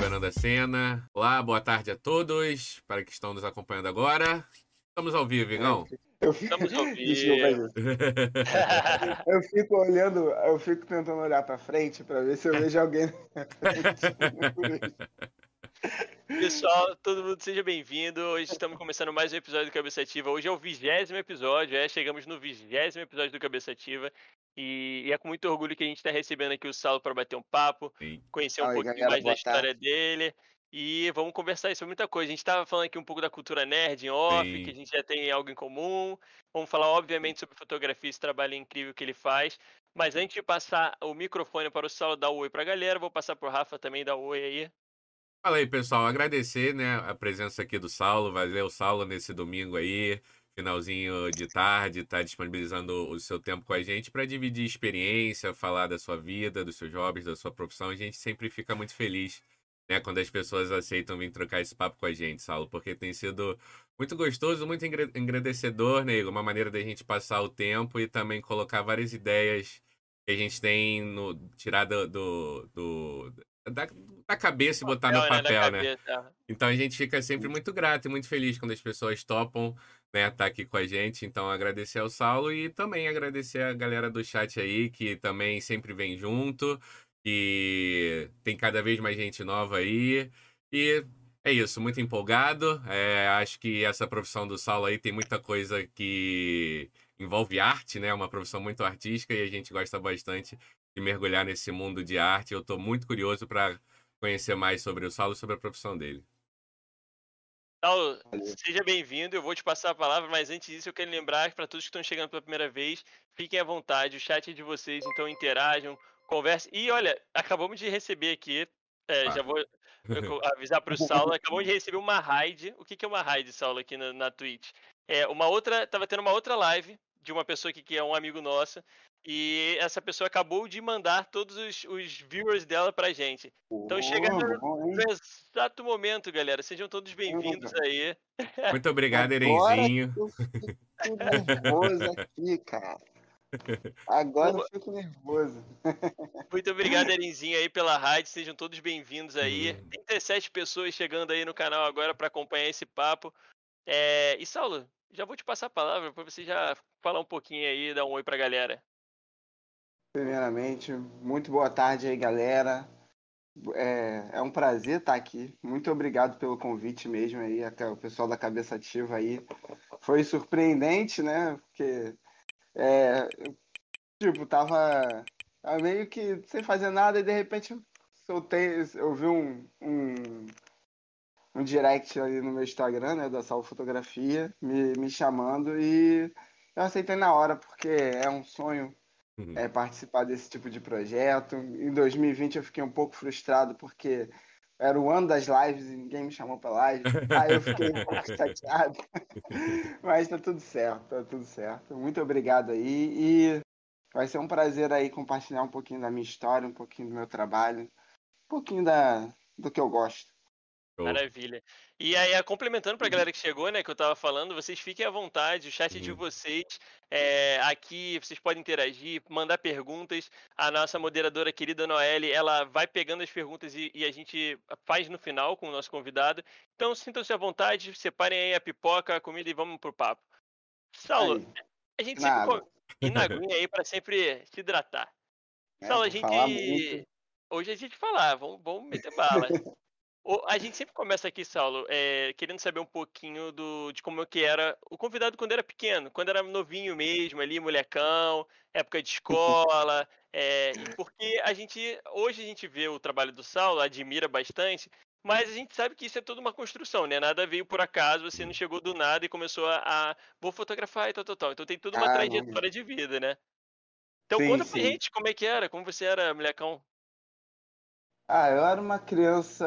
liberando a cena. Olá, boa tarde a todos, para que estão nos acompanhando agora. Estamos ao vivo, Igão. Eu fico... Estamos ao Desculpa, vivo. gente. Eu fico olhando, eu fico tentando olhar pra frente pra ver se eu vejo alguém na frente. Pessoal, todo mundo seja bem-vindo. Hoje estamos começando mais um episódio do Cabeça Ativa. Hoje é o vigésimo episódio, é, chegamos no vigésimo episódio do Cabeça Ativa. E, e é com muito orgulho que a gente está recebendo aqui o Saulo para bater um papo, Sim. conhecer um Oi, pouquinho galera, mais da história dele. E vamos conversar sobre muita coisa. A gente estava falando aqui um pouco da cultura nerd em off, Sim. que a gente já tem algo em comum. Vamos falar, obviamente, sobre fotografia, esse trabalho incrível que ele faz. Mas antes de passar o microfone para o Saulo dar um oi para a galera, vou passar para o Rafa também dar um oi aí. Fala aí, pessoal. Agradecer né, a presença aqui do Saulo. Valeu, Saulo, nesse domingo aí, finalzinho de tarde, tá disponibilizando o seu tempo com a gente para dividir experiência, falar da sua vida, dos seus hobbies, da sua profissão. A gente sempre fica muito feliz né, quando as pessoas aceitam vir trocar esse papo com a gente, Saulo, porque tem sido muito gostoso, muito engrandecedor, né? Uma maneira da gente passar o tempo e também colocar várias ideias que a gente tem no, tirar do, do, do- da, da cabeça e botar no né, na papel, né? cabeça. Então a gente fica sempre muito grato e muito feliz quando as pessoas topam, né, estar aqui com a gente. Então agradecer ao Saulo e também agradecer a galera do chat aí que também sempre vem junto e tem cada vez mais gente nova aí. E é isso, muito empolgado. É, acho que essa profissão do Saulo aí tem muita coisa que envolve arte, né? Uma profissão muito artística e a gente gosta bastante de mergulhar nesse mundo de arte. Eu estou muito curioso para conhecer mais sobre o Saulo e sobre a profissão dele. Saulo, seja bem-vindo. Eu vou te passar a palavra, mas antes disso eu quero lembrar para todos que estão chegando pela primeira vez, fiquem à vontade, o chat é de vocês, então interajam, conversem. E olha, acabamos de receber aqui, é, Ah. já vou avisar para o Saulo, acabamos de receber uma raid. O que, que é uma raid, Saulo, aqui na, na Twitch? É uma outra, tava tendo uma outra live de uma pessoa aqui que é um amigo nosso. E essa pessoa acabou de mandar todos os, os viewers dela pra gente. Então chega? No exato momento, galera. Sejam todos bem-vindos aí. Muito obrigado, Agora Erenzinho. Eu fico nervoso aqui, cara. Agora eu fico nervoso. Muito obrigado, Erenzinho, aí pela rádio. Sejam todos bem-vindos aí. Hum. 37 pessoas chegando aí no canal agora para acompanhar esse papo. É, E Saulo, já vou te passar a palavra para você já falar um pouquinho aí, dar um oi pra galera. Primeiramente, muito boa tarde aí, galera. É, é um prazer estar aqui. Muito obrigado pelo convite mesmo aí, o pessoal da Cabeça Ativa aí. Foi surpreendente, né? Porque, é, tipo, tava, tava meio que sem fazer nada e de repente soltei, eu vi um, um, um direct ali no meu Instagram, né, da Salvo Fotografia, me, me chamando e eu aceitei na hora, porque é um sonho Uhum. é, participar desse tipo de projeto. Em 2020 eu fiquei um pouco frustrado porque era o ano das lives e ninguém me chamou para live. Aí eu fiquei um pouco chateado. Mas tá tudo certo, tá tudo certo. Muito obrigado aí e vai ser um prazer aí compartilhar um pouquinho da minha história, um pouquinho do meu trabalho, um pouquinho da, do que eu gosto. Maravilha. E aí, é, complementando pra galera que chegou, né, que eu tava falando, vocês fiquem à vontade, o chat é de Uhum. vocês. é, aqui vocês podem interagir, mandar perguntas. A nossa moderadora querida Noelle, ela vai pegando as perguntas e, e a gente faz no final com o nosso convidado. Então, sintam-se à vontade, separem aí a pipoca, a comida e vamos pro papo. Saulo, Aí, a gente na sempre. E na aguinha aí pra sempre se hidratar. né? Saulo, a gente. Hoje a gente falar, vamos, vamos meter bala. A gente sempre começa aqui, Saulo, é, querendo saber um pouquinho do, de como é que era o convidado quando era pequeno, quando era novinho mesmo, ali, molecão, época de escola. é, porque a gente, hoje a gente vê o trabalho do Saulo, admira bastante, mas a gente sabe que isso é toda uma construção, né? Nada veio por acaso, você não chegou do nada e começou a, a vou fotografar e tal, tal, tal. Então tem toda uma Ah, trajetória de vida, né? Então Sim, conta pra sim. gente como é que era, como você era, molecão. Ah, eu era uma criança.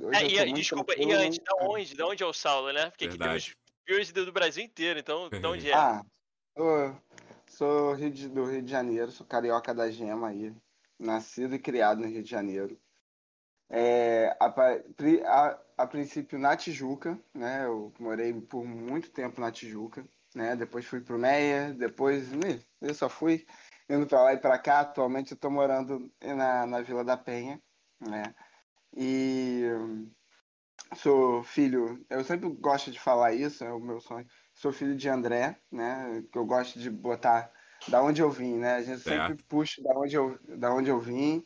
Hoje eu e, e desculpa, e tranquilo, antes, da onde? Da onde é o Saulo, né? Porque aqui Verdade. temos viewers do do Brasil inteiro, então de onde é? Ah, sou, sou Rio de- do Rio de Janeiro, sou carioca da gema aí, nascido e criado no Rio de Janeiro. É, a, a- a princípio na Tijuca, né? Eu morei por muito tempo na Tijuca, né? Depois fui pro Meia, depois ih, eu só fui indo pra lá e pra cá. Atualmente eu tô morando na, na Vila da Penha, né? E sou filho, eu sempre gosto de falar isso, é o meu sonho. Sou filho de André, né? Que eu gosto de botar da onde eu vim, né? A gente Certo. sempre puxa da onde eu, da onde eu vim.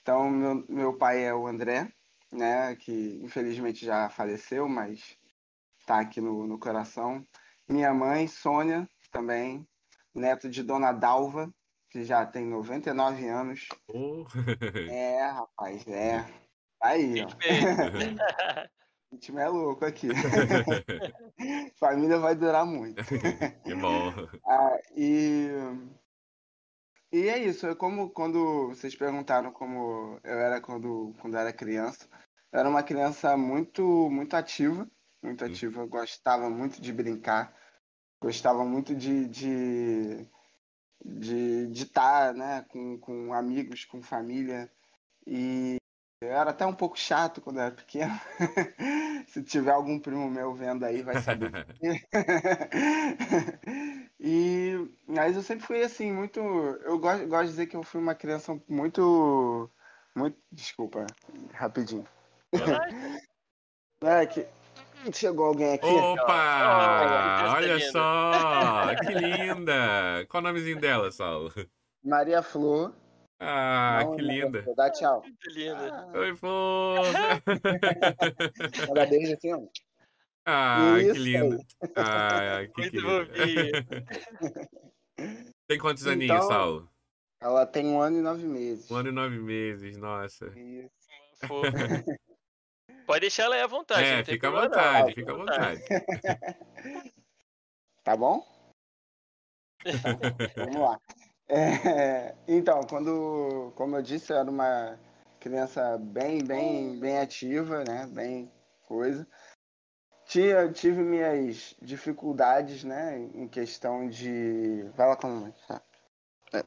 Então, meu, meu pai é o André, né? Que infelizmente já faleceu, mas tá aqui no, no coração. Minha mãe, Sônia, também, neto de Dona Dalva, que já tem 99 anos. Oh. É, rapaz, é. Aí, ó. O time é louco aqui. Família vai durar muito. que bom. Ah, e, e é isso. É como quando vocês perguntaram como eu era quando, quando eu era criança. Eu era uma criança muito, muito ativa. Muito Hum. ativa. Gostava muito de brincar. Gostava muito de de de de estar né, com, com amigos, com família. E eu era até um pouco chato quando eu era pequeno. Se tiver algum primo meu vendo aí, vai saber. e mas eu sempre fui assim, muito. Eu gosto, gosto de dizer que eu fui uma criança muito. Muito. Desculpa, rapidinho. É que. Chegou alguém aqui. Opa! Oh, Olha só! Que linda! Qual o nomezinho dela, Saulo? Maria Flor. Ah, Não, que linda! Flor, Dá tchau. Muito linda. Ah, Oi, Flor! Manda beijo assim, ó. Ah, que Isso linda! Ah, que Muito! Tem quantos aninhos, Então- Saulo? Ela tem um ano e nove meses. Um ano e nove meses, nossa. Isso. Fofo. Pode deixar ela aí à vontade. É, fica à vontade, fica à vontade. Tá bom? Vamos lá. É, então, quando, como eu disse, eu era uma criança bem, bem, bem ativa, né? Bem coisa. Tinha, tive minhas dificuldades, né? Em questão de. Vai lá com a mamãe, tá? É.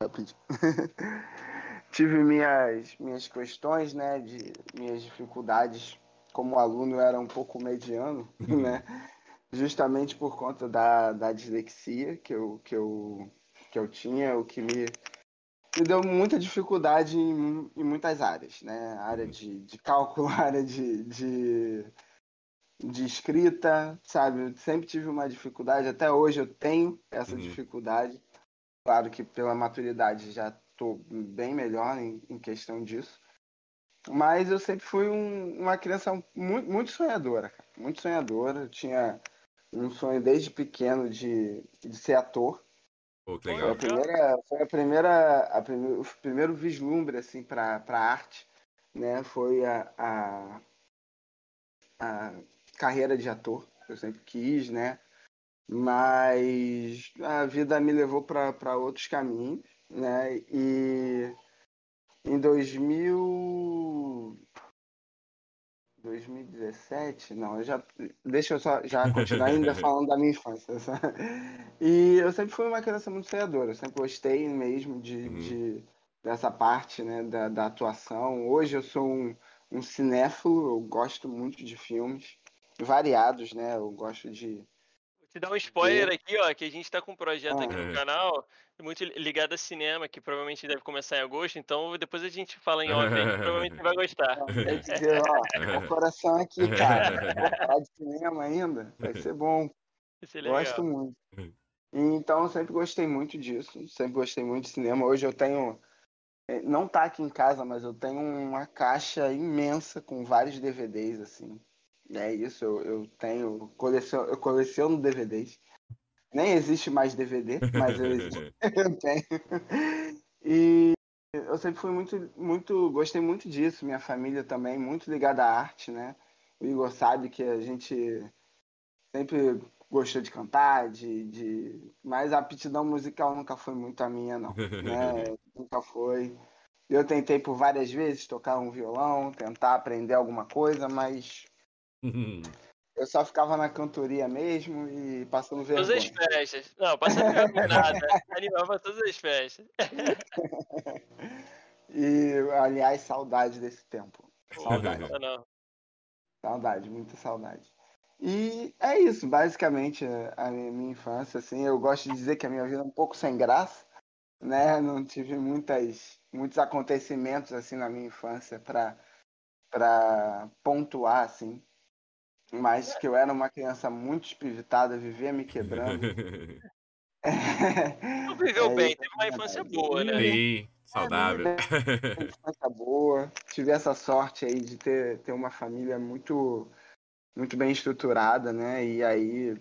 Tive minhas, minhas questões, né? De minhas dificuldades como aluno eu era um pouco mediano, né? justamente por conta da, da dislexia que eu, que, eu, que eu tinha, o que me, me deu muita dificuldade em, em muitas áreas, né? Área de, de cálculo, área de, de, de escrita, sabe? Eu sempre tive uma dificuldade, até hoje eu tenho essa Uhum. dificuldade. Claro que pela maturidade já estou bem melhor em, em questão disso. Mas eu sempre fui um- uma criança muito, muito sonhadora, cara. Muito sonhadora. Eu tinha um sonho desde pequeno de, de ser ator. Pô, que Foi a legal. primeira, foi a primeira, a prime- o primeiro vislumbre assim para para arte, né? Foi a, a, a carreira de ator. Eu sempre quis, né? Mas a vida me levou para outros caminhos, né? E em 2000 2017, não, eu já deixa eu só já continuar ainda falando da minha infância. só. E eu sempre fui uma criança muito sonhadora, eu sempre gostei mesmo de, Uhum. de- dessa parte, né, da, da atuação. Hoje eu sou um, um cinéfilo, eu gosto muito de filmes variados, né? Eu gosto de te dar um spoiler aqui, ó, que a gente tá com um projeto aqui Ah. no canal muito ligado a cinema, que provavelmente deve começar em agosto, então depois a gente fala em off provavelmente você vai gostar. Quer dizer, ó, o coração aqui, cara. Vou falar de cinema ainda, vai ser bom. Vai ser legal. Gosto muito. Então, eu sempre gostei muito disso. Sempre gostei muito de cinema. Hoje eu tenho. eh, Não tá aqui em casa, mas eu tenho uma caixa imensa com vários DVDs, assim. É isso, eu, eu tenho. Coleciono, eu coleciono DVDs. Nem existe mais DVD, mas eu, eu tenho. E eu sempre fui muito, muito. Gostei muito disso. Minha família também, muito ligada à arte, né? O Igor sabe que a gente sempre gostou de cantar, de, de... mas a aptidão musical nunca foi muito a minha, não. Né? Nunca foi. Eu tentei por várias vezes tocar um violão, tentar aprender alguma coisa, mas eu só ficava na cantoria mesmo e passando Todas as vergonha. festas. Não, passa vergonha nada. Animava todas as festas. E, aliás, saudade desse tempo. Saudade. Não, não. Saudade, muita saudade. E é isso, basicamente, a minha minha infância, assim, eu gosto de dizer que a minha vida é um pouco sem graça, né? Não tive muitas, muitos acontecimentos assim na minha infância para para pontuar assim. Mas que eu era uma criança muito espivitada, vivia me quebrando. Não viveu É, bem, teve é uma infância boa, né? Sim, saudável. Uma infância boa. Tive essa sorte aí de ter, ter uma família muito muito bem estruturada, né? E aí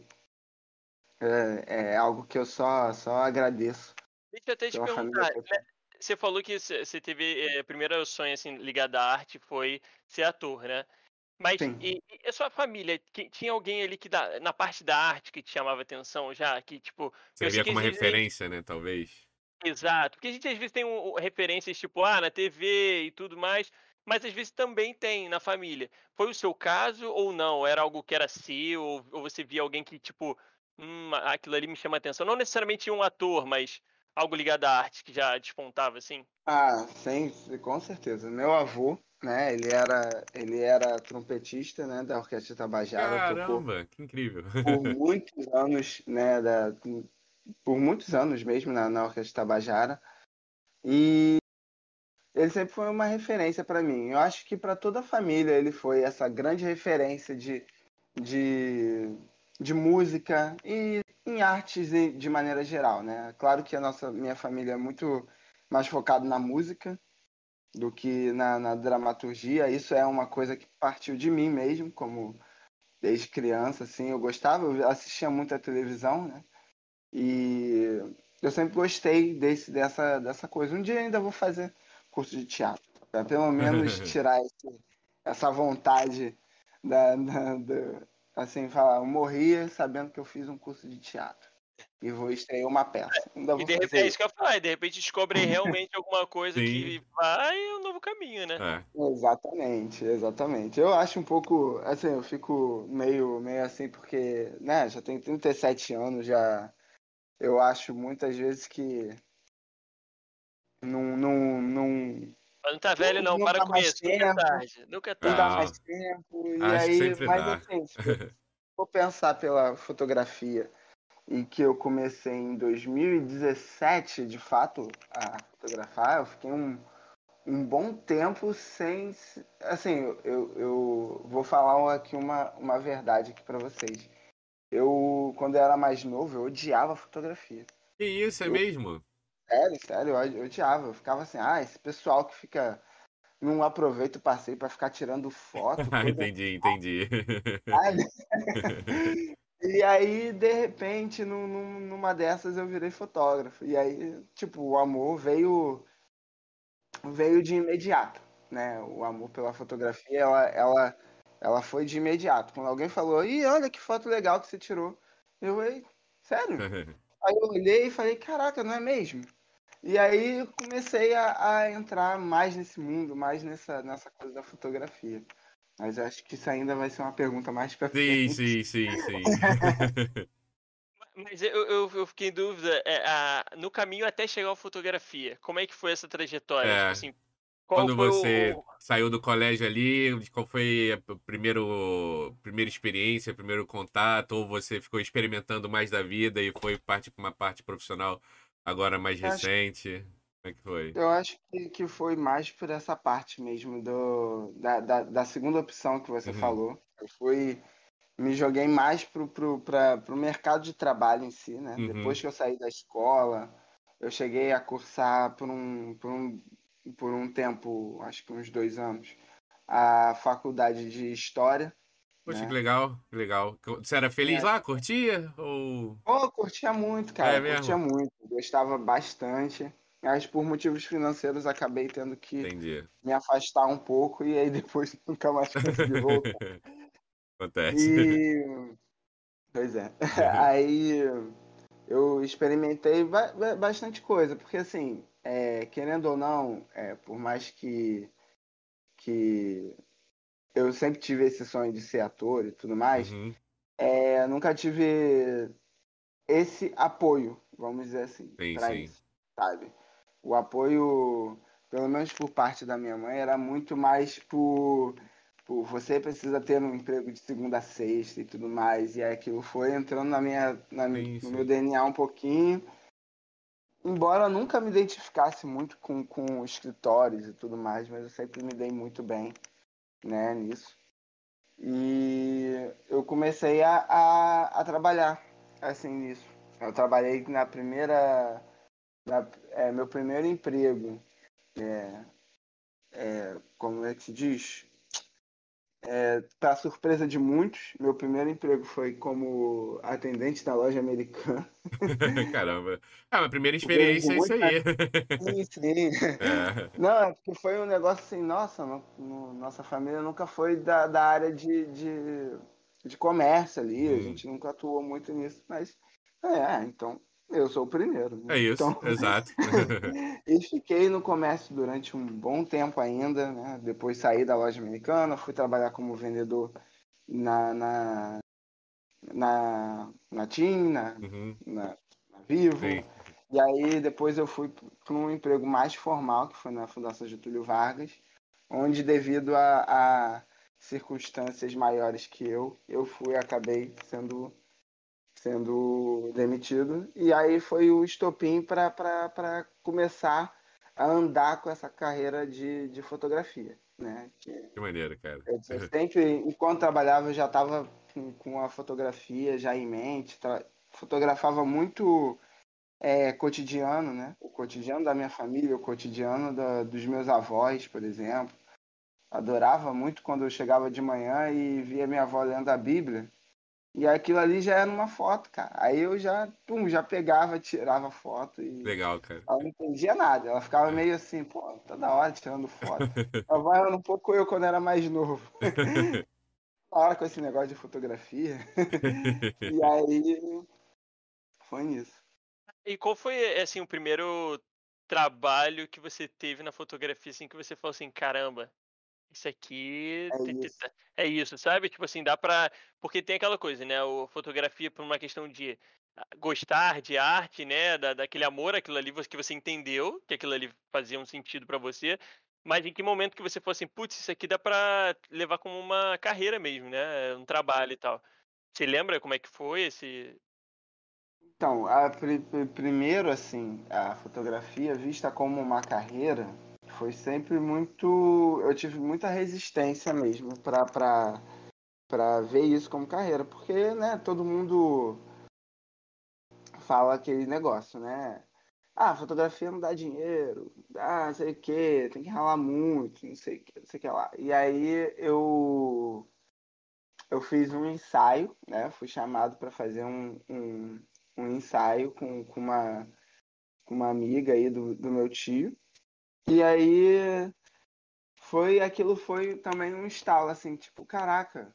é, é algo que eu só só agradeço. Deixa eu até te perguntar, né, você falou que você teve, eh, primeiro sonho, assim, ligado à arte foi ser ator, né. Mas e e a sua família, que tinha alguém ali que da na parte da arte que te chamava atenção já? Que tipo, Servia como às vezes a gente referência, né, talvez. exato, porque a gente às vezes tem um referências tipo, ah, na TV e tudo mais, mas às vezes também tem na família. Foi o seu caso ou não? Era algo que era seu ou ou você via alguém que tipo, hum, aquilo ali me chama atenção, não necessariamente um ator, mas algo ligado à arte que já despontava, assim? Ah, sim, com certeza. Meu avô, né? Ele era ele era trompetista, né? Da Orquestra Tabajara, Caramba, que incrível. por muitos anos, né? Da, por muitos anos mesmo na, na Orquestra Tabajara. E ele sempre foi uma referência para mim. Eu acho que para toda a família ele foi essa grande referência de, de, de música e em artes em- de maneira geral, né? Claro que a nossa minha família é muito mais focada na música do que na, na dramaturgia. Isso é uma coisa que partiu de mim mesmo, como desde criança, assim, eu gostava, eu assistia muito a televisão, né? E eu sempre gostei desse, dessa, dessa coisa. Um dia ainda vou fazer curso de teatro, para pelo menos tirar esse- essa vontade da, da, da- assim, falar, eu morria sabendo que eu fiz um curso de teatro e vou estrear uma peça. Ainda E de repente, é isso. que eu e de repente descobre realmente alguma coisa Sim. que vai um novo caminho, né? É. Exatamente, exatamente. Eu acho um pouco, assim, eu fico meio, meio assim porque, né, já tenho 37 anos, já eu acho muitas vezes que não, não, não, Mas não tá velho não, não para com isso, nunca é tempo. tarde, nunca é não dá tarde. mais tempo, e Acho que aí, mas dá. assim, se for pensar pela fotografia e que eu comecei em 2017, de fato, a fotografar, eu fiquei um, um bom tempo sem. se- Assim, eu, eu vou falar aqui uma, uma verdade aqui pra vocês. Eu, quando eu era mais novo, eu odiava fotografia. Que isso, é Eu- mesmo? Sério, sério, eu odiava. Eu ficava assim, ah, esse pessoal que fica. Não aproveita o passeio pra ficar tirando foto, Ah, entendi, entendi. E aí, de repente, num- num- numa dessas eu virei fotógrafo. E aí, tipo, o amor veio veio de imediato, né? O amor pela fotografia, ela, ela, ela foi de imediato. Quando alguém falou, ih, olha que foto legal que você tirou. Eu falei, sério? Aí eu olhei e falei, caraca, não é mesmo? E aí eu comecei a, a entrar mais nesse mundo, mais nessa, nessa coisa da fotografia. Mas acho que isso ainda vai ser uma pergunta mais pra Sim, frente. sim, sim, sim. Mas eu, eu, eu fiquei em dúvida, é, a- no caminho até chegar à fotografia, como é que foi essa trajetória? É. Tipo assim, qual Quando você o, saiu do colégio ali, qual foi a primeiro, primeira experiência, primeiro contato, ou você ficou experimentando mais da vida e foi parte para uma parte profissional agora mais Eu acho- recente? Como é que foi? Eu acho que, que foi mais por essa parte mesmo do, da, da, da segunda opção que você Uhum. falou. Eu fui, me joguei mais pro, pro, pra, pro mercado de trabalho em si, né? Uhum. Depois que eu saí da escola, eu cheguei a cursar por um, por um, por um tempo, acho que uns dois anos, a faculdade de História. Poxa, né? que legal, que legal. Você era feliz É. lá? Curtia? Ou... Eu curtia muito, cara. É curtia muito. Gostava bastante. Mas por motivos financeiros acabei tendo que Entendi. me afastar um pouco e aí depois nunca mais consegui voltar. Acontece. E. Pois é. Aí eu experimentei ba- ba- bastante coisa, porque assim, é, querendo ou não, é, por mais que, que eu sempre tive esse sonho de ser ator e tudo mais, Uhum. é, nunca tive esse apoio, vamos dizer assim, Sim, pra sim. isso, sabe? O apoio, pelo menos por parte da minha mãe, era muito mais por, por você precisa ter um emprego de segunda a sexta e tudo mais, e aquilo foi entrando na minha, na, Sim, no meu DNA um pouquinho, embora eu nunca me identificasse muito com, com escritórios e tudo mais, mas eu sempre me dei muito bem né, nisso. E eu comecei a, a, a trabalhar assim nisso. Eu trabalhei na primeira. Na, é, meu primeiro emprego. É, é, como é que se diz? É, para surpresa de muitos, meu primeiro emprego foi como atendente da loja americana. Caramba. Ah, a primeira experiência é isso aí. Sim, sim. É. Não, é porque foi um negócio assim, nossa, no, no, nossa família nunca foi da, da área de, de, de comércio ali, hum. a gente nunca atuou muito nisso, mas é, então eu sou o primeiro. Né? É isso, então, exato. e fiquei no comércio durante um bom tempo ainda, né? Depois saí da loja americana, fui trabalhar como vendedor na, na, na, na TIM, na, uhum. na, na, Vivo. Sim. E aí depois eu fui para um emprego mais formal, que foi na Fundação Getúlio Vargas, onde devido a, a circunstâncias maiores que eu, eu fui, acabei sendo sendo demitido. E aí foi o estopim para começar a andar com essa carreira de, de fotografia. Né? Que, que maneiro, cara. Eu, sempre, enquanto trabalhava, eu já estava com, com, a fotografia já em mente. fotografava muito é, cotidiano, né? O cotidiano da minha família, o cotidiano da, dos meus avós, por exemplo. Adorava muito quando eu chegava de manhã e via minha avó lendo a Bíblia. E aquilo ali já era uma foto, cara. Aí eu já, pum, já pegava, tirava foto e. Legal, cara. Ela não entendia nada. Ela ficava meio assim, pô, toda hora tirando foto. Ela vai um pouco eu quando era mais novo. Na hora com esse negócio de fotografia. e aí. Foi nisso. E qual foi, assim, o primeiro trabalho que você teve na fotografia, assim, que você falou assim, caramba, isso aqui é isso. é isso, sabe? Tipo assim, dá pra. Porque tem aquela coisa, né? O fotografia por uma questão de ah, gostar de arte, né? Da, daquele amor, aquilo ali que você entendeu, que aquilo ali fazia um sentido para você. Mas em que momento que você falou assim, putz, isso aqui dá pra levar como uma carreira mesmo, né? Um trabalho e tal. Você lembra como é que foi esse. Então, a, primeiro, assim, a fotografia vista como uma carreira foi sempre muito. Eu tive muita resistência mesmo para para ver isso como carreira, porque, né, todo mundo fala aquele negócio, né? Ah, fotografia não dá dinheiro, ah, não sei o que, tem que ralar muito, não sei o que, não sei o que lá. E aí eu eu fiz um ensaio, né? Fui chamado para fazer um, um, um, ensaio com, com, uma, uma amiga aí do, do meu tio. E aí foi aquilo foi também um estalo assim, tipo, caraca,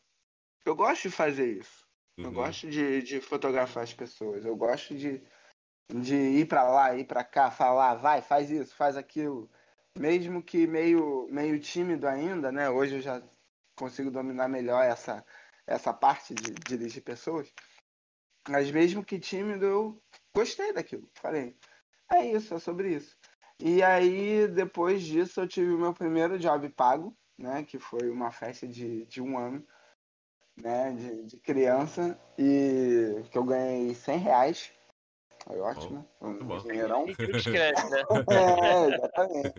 eu gosto de fazer isso. Uhum. Eu gosto de, de fotografar as pessoas. Eu gosto de, de ir para lá, ir para cá, falar, vai, faz isso, faz aquilo. Mesmo que meio, meio tímido ainda, né? Hoje eu já consigo dominar melhor essa, essa parte de dirigir pessoas. Mas mesmo que tímido, eu gostei daquilo. Falei, é isso, é sobre isso. E aí, depois disso, eu tive o meu primeiro job pago, né? Que foi uma festa de, de um ano, né? De, de criança. E que eu ganhei 100 reais. Foi ótimo. Bom, um dinheirão. né? é, exatamente.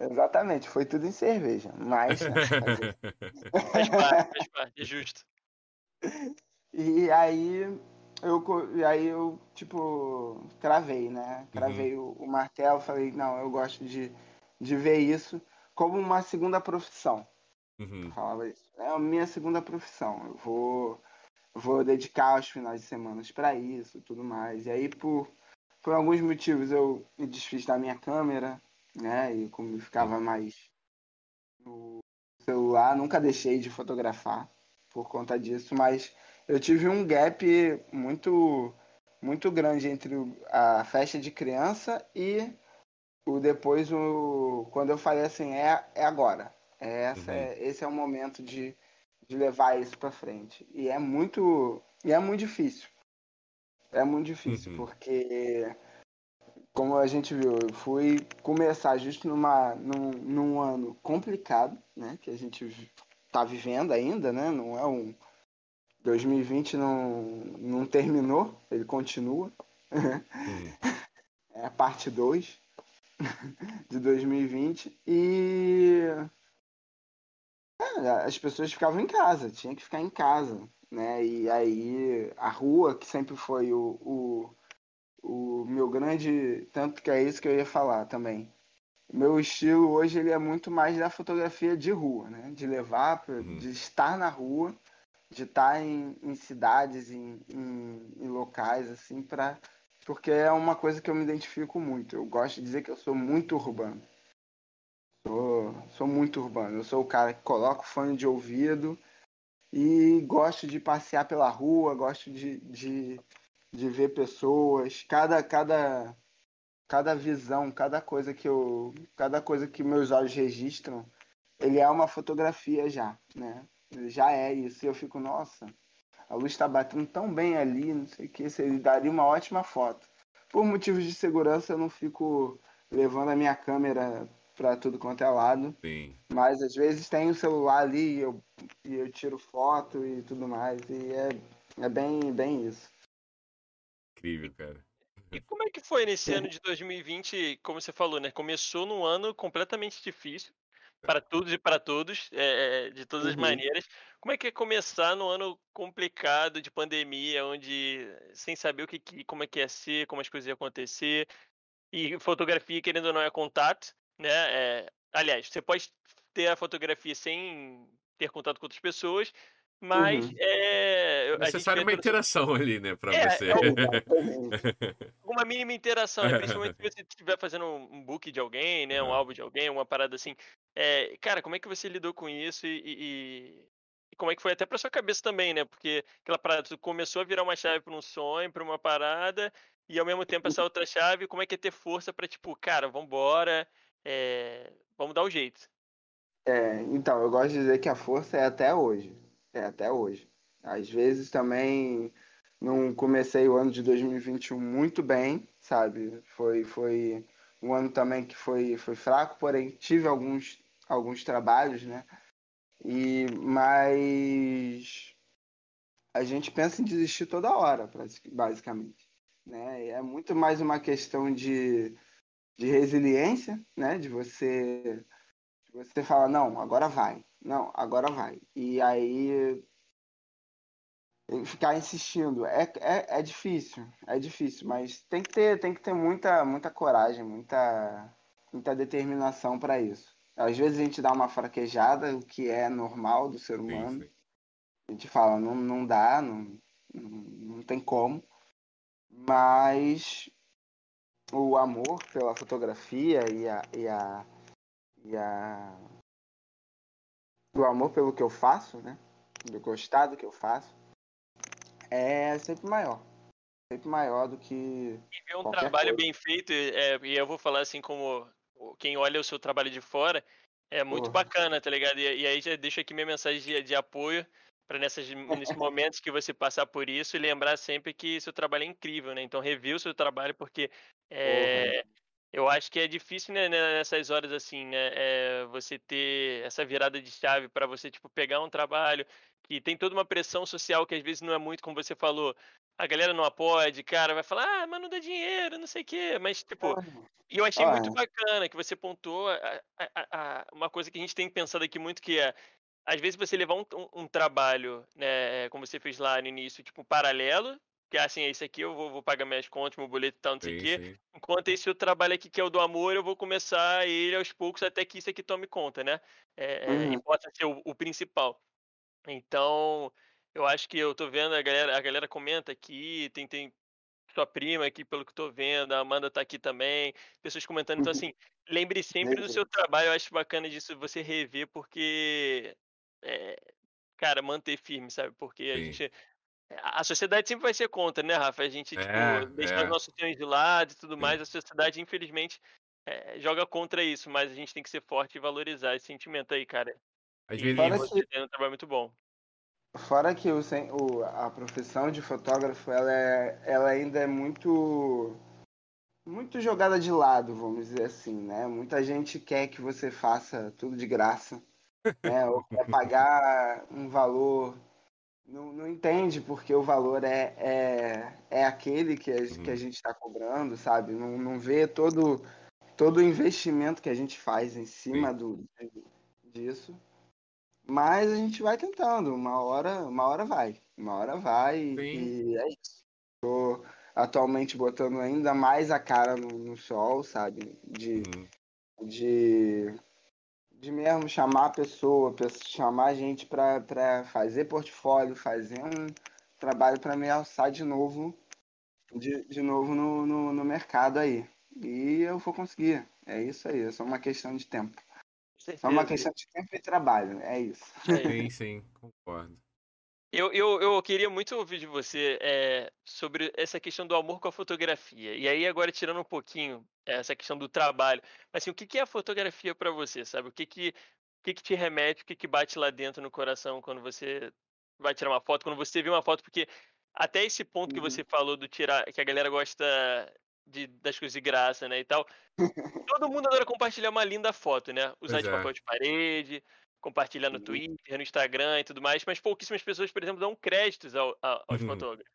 Exatamente, foi tudo em cerveja. Mas. Né, faz parte, faz parte, é justo. E aí eu, e aí eu, tipo, cravei, né? Cravei uhum. o, o, martelo, falei, não, eu gosto de, de ver isso como uma segunda profissão. Uhum. falava isso. É a minha segunda profissão. Eu vou, vou dedicar os finais de semana para isso tudo mais. E aí, por, por alguns motivos, eu me desfiz da minha câmera, né? E como ficava uhum. mais no celular, nunca deixei de fotografar por conta disso, mas eu tive um gap muito muito grande entre a festa de criança e o depois o quando eu falei assim é, é agora é essa uhum. é, esse é o momento de, de levar isso para frente e é muito e é muito difícil é muito difícil uhum. porque como a gente viu eu fui começar justo numa num, num ano complicado né que a gente está vivendo ainda né não é um 2020 não, não terminou, ele continua. Uhum. é a parte 2 de 2020 e é, as pessoas ficavam em casa, tinha que ficar em casa, né? E aí a rua, que sempre foi o, o, o meu grande. Tanto que é isso que eu ia falar também. Meu estilo hoje ele é muito mais da fotografia de rua, né? De levar, uhum. de estar na rua, de estar em, em cidades, em, em, em locais, assim, para porque é uma coisa que eu me identifico muito. Eu gosto de dizer que eu sou muito urbano. Sou, sou muito urbano. Eu sou o cara que coloca o fone de ouvido e gosto de passear pela rua, gosto de, de, de ver pessoas. Cada, cada, cada visão, cada coisa que eu, cada coisa que meus olhos registram, ele é uma fotografia já, né? Já é isso. E eu fico, nossa, a luz está batendo tão bem ali, não sei o que, ele daria uma ótima foto. Por motivos de segurança, eu não fico levando a minha câmera para tudo quanto é lado. Sim. Mas às vezes tem o celular ali e eu, e eu tiro foto e tudo mais. E é, é bem, bem isso. Incrível, cara. E como é que foi nesse ano de 2020, como você falou, né? Começou num ano completamente difícil para todos e para todos, é, de todas as uhum. maneiras. Como é que é começar no ano complicado de pandemia, onde sem saber o que, como é que ia ser, como as coisas iam acontecer, e fotografia, querendo ou não, é contato, né? É, aliás, você pode ter a fotografia sem ter contato com outras pessoas, mas uhum. é. É necessário uma interação ali, né, para é, você. É, uma mínima interação, né? principalmente se você estiver fazendo um book de alguém, né, um álbum de alguém, uma parada assim. É, cara, como é que você lidou com isso e, e, e como é que foi até para sua cabeça também, né? Porque aquela parada começou a virar uma chave para um sonho, para uma parada, e ao mesmo tempo essa outra chave, como é que é ter força para tipo, cara, vambora, é, vamos dar o jeito. É, então, eu gosto de dizer que a força é até hoje é, até hoje. Às vezes também não comecei o ano de 2021 muito bem, sabe? Foi, foi um ano também que foi, foi fraco, porém tive alguns, alguns trabalhos, né? E, mas a gente pensa em desistir toda hora, basicamente. Né? É muito mais uma questão de, de resiliência, né? De você, você falar, não, agora vai. Não, agora vai. E aí ficar insistindo é, é, é difícil, é difícil, mas tem que ter, tem que ter muita, muita coragem, muita, muita determinação para isso. Às vezes a gente dá uma fraquejada, o que é normal do ser humano. Sim, sim. A gente fala, não, não dá, não, não, não tem como. Mas o amor pela fotografia e a, e a, e a do amor pelo que eu faço, né? Do gostar do que eu faço, é sempre maior. Sempre maior do que. E ver um trabalho coisa. bem feito, é, e eu vou falar assim como quem olha o seu trabalho de fora, é muito bacana, tá ligado? E, e, aí já deixo aqui minha mensagem de, de apoio para nesses momentos que você passar por isso e lembrar sempre que seu trabalho é incrível, né? Então review o seu trabalho porque é, eu acho que é difícil, né, nessas horas assim, né, é você ter essa virada de chave para você, tipo, pegar um trabalho que tem toda uma pressão social que às vezes não é muito, como você falou, a galera não apoia, cara, vai falar, ah, mas não dá dinheiro, não sei o quê, mas, tipo, e eu achei muito bacana que você pontuou a, a, a, uma coisa que a gente tem pensado aqui muito, que é, às vezes você levar um, um, um trabalho, né, como você fez lá no início, tipo, paralelo, que assim, esse aqui eu vou, vou, pagar minhas contas, meu boleto e tal, não sei o quê. Enquanto esse outro trabalho aqui, que é o do amor, eu vou começar ele aos poucos até que isso aqui tome conta, né? É, é uhum. E possa ser o, o, principal. Então, eu acho que eu tô vendo, a galera, a galera comenta aqui, tem, tem sua prima aqui, pelo que eu tô vendo, a Amanda tá aqui também, pessoas comentando. Então, uhum. assim, lembre sempre do seu trabalho, eu acho bacana disso você rever, porque. É, cara, manter firme, sabe? Porque Sim. a gente a sociedade sempre vai ser contra, né, Rafa? A gente, tipo, é, deixa é. os nossos sonhos de lado e tudo Sim. mais. A sociedade, infelizmente, é, joga contra isso, mas a gente tem que ser forte e valorizar esse sentimento aí, cara. Às e vezes você que... tem um trabalho muito bom. Fora que o, o, a profissão de fotógrafo, ela, é, ela ainda é muito muito jogada de lado, vamos dizer assim, né? Muita gente quer que você faça tudo de graça, né? Ou quer pagar um valor não, não entende porque o valor é, é, é aquele que a, Uhum. que a gente está cobrando, sabe? Não, não vê todo, todo o investimento que a gente faz em cima do, disso. Mas a gente vai tentando, uma hora, uma hora vai. Uma hora vai e, e é isso. Tô atualmente botando ainda mais a cara no, no sol, sabe? De, Uhum. de, de mesmo chamar a pessoa, pe- chamar a gente para fazer portfólio, fazer um trabalho para me alçar de novo, de, de novo no, no, no mercado aí. E eu vou conseguir. É isso aí, é só uma questão de tempo. Só uma questão de tempo e trabalho, é isso. É. Sim, sim, concordo. Eu, eu, eu queria muito ouvir de você é, sobre essa questão do amor com a fotografia. E aí, agora, tirando um pouquinho essa questão do trabalho, mas assim, o que, que é a fotografia para você, sabe? O que que, o que que te remete, o que que bate lá dentro no coração quando você vai tirar uma foto, quando você vê uma foto? Porque até esse ponto que Uhum. você falou do tirar, que a galera gosta de, das coisas de graça, né, e tal. Todo mundo adora compartilhar uma linda foto, né? Usar Pois de é. papel de parede, compartilhar no Uhum. Twitter, no Instagram e tudo mais, mas pouquíssimas pessoas, por exemplo, dão créditos ao- a- aos Uhum. fotógrafos.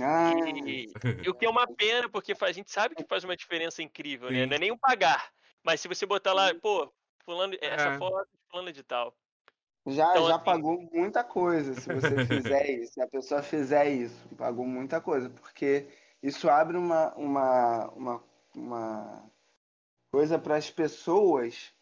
Ah, E, e o que é uma pena, porque a gente sabe que faz uma diferença incrível, né? Não é nem um pagar, mas se você botar lá, pô, fulano, essa É. foto fulano de tal. já, Então, já assim- pagou muita coisa se você fizer isso, se a pessoa fizer isso, pagou muita coisa, porque isso abre uma, uma, uma, uma coisa para as pessoas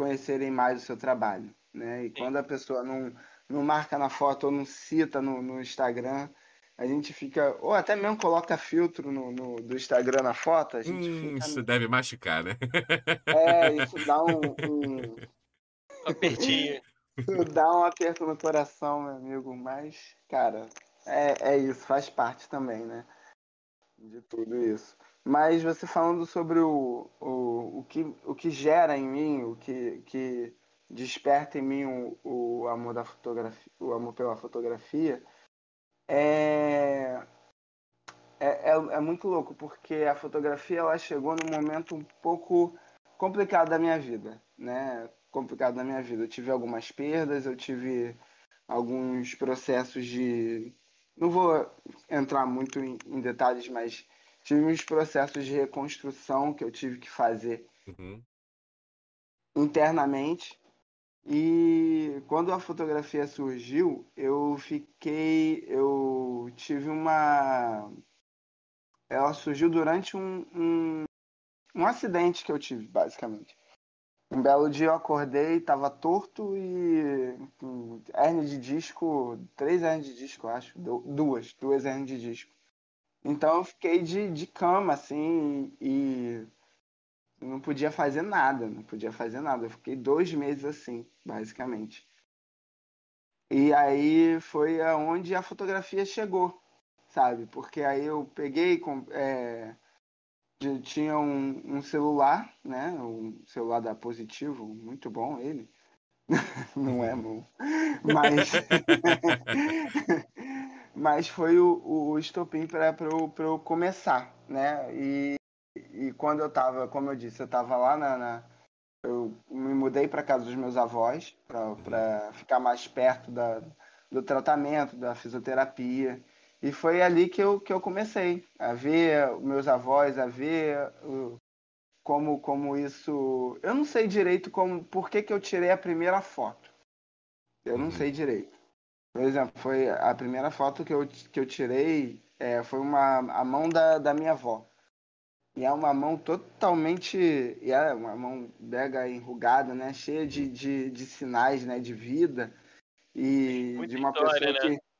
conhecerem mais o seu trabalho, né? E quando a pessoa não, não marca na foto ou não cita no, no Instagram, a gente fica, ou até mesmo coloca filtro no, no- do Instagram na foto, a gente Hum, fica, isso deve machucar, né? é, isso dá um, um- Um apertinho. Dá um aperto no coração, meu amigo, mas, cara, é, é isso, faz parte também, né? De tudo isso. Mas você falando sobre o, o, o, que, o que gera em mim, o que, que desperta em mim o, o amor da fotografia, o amor pela fotografia, é, é, é, é muito louco, porque a fotografia ela chegou num momento um pouco complicado da minha vida, né? Complicado da minha vida. Eu tive algumas perdas, eu tive alguns processos de. Não vou entrar muito em, em detalhes, mas tive uns processos de reconstrução que eu tive que fazer Uhum. internamente. E quando a fotografia surgiu, eu fiquei. Eu tive uma. Ela surgiu durante um, um, um acidente que eu tive, basicamente. Um belo dia eu acordei, estava torto e hernia de disco, três hernias de disco, eu acho, du- duas, duas hernias de disco. Então eu fiquei de, de cama, assim, e não podia fazer nada, não podia fazer nada. Eu fiquei dois meses assim, basicamente. E aí foi aonde a fotografia chegou, sabe? Porque aí eu peguei, com- é, de- tinha um, um celular, né? Um celular da Positivo, muito bom ele. Não é bom. Mas, mas foi o, o estopim para eu, começar, né? E, e quando eu tava, como eu disse, eu tava lá na. na- eu me mudei para casa dos meus avós para ficar mais perto da, do tratamento, da fisioterapia. E foi ali que eu, que eu comecei a ver meus avós, a ver como, como isso. Eu não sei direito como por que, que eu tirei a primeira foto. Eu não Uhum. sei direito. Por exemplo, foi a primeira foto que eu, que eu tirei é, foi uma, a mão da, da minha avó. E é uma mão totalmente. E é uma mão mega enrugada, né? Cheia de, de, de sinais né? de vida. E Muita de uma história, pessoa né? que.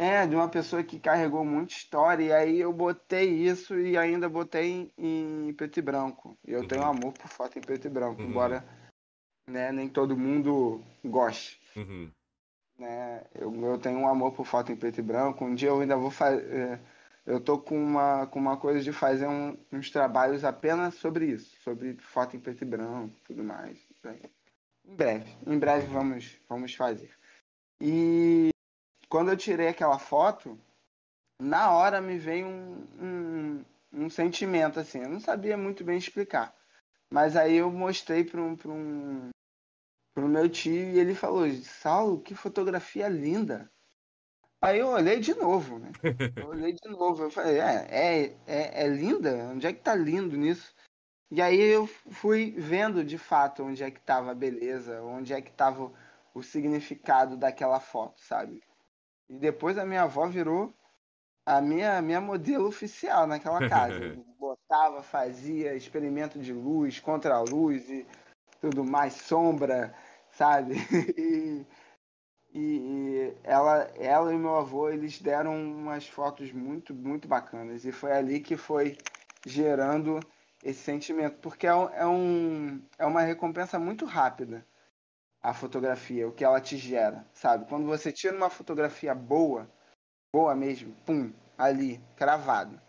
É, de uma pessoa que carregou muita história. E aí eu botei isso e ainda botei em, em preto e branco. E eu tenho Uhum. amor por foto em preto e branco, Uhum. embora né, nem todo mundo goste Uhum. Né? Eu, eu tenho um amor por foto em preto e branco. Um dia eu ainda vou fazer. Eu tô com uma, com uma coisa de fazer um- uns trabalhos apenas sobre isso, sobre foto em preto e branco, tudo mais. Em breve, em breve vamos, vamos fazer. E quando eu tirei aquela foto, na hora me veio um, um, um sentimento assim. Eu não sabia muito bem explicar, mas aí eu mostrei para um, um pro meu tio e ele falou: Saulo, que fotografia linda. Aí eu olhei de novo, né? Eu olhei de novo. Eu falei, é, é, é, é linda? Onde é que tá lindo nisso? E aí eu fui vendo de fato onde é que tava a beleza, onde é que tava o significado daquela foto, sabe? E depois a minha avó virou a minha, minha modelo oficial naquela casa. Botava, fazia experimento de luz, contra a luz e tudo mais, sombra, sabe? E, e, ela, ela e meu avô, eles deram umas fotos muito, muito bacanas. E foi ali que foi gerando esse sentimento. Porque é, é, um, é uma recompensa muito rápida a fotografia, o que ela te gera, sabe? Quando você tira uma fotografia boa, boa mesmo, pum, ali, cravado.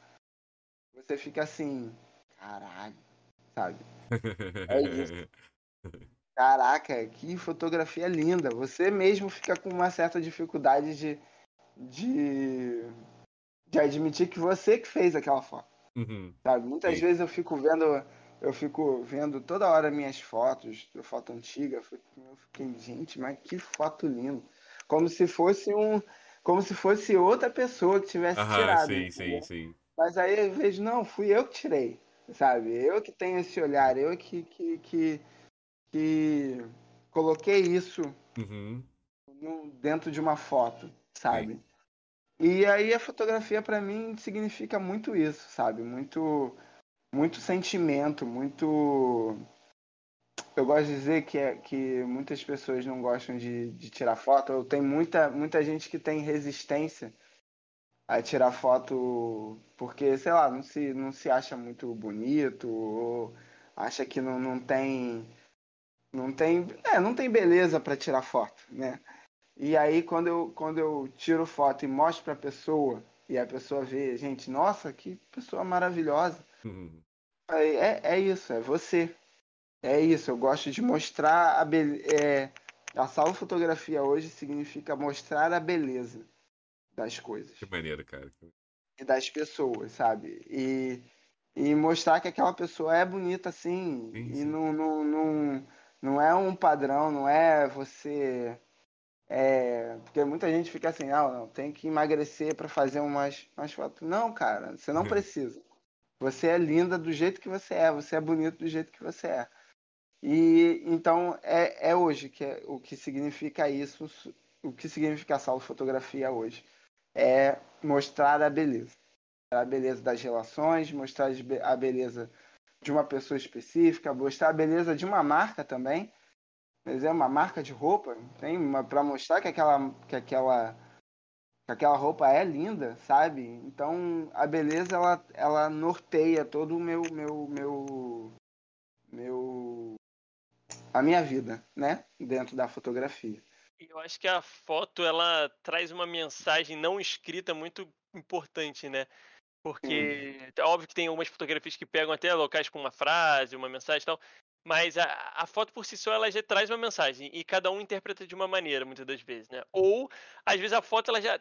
Você fica assim, caralho, sabe? É isso. Caraca, que fotografia linda. Você mesmo fica com uma certa dificuldade de, de, de admitir que você que fez aquela foto. Uhum. Sabe? Muitas Sim. vezes eu fico vendo eu fico vendo toda hora minhas fotos, foto antiga, eu fiquei, gente, mas que foto linda. Como se fosse um. Como se fosse outra pessoa que tivesse Aham, tirado. Sim, sim, sim. Mas aí eu vejo, não, fui eu que tirei. Sabe? Eu que tenho esse olhar, eu que, que, que, que coloquei isso uhum. no, dentro de uma foto, sabe? Sim. E aí a fotografia para mim significa muito isso, sabe? Muito muito sentimento, muito. Eu gosto de dizer que, é, que muitas pessoas não gostam de, de tirar foto. Eu tenho muita, muita gente que tem resistência a tirar foto porque, sei lá, não se, não se acha muito bonito ou acha que não, não tem. Não tem, é, não tem beleza para tirar foto, né? E aí quando eu, quando eu tiro foto e mostro para a pessoa e a pessoa vê, gente, nossa, que pessoa maravilhosa. Uhum. É, é isso, é você. É isso, eu gosto de mostrar a beleza. É, a salva fotografia hoje significa mostrar a beleza das coisas. Que maneiro, cara. E das pessoas, sabe? E, e mostrar que aquela pessoa é bonita assim. Sim, sim. E não, não, não, não é um padrão, não é você. É, porque muita gente fica assim, ah, não, tem que emagrecer para fazer umas, umas fotos. Não, cara, você não precisa. Você é linda do jeito que você é, você é bonito do jeito que você é. E então é, é hoje que é, o que significa isso, o que significa a salva fotografia hoje. É mostrar a beleza. A beleza das relações, mostrar a beleza de uma pessoa específica, mostrar a beleza de uma marca também. Mas é uma marca de roupa, tem para mostrar que aquela, que aquela aquela roupa é linda, sabe? Então a beleza ela, ela norteia todo o meu meu meu meu a minha vida, né? Dentro da fotografia. Eu acho que a foto ela traz uma mensagem não escrita muito importante, né? Porque é óbvio que tem algumas fotografias que pegam até locais com uma frase, uma mensagem e tal, mas a, a, foto por si só ela já traz uma mensagem e cada um interpreta de uma maneira muitas das vezes, né? Ou às vezes a foto ela já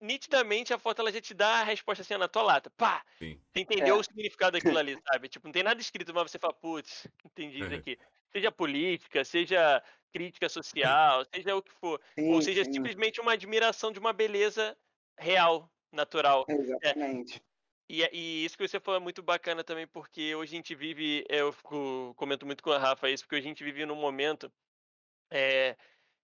nitidamente a foto ela já te dá a resposta assim na tua lata. Pá! Sim. Você entendeu é. o significado daquilo ali, sabe? Tipo, não tem nada escrito, mas você fala, putz, entendi isso uhum. aqui. Seja política, seja crítica social, seja o que for. Sim, Ou seja, sim. simplesmente uma admiração de uma beleza real, natural. É. Exatamente. É. E, e, isso que você falou é muito bacana também, porque hoje a gente vive, eu fico, comento muito com a Rafa isso, porque hoje a gente vive num momento é,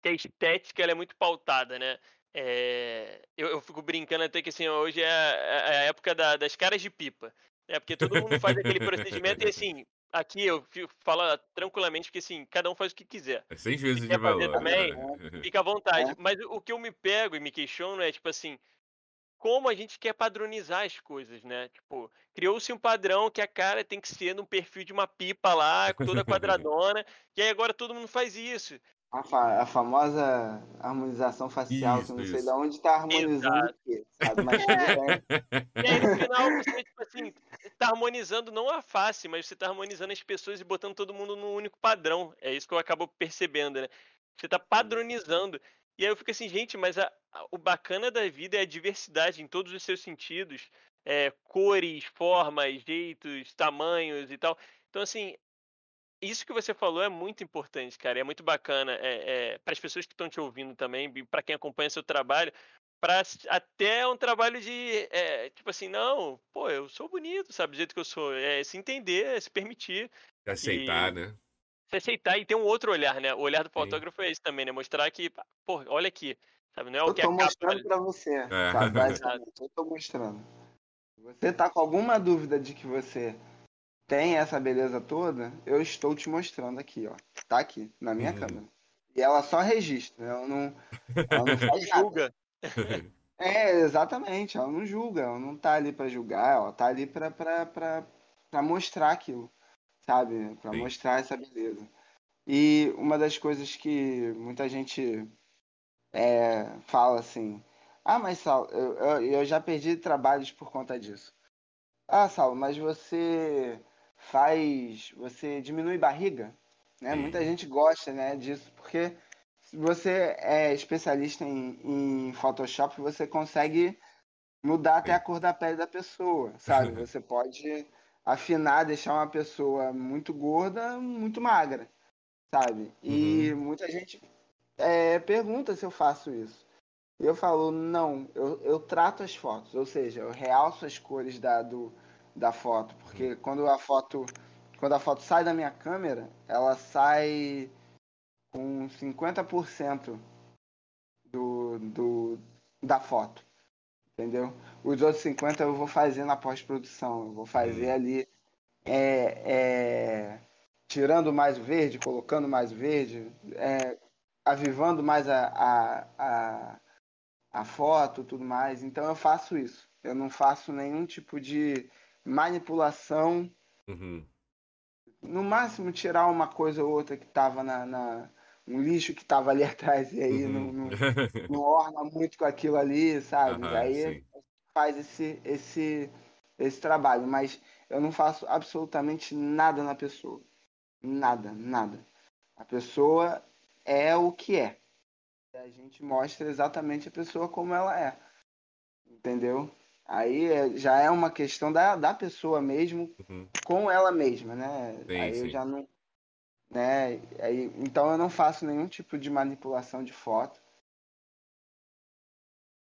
que a estética é muito pautada, né? É, eu, eu, fico brincando até que assim, hoje é a, é a época da, das caras de pipa. É porque todo mundo faz aquele procedimento e assim, aqui eu falo tranquilamente porque assim, cada um faz o que quiser. É sem vezes de valor. Também, né? fica à vontade. É. Mas o que eu me pego e me questiono é tipo assim, como a gente quer padronizar as coisas, né? Tipo, criou-se um padrão que a cara tem que ser num perfil de uma pipa lá, toda quadradona, e aí agora todo mundo faz isso. A, fa a, famosa harmonização facial, isso, que não sei de onde está harmonizando o quê, sabe? Mas é. E aí no final você, tipo assim, tá harmonizando não a face, mas você tá harmonizando as pessoas e botando todo mundo num único padrão. É isso que eu acabo percebendo, né? Você tá padronizando. E aí eu fico assim, gente, mas a, a, o bacana da vida é a diversidade em todos os seus sentidos. É, cores, formas, jeitos, tamanhos e tal. Então, assim, isso que você falou é muito importante, cara. É muito bacana. É, é para as pessoas que estão te ouvindo também, para quem acompanha seu trabalho, pra até um trabalho de, é, tipo assim, não, pô, eu sou bonito, sabe, do jeito que eu sou. É se entender, é se permitir. Aceitar, e, né? Se aceitar e ter um outro olhar, né? O olhar do fotógrafo Sim. é esse também, né? Mostrar que, pô, olha aqui, sabe? Não é o eu que tô mostrando pra você, é. sabe? Basicamente, eu tô mostrando. Se você tá com alguma dúvida de que você tem essa beleza toda, eu estou te mostrando aqui, ó. Tá aqui, na minha uhum. câmera. E ela só registra, ela não, ela não faz julga. É, exatamente, ela não julga, ela não tá ali para julgar, ela tá ali para mostrar aquilo, sabe? Para mostrar essa beleza. E uma das coisas que muita gente é, fala assim, ah, mas Saulo, eu, eu, eu já perdi trabalhos por conta disso. Ah, Saulo, mas você faz, você diminui barriga, né? Muita gente gosta, né, disso, porque se você é especialista em, em Photoshop, você consegue mudar até a cor da pele da pessoa, sabe? Você pode afinar, deixar uma pessoa muito gorda, muito magra, sabe? E uhum. muita gente é, pergunta se eu faço isso. Eu falo, não, eu, eu trato as fotos, ou seja, eu realço as cores da, do, da foto, porque quando a foto quando a foto sai da minha câmera, ela sai com 50% do, do, da foto. Entendeu? Os outros 50% eu vou fazer na pós-produção. Eu vou fazer uhum. ali é, é, tirando mais o verde, colocando mais o verde, é, avivando mais a, a, a, a foto tudo mais. Então eu faço isso. Eu não faço nenhum tipo de manipulação. Uhum. No máximo tirar uma coisa ou outra que estava na, na, um lixo que estava ali atrás e aí uhum. não, não, não, orna muito com aquilo ali, sabe? Uhum, aí sim. Faz esse, esse, esse trabalho, mas eu não faço absolutamente nada na pessoa. Nada, nada. A pessoa é o que é. A gente mostra exatamente a pessoa como ela é. Entendeu? Aí é, já é uma questão da, da pessoa mesmo uhum. com ela mesma, né? Sim, aí sim. eu já não, né? Aí, então eu não faço nenhum tipo de manipulação de foto.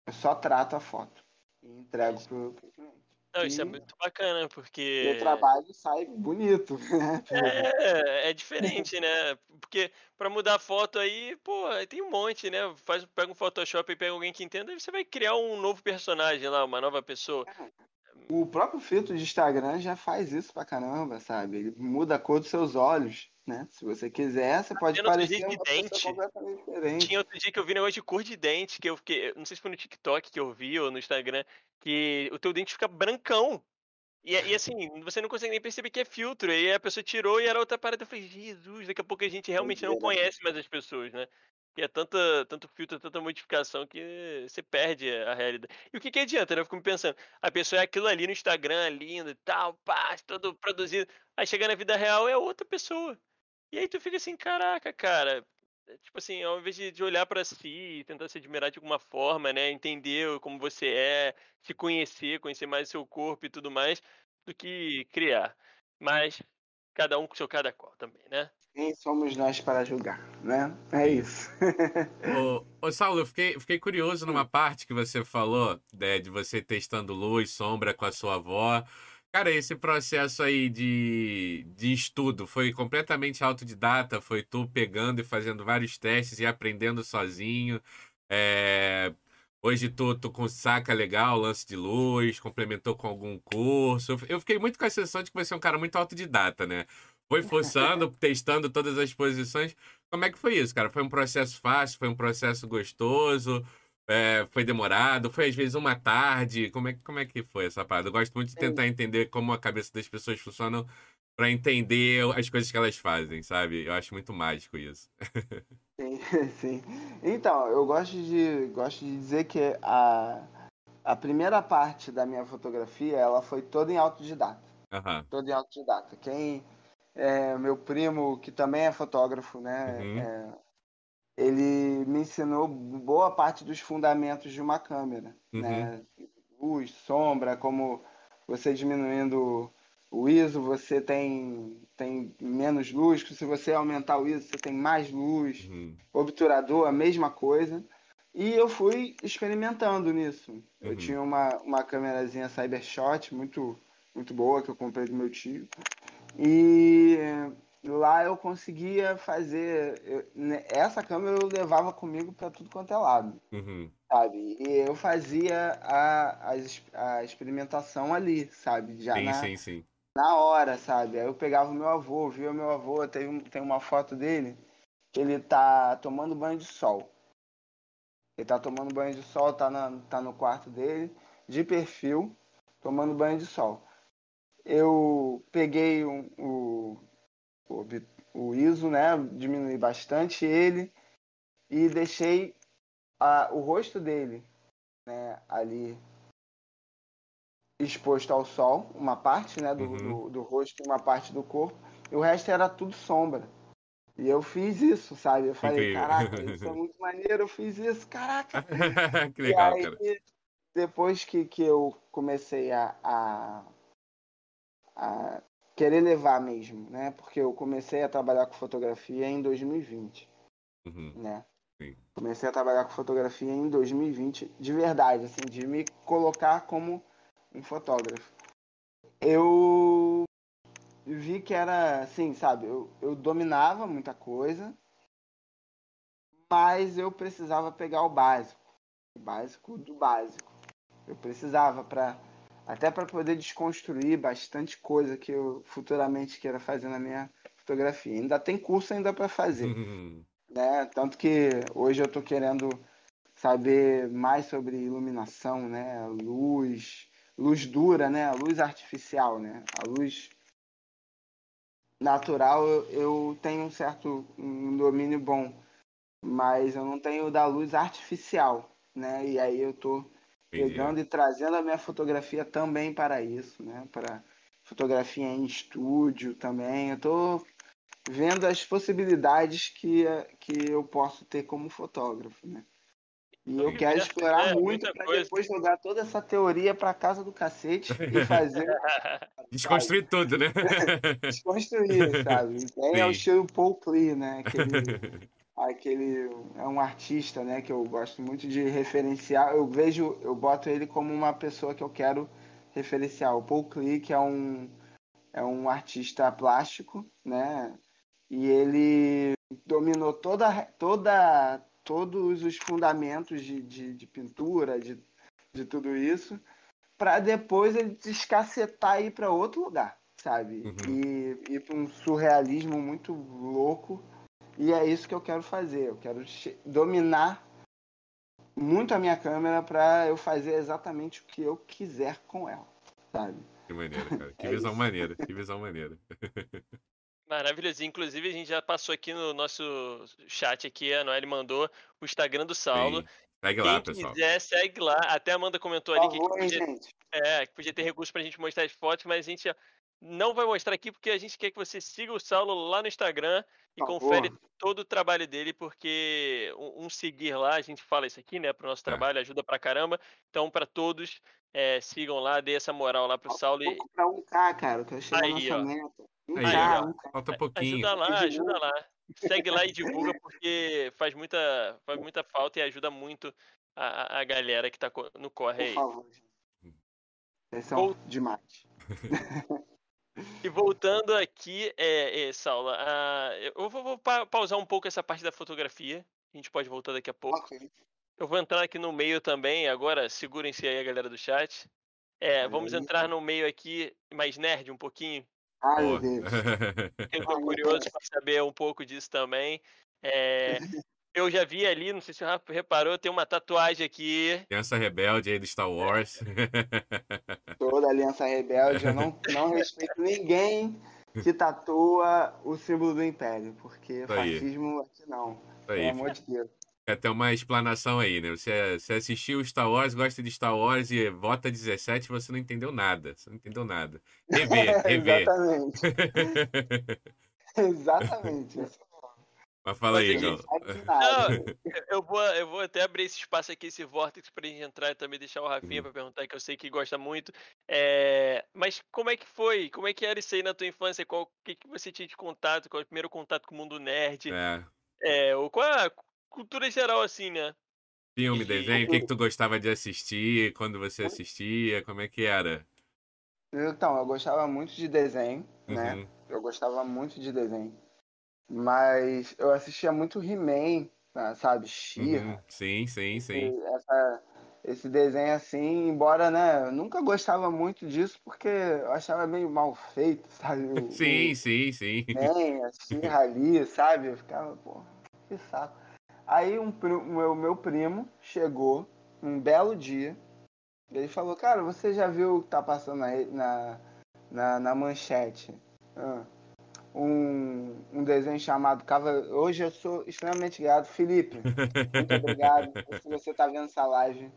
Eu só trato a foto e entrego pro, pro cliente. Não, isso é muito bacana, porque. Meu trabalho sai bonito. Né? É, é diferente, né? Porque para mudar foto aí, pô, tem um monte, né? Faz, pega um Photoshop e pega alguém que entenda, você vai criar um novo personagem lá, uma nova pessoa. É. O próprio filtro de Instagram já faz isso pra caramba, sabe? Ele muda a cor dos seus olhos né? Se você quiser, você pode parecer uma dente. completamente diferente. Tinha outro dia que eu vi negócio de cor de dente, que eu fiquei, não sei se foi no TikTok que eu vi ou no Instagram, que o teu dente fica brancão. E, e assim, você não consegue nem perceber que é filtro. E a pessoa tirou e era outra parada. Eu falei, Jesus, daqui a pouco a gente realmente não conhece mais as pessoas, né? Que é tanta, tanto filtro, tanta modificação que você perde a realidade. E o que, que adianta, né? Eu fico me pensando, a pessoa é aquilo ali no Instagram, lindo e tal, pá, todo produzido. Aí chega na vida real é outra pessoa. E aí tu fica assim, caraca, cara. É, tipo assim, ao invés de, de olhar para si e tentar se admirar de alguma forma, né? Entender como você é, se conhecer, conhecer mais o seu corpo e tudo mais, do que criar. Mas cada um com seu cada qual também, né? Quem somos nós para julgar, né? É isso. ô, ô, Saulo, eu fiquei, fiquei curioso numa parte que você falou né, de você testando luz, sombra com a sua avó. Cara, esse processo aí de, de estudo foi completamente autodidata? Foi tu pegando e fazendo vários testes e aprendendo sozinho? É... Hoje tu, tu com saca legal, lance de luz, complementou com algum curso. Eu fiquei muito com a sensação de que você é um cara muito autodidata, né? Foi forçando, testando todas as posições. Como é que foi isso, cara? Foi um processo fácil? Foi um processo gostoso? É, foi demorado? Foi às vezes uma tarde? Como é, como é que foi essa parada? Eu gosto muito de tentar entender como a cabeça das pessoas funciona para entender as coisas que elas fazem, sabe? Eu acho muito mágico isso. Sim, sim. Então, eu gosto de, gosto de dizer que a, a primeira parte da minha fotografia, ela foi toda em autodidata. Uhum. Toda em autodidata. Quem... É, meu primo, que também é fotógrafo, né? Uhum. É, ele me ensinou boa parte dos fundamentos de uma câmera, uhum. né? Luz, sombra, como você diminuindo o ISO, você tem, tem menos luz, se você aumentar o ISO, você tem mais luz. Uhum. Obturador, a mesma coisa. E eu fui experimentando nisso. Eu Uhum. tinha uma, uma câmerazinha Cybershot muito, muito boa que eu comprei do meu tio. E lá eu conseguia fazer. eu- né, essa câmera eu levava comigo para tudo quanto é lado, Uhum. sabe? E eu fazia a, a, a experimentação ali, sabe? Já Sim, na, sim, sim. na hora, sabe? Aí eu pegava o meu avô, via o meu avô, tem, um- tem uma foto dele que ele tá tomando banho de sol. Ele tá tomando banho de sol, tá, na, tá no quarto dele, de perfil, tomando banho de sol. Eu peguei um- o, o, o ISO, né? Diminui bastante ele e deixei a, o rosto dele, né? Ali exposto ao sol, uma parte, né? Do, Uhum. do, do rosto e uma parte do corpo. E o resto era tudo sombra. E eu fiz isso, sabe? Eu falei, Incrível. caraca, isso é muito maneiro, eu fiz isso, caraca. que legal, e aí, cara. depois que, que eu comecei a, a, a querer levar mesmo, né? Porque eu comecei a trabalhar com fotografia em 2020, Uhum. né? Sim. Comecei a trabalhar com fotografia em 2020, de verdade, assim, de me colocar como um fotógrafo. Eu vi que era, assim, sabe, eu, eu dominava muita coisa, mas eu precisava pegar o básico, o básico do básico. Eu precisava para até para poder desconstruir bastante coisa que eu futuramente queira fazer na minha fotografia. Ainda tem curso ainda para fazer Uhum. né? Tanto que hoje eu tô querendo saber mais sobre iluminação, né? Luz, luz dura, né? A luz artificial, né? A luz natural eu, eu tenho um certo um domínio bom, mas eu não tenho da luz artificial, né? E aí eu tô Entendi. Pegando e trazendo a minha fotografia também para isso, né? Para fotografia em estúdio também. Eu tô vendo as possibilidades que, que eu posso ter como fotógrafo, né? E eu quero explorar né? muito para depois jogar toda essa teoria para casa do cacete e fazer Desconstruir tudo, né? desconstruir, sabe? E é o estilo Paul Klee, né? Aquele, aquele é um artista, né? Que eu gosto muito de referenciar. Eu vejo, eu boto ele como uma pessoa que eu quero referenciar. O Paul Klee, que é um é um artista plástico, né? E ele dominou toda, toda, todos os fundamentos de, de, de pintura, de, de tudo isso, para depois ele descacetar e ir para outro lugar, sabe? Uhum. E ir para um surrealismo muito louco. E é isso que eu quero fazer. Eu quero dominar muito a minha câmera para eu fazer exatamente o que eu quiser com ela, sabe? Que maneiro, cara. Que É visão isso. maneira. Que visão maneira. Maravilhoso. Inclusive, a gente já passou aqui no nosso chat aqui, a Noelle mandou o Instagram do Saulo. Sim. Segue lá, Quem pessoal. quiser, segue lá. Até a Amanda comentou Por ali que, favor, hein, podia, gente? é, que podia ter recurso pra gente mostrar as fotos, mas a gente não vai mostrar aqui porque a gente quer que você siga o Saulo lá no Instagram e Por confere favor. todo o trabalho dele, porque um, um seguir lá, a gente fala isso aqui, né, pro nosso É. trabalho, ajuda pra caramba. Então, pra todos, é, sigam lá, dê essa moral lá pro Saulo um e pouco pra 1K, cara. Eu quero chegar Aí, ó. meta. Aí, 1K, ó. 1K. Falta pouquinho. ajuda lá, ajuda lá. Segue lá e divulga porque faz muita, faz muita falta e ajuda muito a, a- galera que tá co- no corre Por aí. favor, gente. Vocês são Vol- demais. E voltando aqui, é, é, Saulo, ah, eu vou, vou pa- pausar um pouco essa parte da fotografia. A gente pode voltar daqui a pouco. Ok. Eu vou entrar aqui no meio também, agora segurem-se aí a galera do chat. É, vamos entrar no meio aqui mais nerd um pouquinho. Ai, meu Deus. Eu tô curioso para saber um pouco disso também. É, eu já vi ali, não sei se o Rafa reparou, tem uma tatuagem aqui. Criança rebelde aí do Star Wars. Toda aliança rebelde, eu não, não respeito ninguém que tatua o símbolo do Império, porque Isso aí. fascismo aqui não. Isso Pelo aí. amor de Deus. Quer ter uma explanação aí, né? Você, você assistiu Star Wars, gosta de Star Wars e vota 17, você não entendeu nada. Você não entendeu nada. Rever, rever. Exatamente. Exatamente. Mas fala aí, nada. eu- vou, eu vou até abrir esse espaço aqui, esse vórtice pra gente entrar e também deixar o Rafinha pra perguntar, que eu sei que gosta muito. É, mas como é que foi? Como é que era isso aí na tua infância? Qual, o que, que você tinha de contato? Qual é o primeiro contato com o mundo nerd? É. É, ou qual é a cultura geral, assim, né? Filme, desenho, o que, que tu gostava de assistir, quando você assistia, como é que era? Então, eu gostava muito de desenho, né? Uhum. Eu gostava muito de desenho. Mas eu assistia muito He-Man, né, sabe? She-Ra. Uhum. Sim, sim, sim. Essa- esse desenho assim, embora, né, eu nunca gostava muito disso porque eu achava meio mal feito, sabe? O, Sim, sim, sim. o He-Man, a She-Ra ali, sabe? Eu ficava, pô, que saco. Aí um o meu, meu primo chegou um belo dia, ele falou, cara, você já viu o que tá passando aí na, na, na manchete? Ah, um, um desenho chamado Cavaleiro. Hoje eu sou extremamente grato, Felipe. Muito obrigado. Se você tá vendo essa live,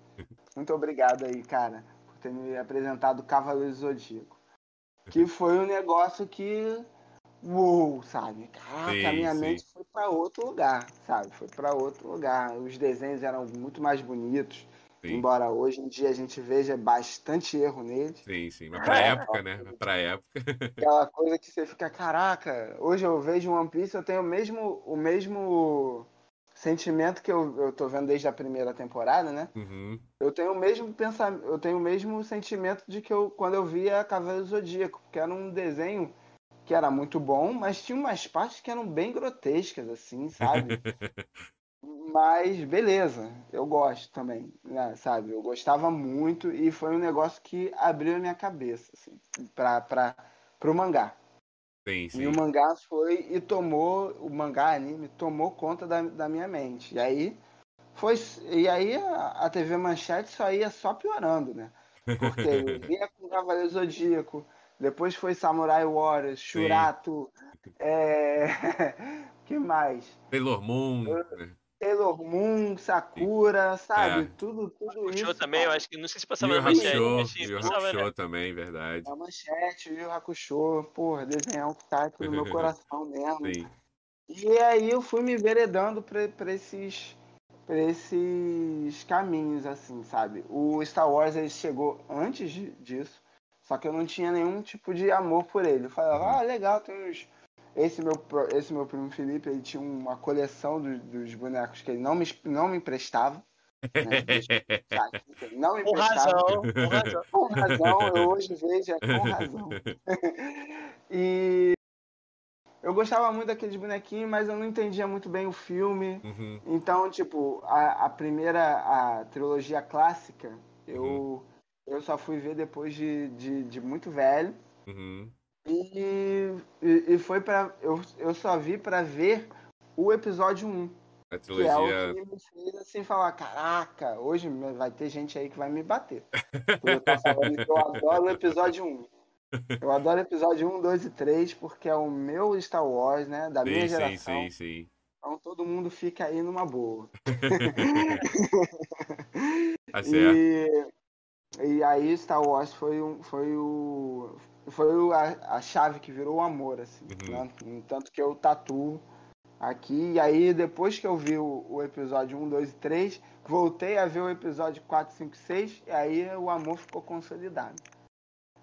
muito obrigado aí, cara, por ter me apresentado o Cavaleiro Zodíaco. Que foi um negócio que. Uou, sabe? Caraca, Sim, a minha sim. mente foi pra outro lugar, sabe? Foi pra outro lugar. Os desenhos eram muito mais bonitos. Sim, Embora hoje em dia a gente veja bastante erro neles. sim, sim. Mas pra época, né? Pra época. Aquela coisa que você fica, caraca, hoje eu vejo One Piece, eu tenho o mesmo, o mesmo sentimento que eu, eu tô vendo desde a primeira temporada, né? Uhum. Eu tenho o mesmo pensamento, eu tenho o mesmo sentimento de que eu quando eu via Cavaleiro do Zodíaco, porque era um desenho que era muito bom, mas tinha umas partes que eram bem grotescas, assim, sabe? Mas beleza, eu gosto também, né, sabe? Eu gostava muito e foi um negócio que abriu a minha cabeça, assim, pra, pra, pro mangá. Sim, E sim. o mangá foi e tomou, o mangá anime tomou conta da, da minha mente. E aí foi e aí a, a TV Manchete só ia só piorando, né? Porque eu via com Cavaleiro Zodíaco, depois foi Samurai Warriors, Shurato, é... que mais? Sailor Moon. né? Sailor Moon, Sakura, sabe? É. Tudo, tudo O show isso. também, eu cara. acho que não sei se passava Yu na manchete, Hakusho, Yu Yu passava, né? Hakusho também, verdade. A manchete, o Yu Hakusho, porra, que tá aqui no meu coração mesmo. Sim. E aí eu fui me enveredando pra, pra esses pra esses caminhos, assim, sabe? O Star Wars ele chegou antes disso, só que eu não tinha nenhum tipo de amor por ele. Eu falava, Uhum. ah, legal, tem uns. Esse meu, esse meu primo Felipe, ele tinha uma coleção dos, dos bonecos que ele não me, não me emprestava. Né? Não me Com emprestava. razão, com razão. Com razão, eu hoje vejo é com razão. e eu gostava muito daqueles bonequinhos, mas eu não entendia muito bem o filme. Uhum. Então, tipo, a, a primeira, a trilogia clássica, eu, Uhum. eu só fui ver depois de, de, de muito velho. Uhum. E, e, e foi pra. Eu, eu só vi pra ver o episódio 1. A Que é o trilogia. que me fez assim falar, caraca, hoje vai ter gente aí que vai me bater. Eu falando que eu adoro o episódio 1. Eu adoro o episódio 1, 2 e 3, porque é o meu Star Wars, né? Da minha Sim, sim, geração. sim, sim. Então todo mundo fica aí numa boa. Tá certo. E, e aí Star Wars foi, um, foi o. Foi a, a chave que virou o amor, assim. Uhum. Né? Tanto que eu tatuo aqui. E aí, depois que eu vi o, o episódio 1, 2 e 3, voltei a ver o episódio 4, 5 e 6, e aí o amor ficou consolidado.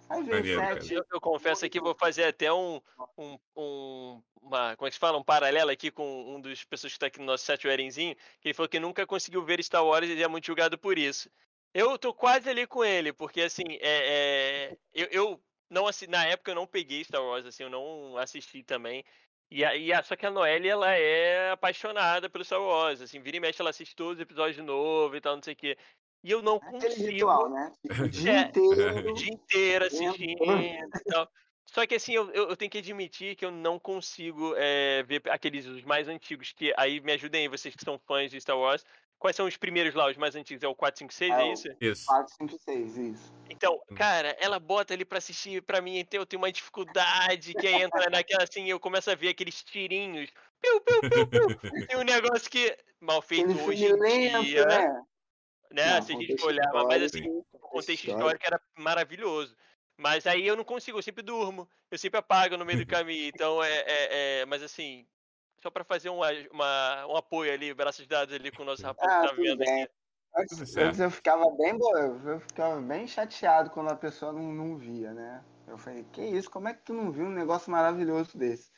Aí veio Maneiro, 7. Eu, eu confesso aqui, vou fazer até um, um, um- uma, como é que se fala? Um paralelo aqui com um dos pessoas que está aqui no nosso chat, o Erenzinho, que ele falou que nunca conseguiu ver Star Wars e ele é muito julgado por isso. Eu tô quase ali com ele, porque assim, é, é, eu, eu não assi- na época eu não peguei Star Wars, assim, eu não assisti também. E, e só que a Noelle, ela é apaixonada pelo Star Wars, assim, vira e mexe, ela assiste todos os episódios de novo e tal, não sei o quê. E eu não Aquele consigo ritual, né? O dia É. inteiro. o dia inteiro assistindo e tal. Só que assim, eu, eu, eu tenho que admitir que eu não consigo é, ver aqueles os mais antigos, que aí me ajudem aí, vocês que são fãs de Star Wars. Quais são os primeiros lá, os mais antigos? É o 4, 5, 6, É é isso? Isso. 4, 5 e 6, isso. Então, cara, ela bota ali pra assistir, pra mim, então eu tenho uma dificuldade, que aí entra naquela assim, eu começo a ver aqueles tirinhos, piu, piu, piu, piu, e um negócio que, mal feito Aquele hoje em lento, dia, né? né, Não, se a gente olhava, mas assim, o contexto histórico. histórico era maravilhoso. Mas aí eu não consigo, eu sempre durmo, eu sempre apago no meio do caminho. Então é. é- é- mas assim, só pra fazer uma, uma- um apoio ali, braços dados ali com o nosso rapaz Ah, que tá tudo vendo aqui. Antes, antes eu ficava bem eu ficava bem chateado quando a pessoa não, não via, né? Eu falei, que isso, como é que tu não viu um negócio maravilhoso desse?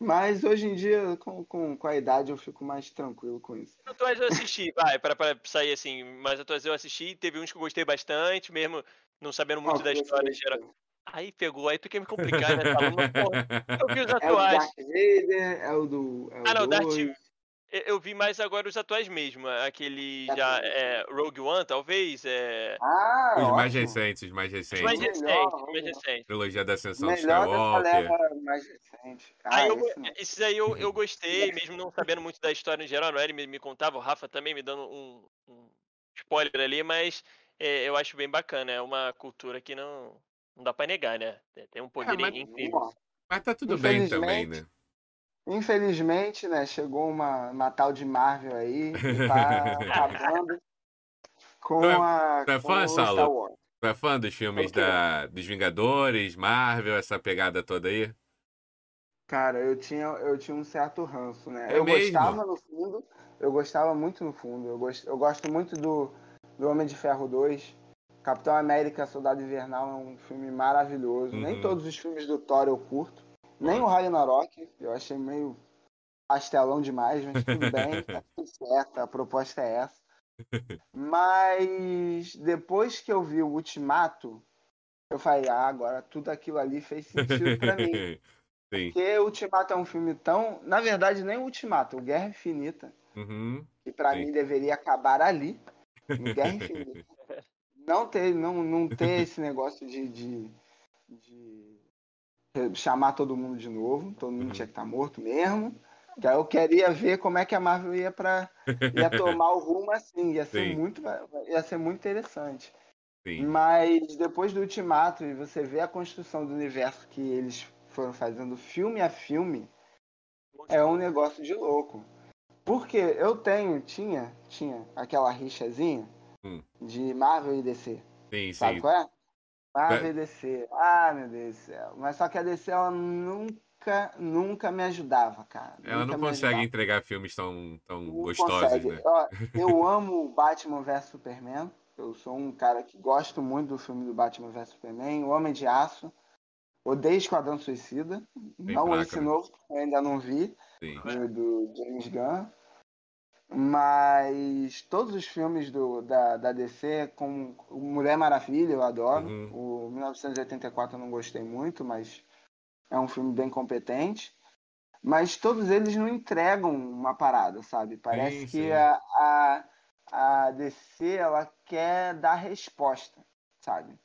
Mas hoje em dia, com, com, com a idade, eu fico mais tranquilo com isso. Atuais eu assisti, vai, para, para sair assim, mas atuais eu assisti, teve uns que eu gostei bastante, mesmo não sabendo muito Qual da história geral. Aí pegou, aí tu quer me complicar, né? Porra, eu vi os É o atuais. Vader, é o do. É o Ah, não, Darth. Eu- Eu vi mais agora os atuais mesmo. Aquele Tá já é, Rogue One, talvez. É, Ah, Os mais ótimo. recentes, os mais os mais recentes. Melhor, recentes, os mais recentes. Trilogia da Ascensão do Skywalker. mais recente. Ah, Aí eu, esses aí eu, eu gostei, mesmo não sabendo muito da história em geral, não ele me, me contava, o Rafa também me dando um, um spoiler ali, mas é, eu acho bem bacana, é uma cultura que não, não dá pra negar, né? Tem- um poder mas- incrível. Bom, Mas tá tudo bem também, Infelizmente, né? Infelizmente, né, chegou uma, uma tal de Marvel aí tá acabando com é- a tu é com fã, Saulo? É fã dos filmes da, dos Vingadores, Marvel, essa pegada toda aí? Cara, eu tinha, eu tinha um certo ranço, né? É eu mesmo? gostava no fundo, eu gostava muito no fundo. Eu gosto, eu gosto muito do, do Homem de Ferro 2. Capitão América Soldado Invernal é um filme maravilhoso. Nem Uhum. todos os filmes do Thor eu curto. Nem o Ragnarok, eu achei meio pastelão demais, mas tudo bem, tá tudo certo, a proposta é essa. Mas depois que eu vi o Ultimato, eu falei, ah, agora tudo aquilo ali fez sentido pra mim. Sim. Porque o Ultimato é um filme tão. Na verdade, nem o Ultimato, o Guerra Infinita, Uhum. que pra Sim. mim deveria acabar ali, Guerra Infinita. Não ter, não, não ter esse negócio de, de, de chamar todo mundo de novo, todo mundo tinha que estar morto mesmo. Que eu queria ver como é que a Marvel ia para ia tomar o rumo assim, ia ser Sim. muito ia ser muito interessante. Sim. Mas depois do Ultimato e você vê a construção do universo que eles foram fazendo filme a filme, é um negócio de louco. Porque eu tenho, tinha, tinha aquela rixazinha Hum. de Marvel e DC. Sim, Sabe sim. qual é? Marvel e DC. Ah, meu Deus do céu. Mas só que a DC, ela nunca, nunca me ajudava, cara. Ela Nunca não consegue entregar filmes tão, tão Não gostosos, consegue. né? Ó, eu amo Batman vs Superman. Eu sou um cara que gosto muito do filme do Batman vs Superman. O Homem de Aço. Odeio Esquadrão Suicida. Bem não fraco, esse né? novo, que eu ainda não vi, Sim. do James Gunn. Mas todos os filmes do, da, da DC, como Mulher Maravilha, eu adoro. Uhum. O 1984 eu não gostei muito, mas é um filme bem competente. Mas todos eles não entregam uma parada, sabe? Parece Sim, que sim. a, a, a DC ela quer dar resposta, sabe?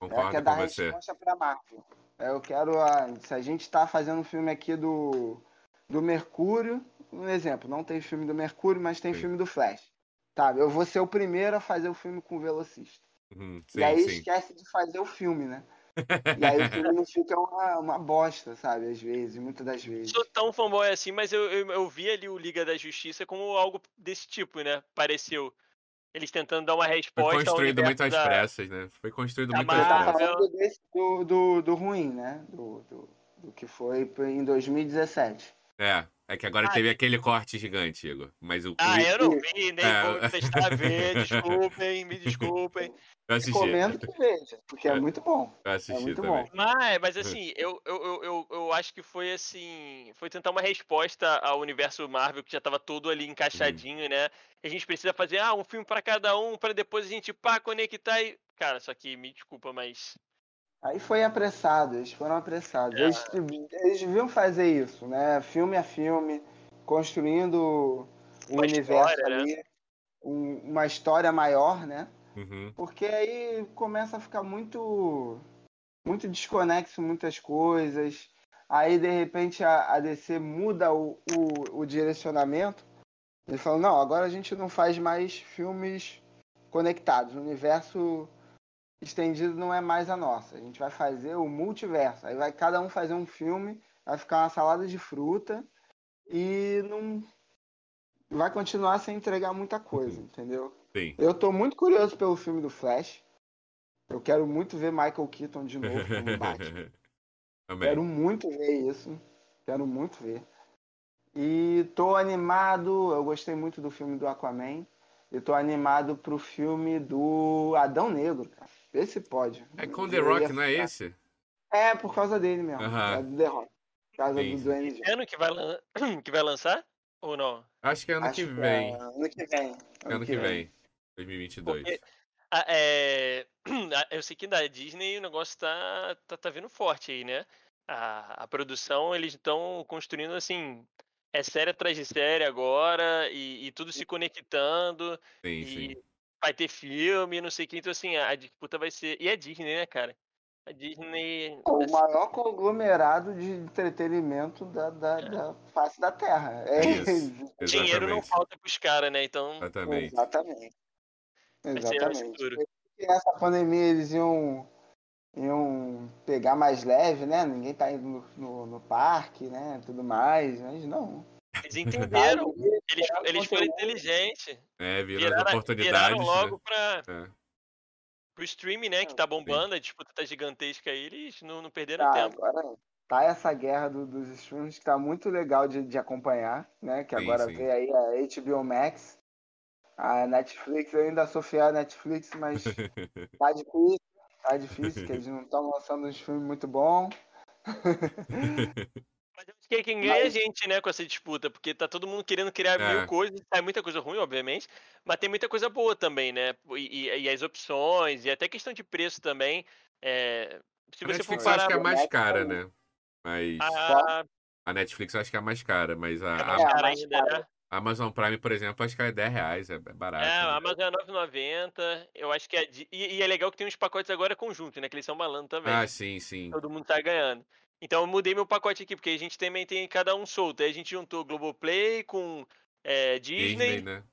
Ela Concordo quer com dar resposta pra Marvel. Eu quero a. Se a gente tá fazendo um filme aqui do, do Mercúrio, um exemplo, não tem filme do Mercúrio, mas tem Sim. filme do Flash. Sabe? Eu vou ser o primeiro a fazer o filme com o velocista. Uhum. e aí Sim, sim. esquece de fazer o filme, né? E aí o filme não fica uma, uma bosta, sabe? Às vezes, muitas das vezes. sou tão fanboy assim, mas eu, eu, eu vi ali o Liga da Justiça como algo desse tipo, né? Pareceu. Eles tentando dar uma Foi resposta ao construído muito às da... pressas, né? Foi construído muito às tá pressas. desse, do, do, do ruim, né? Do, do, do que foi em 2017. É, é que agora Ah, teve aquele corte gigante, Igor. Mas o Ah, eu não vi, nem É. vou testar ver, desculpem, me desculpem. eu assisti. Recomendo que veja, porque é É. muito bom. Eu assisti É muito também. bom. Mas, mas assim, eu, eu, eu, eu, eu acho que foi assim. Foi tentar uma resposta ao universo Marvel, que já tava todo ali encaixadinho, né? A gente precisa fazer ah, um filme pra cada um, pra depois a gente pá, conectar e. Cara, só que me desculpa, mas. Aí foi apressado, eles foram apressados. É. Eles, eles deviam fazer isso, né? Filme a filme, construindo o Uma universo história, né? ali, um- uma história maior, né? Uhum. Porque aí começa a ficar muito muito desconexo muitas coisas. Aí de repente a, a DC muda o, o, o direcionamento. Ele fala, não, agora a gente não faz mais filmes conectados. O universo estendido não é mais a nossa. A gente vai fazer o multiverso. Aí vai cada um fazer um filme, vai ficar uma salada de fruta e não vai continuar sem entregar muita coisa, entendeu? Sim. Eu tô muito curioso pelo filme do Flash. Eu quero muito ver Michael Keaton de novo como Batman. Quero muito ver isso. Quero muito ver. E tô animado. Eu gostei muito do filme do Aquaman. E tô animado pro filme do Adão Negro, cara. Esse pode. É com The Rock, ia não é esse? É, por causa dele mesmo. Aham. É do The Rock. Por causa Sim, do. Duende. É ano que vai, lan- que vai lançar? Ou não? Acho que é ano Acho que que vem. é ano que vem. Ano que vem. 2022. Porque a- é, a- eu sei que da Disney o negócio tá, tá, tá vindo forte aí, né? A, a produção, eles estão construindo assim. É série atrás de série agora, e, e tudo se conectando, Sim, e sim. Vai ter filme, não sei o que. Então, assim, a disputa vai ser. E é Disney, né, cara? A Disney. O assim, maior conglomerado de entretenimento da, da, da face da Terra. É Isso. dinheiro não falta pros caras, né? Então, Exatamente. Exatamente. Exatamente. nessa pandemia eles iam, iam pegar mais leve, né? Ninguém tá indo no, no, no parque, né? Tudo mais, mas não. Eles entenderam. Eles, eles foram inteligentes. É, viram as Viraram, viraram oportunidades, logo né? pra, É. pro streaming, né? Que tá bombando, a disputa tá gigantesca aí, eles não, não perderam Tá, tempo. agora tá essa guerra do- dos streams que tá muito legal de, de acompanhar, né? Que Sim, agora sim. vem aí a HBO Max, a Netflix, eu ainda sou fiel à Netflix, mas tá difícil, tá difícil, que eles não estão lançando uns filmes muito bons. Acho que quem ganha é a gente, né, com essa disputa, porque tá todo mundo querendo criar É. mil coisas, sai muita coisa ruim, obviamente, mas tem muita coisa boa também, né? E, e- e as opções, e até questão de preço também. é, se A você for Netflix eu acho parar. que é a mais Max cara, é- né? Mas a, a Netflix eu acho que é a mais cara, mas a, é a mais É, cara ainda, né? Amazon Prime, por exemplo, acho que é 10 reais, é, é barato. É, a né? Amazon é 9,90. Eu acho que é. de- E, e é legal que tem uns pacotes agora conjunto, né? Que eles são malandro também. Ah, sim, sim. Todo mundo tá ganhando. Então eu mudei meu pacote aqui, porque a gente também tem cada um solto. Aí a gente juntou Globoplay com é, Disney, Disney, né?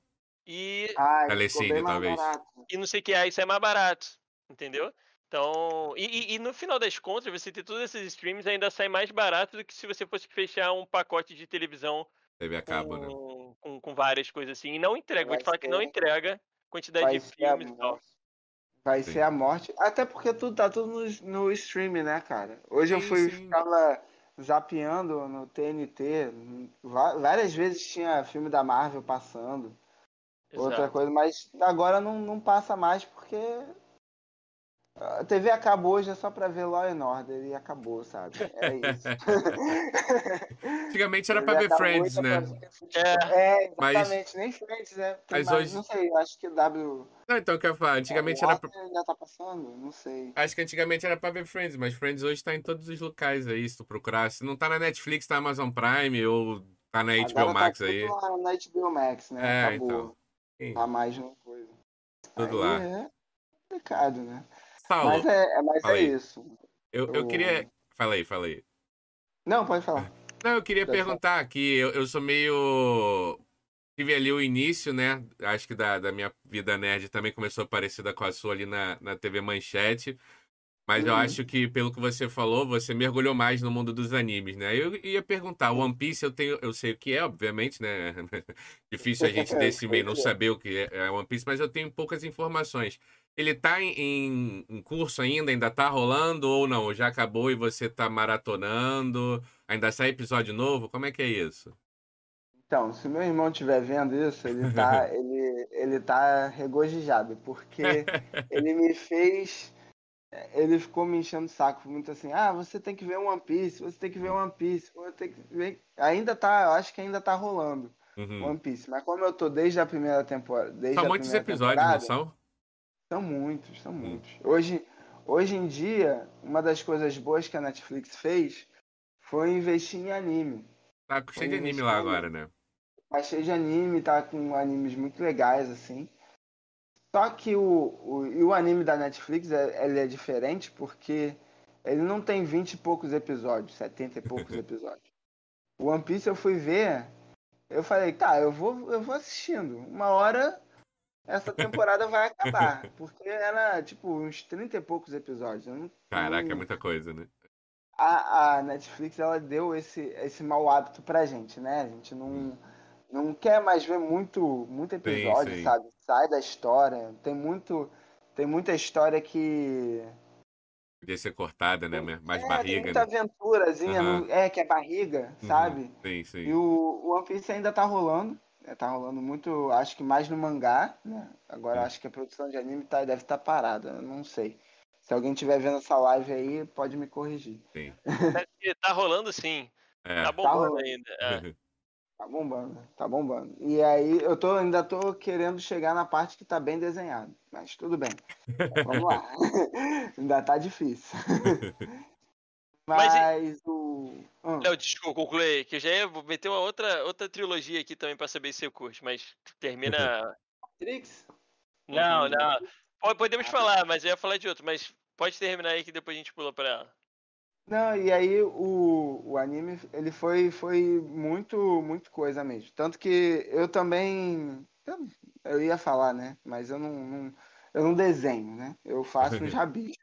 e, Telecine, mais talvez. barato. e não sei o que, aí isso é mais barato. Entendeu? Então. E, e- e no final das contas, você ter todos esses streams ainda sai mais barato do que se você fosse fechar um pacote de televisão TV a cabo, né? com, com, com várias coisas assim. E não entrega. Vou Vai te falar que não entrega quantidade Vai de filmes e tal. morte. Vai Sim. ser a morte. Até porque tudo tá tudo no, no streaming, né, cara? Hoje eu Sim, fui sim. ficava zapeando no TNT. Várias vezes tinha filme da Marvel passando. Outra Exato. coisa, mas agora não, não passa mais porque a TV acabou hoje é só pra ver Law and Order e acabou, sabe? É isso. Antigamente era pra ver Friends, e né? tá pra. É, Mas- exatamente, nem Friends, né? Tem mas mais- hoje- Não sei, acho que W. Não, então eu quero falar, antigamente era pra... Ainda tá passando? Não sei. Acho que antigamente era pra ver Friends, mas Friends hoje tá em todos os locais aí, se tu procurar. Se não tá na Netflix, tá na Amazon Prime ou tá na HBO Agora Max tá aí. tudo lá na HBO Max, né? É, Acabou. então. Sim, Tá mais uma coisa. Tudo Aí lá. É complicado, né? Saulo, Mas é, é- mas é isso. eu, eu queria... Fala aí, fala aí. Não, pode falar. Não, eu queria Pode perguntar aqui, eu, eu sou meio... Tive ali o início, né? Acho que da, da minha vida nerd também começou parecida com a sua ali na, na TV Manchete. Mas eu Uhum. acho que, pelo que você falou, você mergulhou mais no mundo dos animes, né? Eu ia perguntar, One Piece eu tenho, eu sei o que é, obviamente, né? Difícil a gente desse meio não é. saber o que é One Piece, mas eu tenho poucas informações. Ele tá em, em- curso ainda? Ainda tá rolando ou não? Já acabou e você tá maratonando? Ainda sai episódio novo? Como é que é isso? Então, se meu irmão estiver vendo isso, ele tá, ele, ele tá regozijado, porque ele me fez. Ele ficou me enchendo o saco muito assim, ah, você tem que ver One Piece, você tem que ver One Piece, você tem que ver. Ainda tá, eu acho que ainda tá rolando Uhum. One Piece, mas como eu tô desde a primeira temporada. Desde São muitos episódios, não são? São muitos, são muitos. Hoje, hoje em dia, uma das coisas boas que a Netflix fez foi investir em anime. Tá cheio de anime lá agora, né? Tá cheio de anime, tá com animes muito legais, assim. Só que o, o, e o anime da Netflix é, ele é diferente porque ele não tem 20 e poucos episódios, 70 e poucos episódios. O One Piece eu fui ver, eu falei, tá, eu vou, eu vou assistindo. Uma hora essa temporada vai acabar. Porque era tipo uns 30 e poucos episódios. Não- Caraca, é muita coisa, né? a, a Netflix ela deu esse, esse mau hábito pra gente, né? A gente não, não quer mais ver muito, muito episódio, sim. sabe? Sai da história. Tem muito. Tem muita história que. Podia ser cortada, né? Mais é, tem barriga, muita né? aventurazinha, Aham. no- é, que é barriga, Uhum. sabe? Sim, E sim. o, o One Piece ainda tá rolando. Né? Tá rolando muito, acho que mais no mangá, né? Agora Sim. acho que a produção de anime tá, deve estar parada, eu não sei. Se alguém estiver vendo essa live aí, pode me corrigir. sim. Tá rolando sim. É. Tá bombando rolando. ainda. é. Tá bombando, tá bombando. E aí eu tô, ainda tô querendo chegar na parte que tá bem desenhado. Mas tudo bem. Vamos lá. ainda tá difícil. Mas Mas o. Hum, Léo, desculpa, conclui aí, que eu já ia meter uma outra, outra trilogia aqui também pra saber se você curte, mas termina. Matrix? Não, Entendi. não. Po- Podemos Ah. falar, mas eu ia falar de outro, mas pode terminar aí que depois a gente pula pra ela. Não, e aí o, o anime, ele foi, foi muito, muito coisa mesmo. Tanto que eu também, eu, eu ia falar, né? Mas eu não, não- eu não desenho, né? Eu faço os rabis.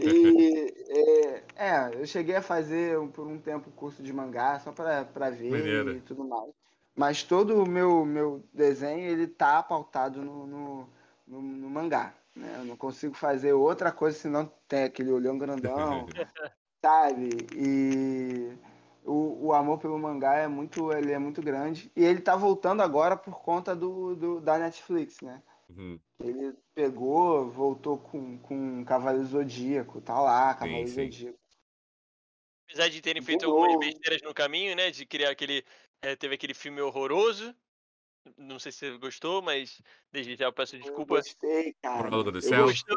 E, é, é, eu cheguei a fazer por um tempo curso de mangá, só para ver e tudo mais. Mas todo o meu, meu desenho, ele tá pautado no, no, no, no mangá, né? Eu não consigo fazer outra coisa senão tem aquele olhão grandão, sabe? E o, o amor pelo mangá é muito, ele é muito grande. E ele tá voltando agora por conta do, do da Netflix, né? Uhum. Ele pegou, voltou com, com Cavaleiro Zodíaco, tá lá, Cavaleiro sim. Zodíaco. Apesar de terem feito De algumas besteiras no caminho, né? De criar aquele. eh, teve aquele filme horroroso. Não sei se você gostou, mas desde já eu peço Eu desculpa. gostei, cara. Prólogo do Eu céu? Gostou?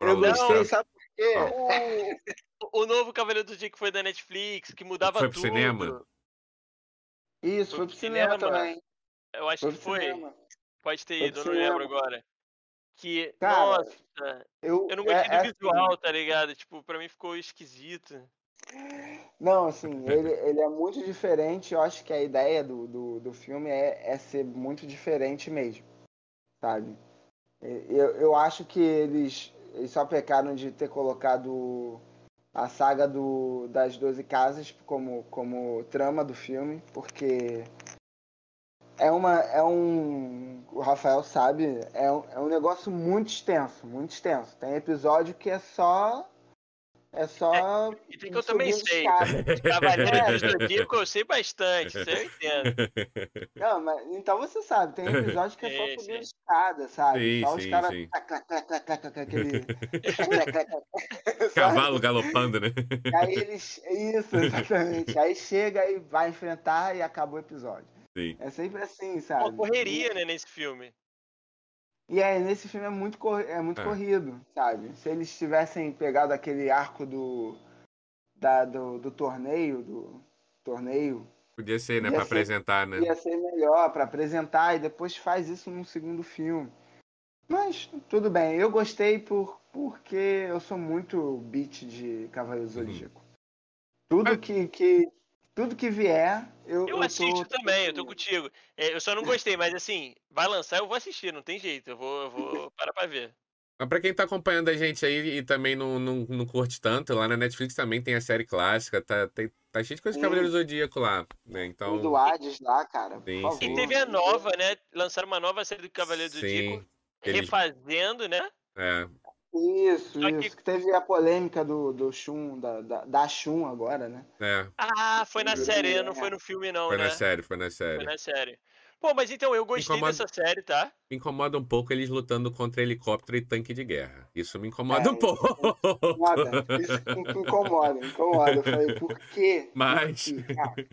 Eu gostei, céu. sabe por quê? O, o novo Cavaleiro do Dia que foi da Netflix, que mudava Foi pro tudo. cinema? Isso, Foi foi pro pro cinema cinema. também. Eu acho Foi que pro foi. cinema. Pode ter ido, eu não lembro cinema. agora. Que, Cara, nossa, Eu, eu não é- gostei do é assim, visual, tá ligado? Tipo, pra mim ficou esquisito. Não, assim, ele, ele é muito diferente. Eu acho que a ideia do, do, do filme é, é ser muito diferente mesmo, sabe? Eu, eu acho que eles, eles só pecaram de ter colocado a saga do, das Doze Casas como, como trama do filme, porque é uma é um o Rafael sabe é um, é um negócio muito extenso muito extenso tem episódio que é só é só E tem que eu também sei. escada. Cavaleiro do Zodíaco eu sei bastante, isso eu entendo. Não, mas então você sabe, tem episódio que é só subindo sim. escada, sabe? Sim, só os caras. Aquele. Sabe? Cavalo galopando, né? Aí eles. Isso, exatamente. Aí chega e vai enfrentar e acaba o episódio. Sim. É sempre assim, Uma sabe? correria, né, nesse filme. E aí, nesse filme é muito, cor- é muito É. corrido, sabe? Se eles tivessem pegado aquele arco do, da, do, do torneio, do torneio, Podia ser, né? Ser- apresentar, né? ia ser melhor pra apresentar e depois faz isso num segundo filme. Mas tudo bem, eu gostei por, porque eu sou muito beat de Cavaleiro Uhum. Zodíaco. Tudo Mas- que, que tudo que vier, eu, Eu eu assisto tô, também, eu tô contigo. É, eu só não gostei, mas assim, vai lançar, eu vou assistir, não tem jeito. Eu vou, eu vou parar pra ver. Mas pra quem tá acompanhando a gente aí e também não, não, não curte tanto, lá na Netflix também tem a série clássica, tá, tem, tá cheio de coisa de. Cavaleiro do Zodíaco lá, né? o Então, do Hades lá, cara. Por Sim. E teve a nova, né? Lançaram uma nova série do Cavaleiro do Sim, Zodíaco, eles- refazendo, né? é, Isso, Só isso. Que teve a polêmica do, do Shun, da, da, da Shun agora, né? é, Ah, foi na série, é. não foi no filme não, foi né? na série, foi na Foi série. na série. Pô, mas então, eu gostei Incomoda- dessa série, tá? Me incomoda um pouco eles lutando contra helicóptero e tanque de guerra. Isso me incomoda É, um pouco. Incomoda. Isso me incomoda, incomoda. Eu falei, por quê? Mas- Por quê? Eu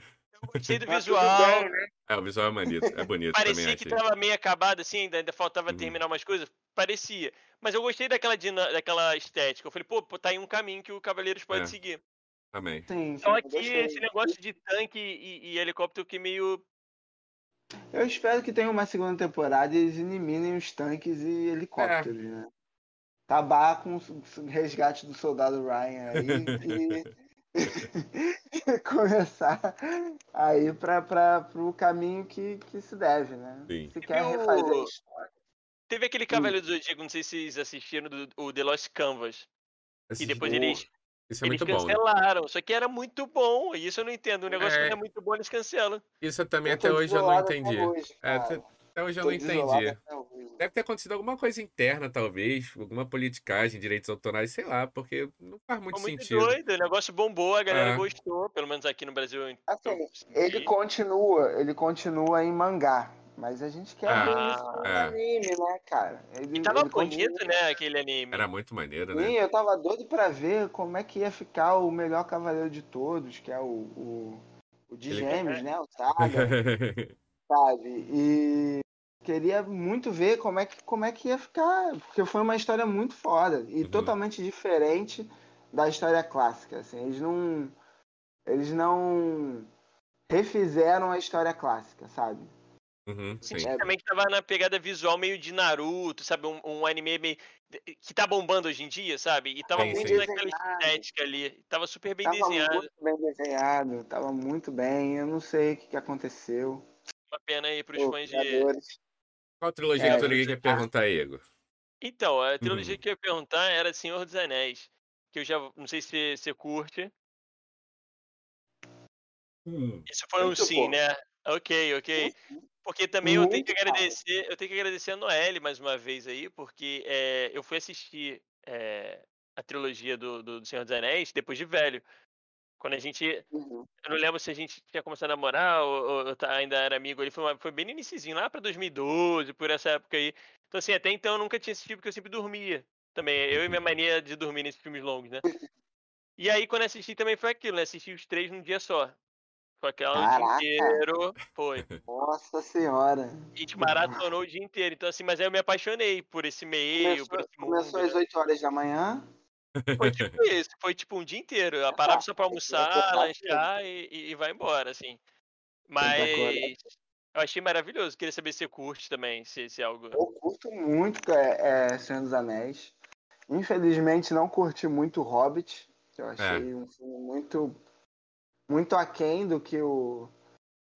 gostei do tudo visual. bem, né? É, o visual é bonito, é bonito também, Parecia que achei. tava meio acabado, assim, ainda, ainda faltava Uhum. terminar umas coisas. Parecia. Mas eu gostei daquela, dina- daquela estética. Eu falei, pô, pô, tá aí um caminho que o Cavaleiros pode É. seguir. Também. Sim, sim, Só que esse negócio de tanque e, e helicóptero que meio. Eu espero que tenha uma segunda temporada e eles eliminem os tanques e helicópteros, É. né? Acabar com o resgate do soldado Ryan aí e começar a ir para o caminho que, que se deve, né? Sim. Se quer refazer a história. Teve aquele Cavaleiro do Zodíaco, não sei se vocês assistiram, do, o The Lost Canvas. E depois eles, Isso é eles muito bom, né? cancelaram. Só que era muito bom. E isso eu não entendo. O negócio É. que é muito bom, eles cancelam. Isso também Eu até hoje eu não entendi. hoje, É. Até hoje eu Tô não entendi. Deve ter acontecido alguma coisa interna, talvez, alguma politicagem, direitos autorais, sei lá, porque não faz muito muito sentido. doido. O negócio bombou, a galera É. gostou. Pelo menos aqui no Brasil. Assim. Ele continua, ele continua em mangá. Mas a gente quer Ah, ver isso no é. anime, né, cara? Ele, E tava ele bonito, continua- né, aquele anime. Era muito maneiro, Sim, né? eu tava doido pra ver como é que ia ficar o melhor cavaleiro de todos, que é o, o, o de Ele- gêmeos, né? O Saga, sabe? E queria muito ver como é, que, como é que ia ficar, porque foi uma história muito foda e Uhum. totalmente diferente da história clássica. Assim, eles não. Eles não refizeram a história clássica, sabe? Uhum, sim. É. também que tava na pegada visual meio de Naruto, sabe? Um, um anime meio. que tá bombando hoje em dia, sabe? E tava Sim, muito sim. naquela Desenhado. estética ali. Tava super bem Tava desenhado. muito bem desenhado, tava muito bem. Eu não sei o que, que aconteceu. Uma pena aí pros Pô, fãs de. Qual trilogia É, que tu gente, quer perguntar Igor? Então, a trilogia Uhum. que eu ia perguntar era Senhor dos Anéis. Que eu já. Não sei se você curte. Isso foi um Muito sim, bom. né? Ok, ok. Porque também eu tenho que Muito, agradecer, eu tenho que agradecer a Noelle mais uma vez aí, porque é, eu fui assistir é, a trilogia do, do, do Senhor dos Anéis depois de velho. Quando a gente. Uhum. Eu não lembro se a gente tinha começado a namorar ou, ou ainda era amigo ali. Foi, foi bem no iniciozinho, lá pra 2012, por essa época aí. Então, assim, até então eu nunca tinha assistido porque eu sempre dormia. Também, eu e minha mania de dormir nesses filmes longos, né? E aí, quando assisti também foi aquilo, né? Assisti os três num dia só. Foi aquela o dia inteiro. Foi. Nossa senhora. A gente maratonou o dia inteiro. Então, assim, mas aí eu me apaixonei por esse meio, por Começou, esse mundo. começou às né? 8 horas da manhã. Foi tipo isso. Foi tipo um dia inteiro. Eu parava só pra almoçar, lanchar e, e- vai embora, assim. Mas eu achei maravilhoso. Queria saber se você curte também, se, se é algo. Eu curto muito é, é, Senhor dos Anéis. Infelizmente não curti muito Hobbit. que Eu achei um filme muito muito aquém do que o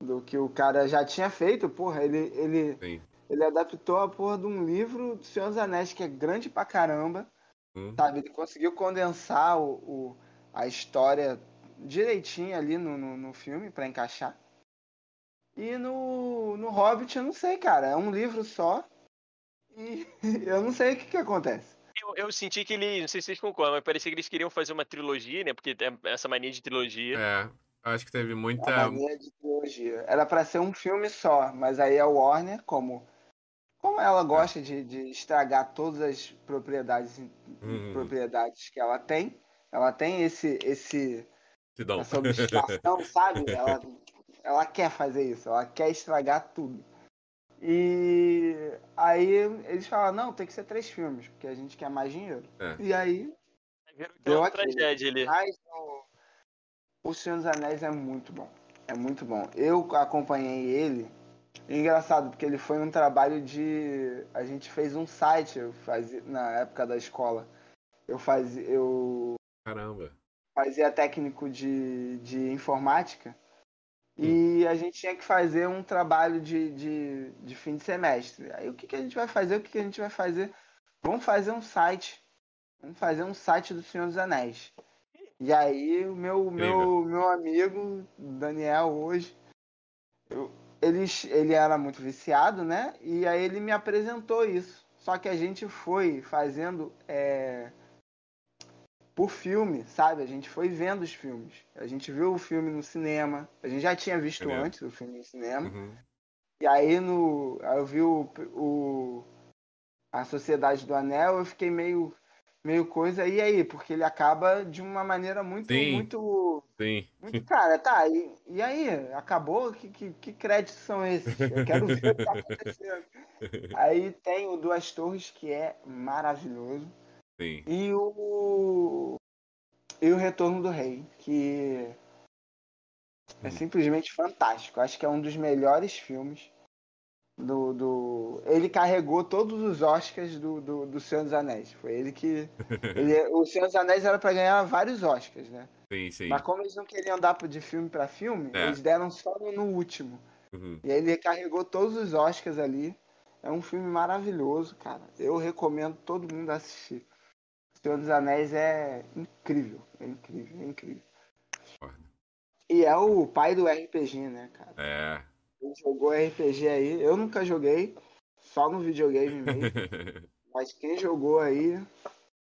do que o cara já tinha feito. Porra, ele ele Sim. ele adaptou a porra de um livro do Senhor dos Anéis que é grande pra caramba. Hum, Sabe, ele conseguiu condensar o, o- a história direitinho ali no, no, no filme pra encaixar. E no, no Hobbit, eu não sei, cara. É um livro só. E eu não sei o que, que acontece. Eu, eu senti que ele. Não sei se vocês concordam, mas parecia que eles queriam fazer uma trilogia, né? Porque tem essa mania de trilogia. É, acho que teve A muita. mania de trilogia. Era pra ser um filme só, mas aí a Warner, como, como ela gosta de, de estragar todas as propriedades, Hum, propriedades que ela tem, ela tem esse, esse, essa obstinação, sabe? Ela, ela quer fazer isso, ela quer estragar tudo. E aí eles falam, não, tem que ser três filmes, porque a gente quer mais dinheiro. É. E aí, Virou Deu aquela aquilo. tragédia ali. mas o, o Senhor dos Anéis é muito bom. É muito bom. Eu acompanhei ele. Engraçado, porque ele foi um trabalho de. A gente fez um site, eu fazia, na época da escola. Eu fazia. Eu Caramba. fazia técnico de, de informática e a gente tinha que fazer um trabalho de, de, de fim de semestre. Aí o que, que a gente vai fazer? O que, que a gente vai fazer? Vamos fazer um site. Vamos fazer um site do Senhor dos Anéis. E aí o meu, meu, meu amigo, Daniel, hoje, eu- ele, ele era muito viciado, né? E aí ele me apresentou isso. Só que a gente foi fazendo é, por filme, sabe? A gente foi vendo os filmes. A gente viu o filme no cinema. A gente já tinha visto Entendeu? antes o filme no cinema. Uhum. E aí no, aí eu vi o, o- a Sociedade do Anel, eu fiquei meio meio coisa. E aí, porque ele acaba de uma maneira muito Sim. muito Sim. muito cara, tá? E, e aí, acabou? Que, que, que créditos são esses? Eu quero ver o que tá acontecendo. Aí tem o Duas Torres, que é maravilhoso. Sim. E o. E o Retorno do Rei, que é Hum. simplesmente fantástico. Acho que é um dos melhores filmes do. do... Ele carregou todos os Oscars do, do, do Senhor dos Anéis. Foi ele que. ele- o Senhor dos Anéis era pra ganhar vários Oscars, né? Sim, sim. Mas como eles não queriam dar de filme pra filme, É. eles deram só no, último. Uhum. E aí ele carregou todos os Oscars ali. É um filme maravilhoso, cara. Eu recomendo todo mundo assistir. O Senhor dos Anéis é incrível. É incrível, é incrível. Foda. E é o pai do RPG, né, cara? É. Ele jogou RPG aí. Eu nunca joguei, só no videogame mesmo. Mas quem jogou aí.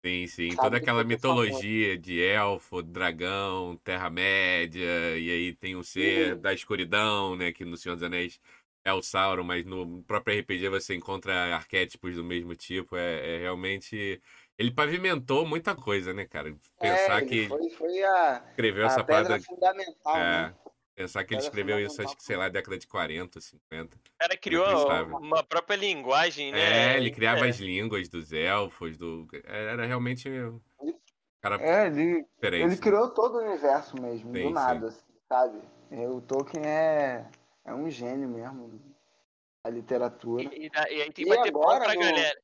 Sim, sim. Toda aquela mitologia de elfo, dragão, Terra-média, e aí tem o ser Sim. da escuridão, né? Que no Senhor dos Anéis é o Sauron, mas no próprio RPG você encontra arquétipos do mesmo tipo. É, é realmente. Ele pavimentou muita coisa, né, cara? Pensar É, que foi, foi a, escreveu a essa pedra parada. fundamental, É, né? Pensar que ele escreveu isso, fundamental acho que, sei lá, década de 40, 50. O cara criou uma própria linguagem, né? É, ele criava É. as línguas dos elfos, do. Era realmente. um Cara É, ele, diferente. ele criou todo o universo mesmo, Sim, do nada, assim, sabe? É, O Tolkien é, é um gênio mesmo da literatura. E, e e aí tem E que bater palma agora pra no- galera.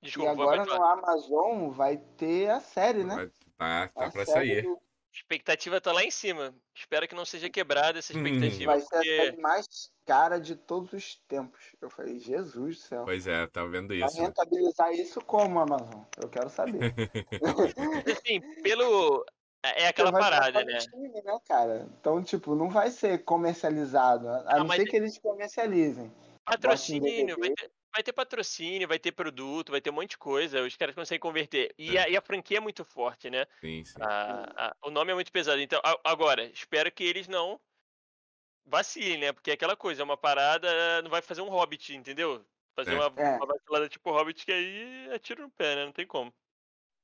E Desculpa, agora pode no. Amazon vai ter a série, né? Tá, tá A pra série sair. do- A expectativa tá lá em cima. Espero que não seja quebrada essa Hum. expectativa, vai ser a porque série mais cara de todos os tempos. Eu falei, Jesus do céu. Pois é, tava vendo Vai isso. né? rentabilizar isso como, Amazon? Eu quero saber. assim, pelo é aquela Vai parada, né? streaming, né, cara? Então, tipo, não vai ser comercializado. A Ah, não mas ser é- que eles comercializem. Patrocínio, vai ter, vai ter patrocínio, vai ter produto, vai ter um monte de coisa. Os caras conseguem converter. E, a, e a franquia é muito forte, né? Sim, sim. A- a- o nome é muito pesado. Então, a- agora, espero que eles não vacilem, né? Porque é aquela coisa, é uma parada, não vai fazer um Hobbit, entendeu? Fazer É. uma, É. uma vacilada tipo Hobbit que aí é tiro no pé, né? Não tem como.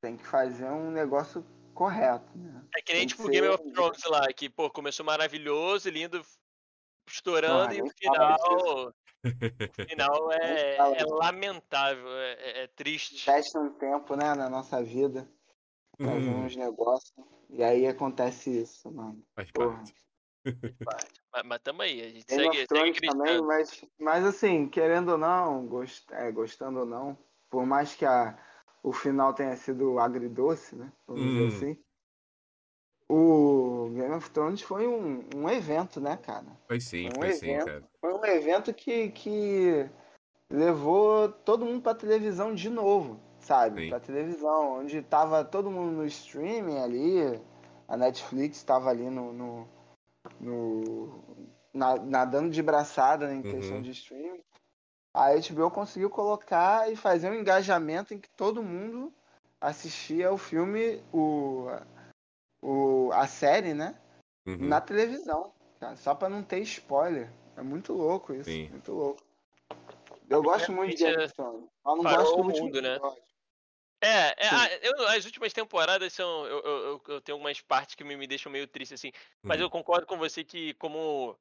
Tem que fazer um negócio correto, né? É que nem Tem que tipo Game ser- of Thrones lá, que, pô, começou maravilhoso, lindo, estourando, Ah, e o nem fala final. O final é, é disso. lamentável, é, é- é triste. Investe um tempo, né, na nossa vida, fazer Hum, uns negócios. E aí acontece isso, mano. faz Porra. parte. Mas, mas tamo aí, a gente Game segue, of segue também, mas, mas assim, querendo ou não, gost, é, gostando ou não, por mais que a, o final tenha sido agridoce, né? Vamos Hum. dizer assim. O Game of Thrones foi um, um evento, né, cara? Foi sim, Um foi sim, evento. cara. Foi um evento que, que levou todo mundo pra televisão de novo, sabe? Sim. Pra televisão, onde tava todo mundo no streaming ali, a Netflix tava ali no. no, no- na- nadando de braçada em Uhum. questão de streaming. A HBO conseguiu colocar e fazer um engajamento em que todo mundo assistia o filme, o, o, a série, né? Uhum. na televisão, cara, só pra não ter spoiler. É muito louco isso, Sim. muito louco. Eu gosto muito de Game of Thrones. Mas não gosto do mundo, né? episódio. É, é Sim. ah, eu- as últimas temporadas são. Eu, eu, eu- eu tenho umas partes que me, me deixam meio triste, assim. Mas Uhum. eu concordo com você que, como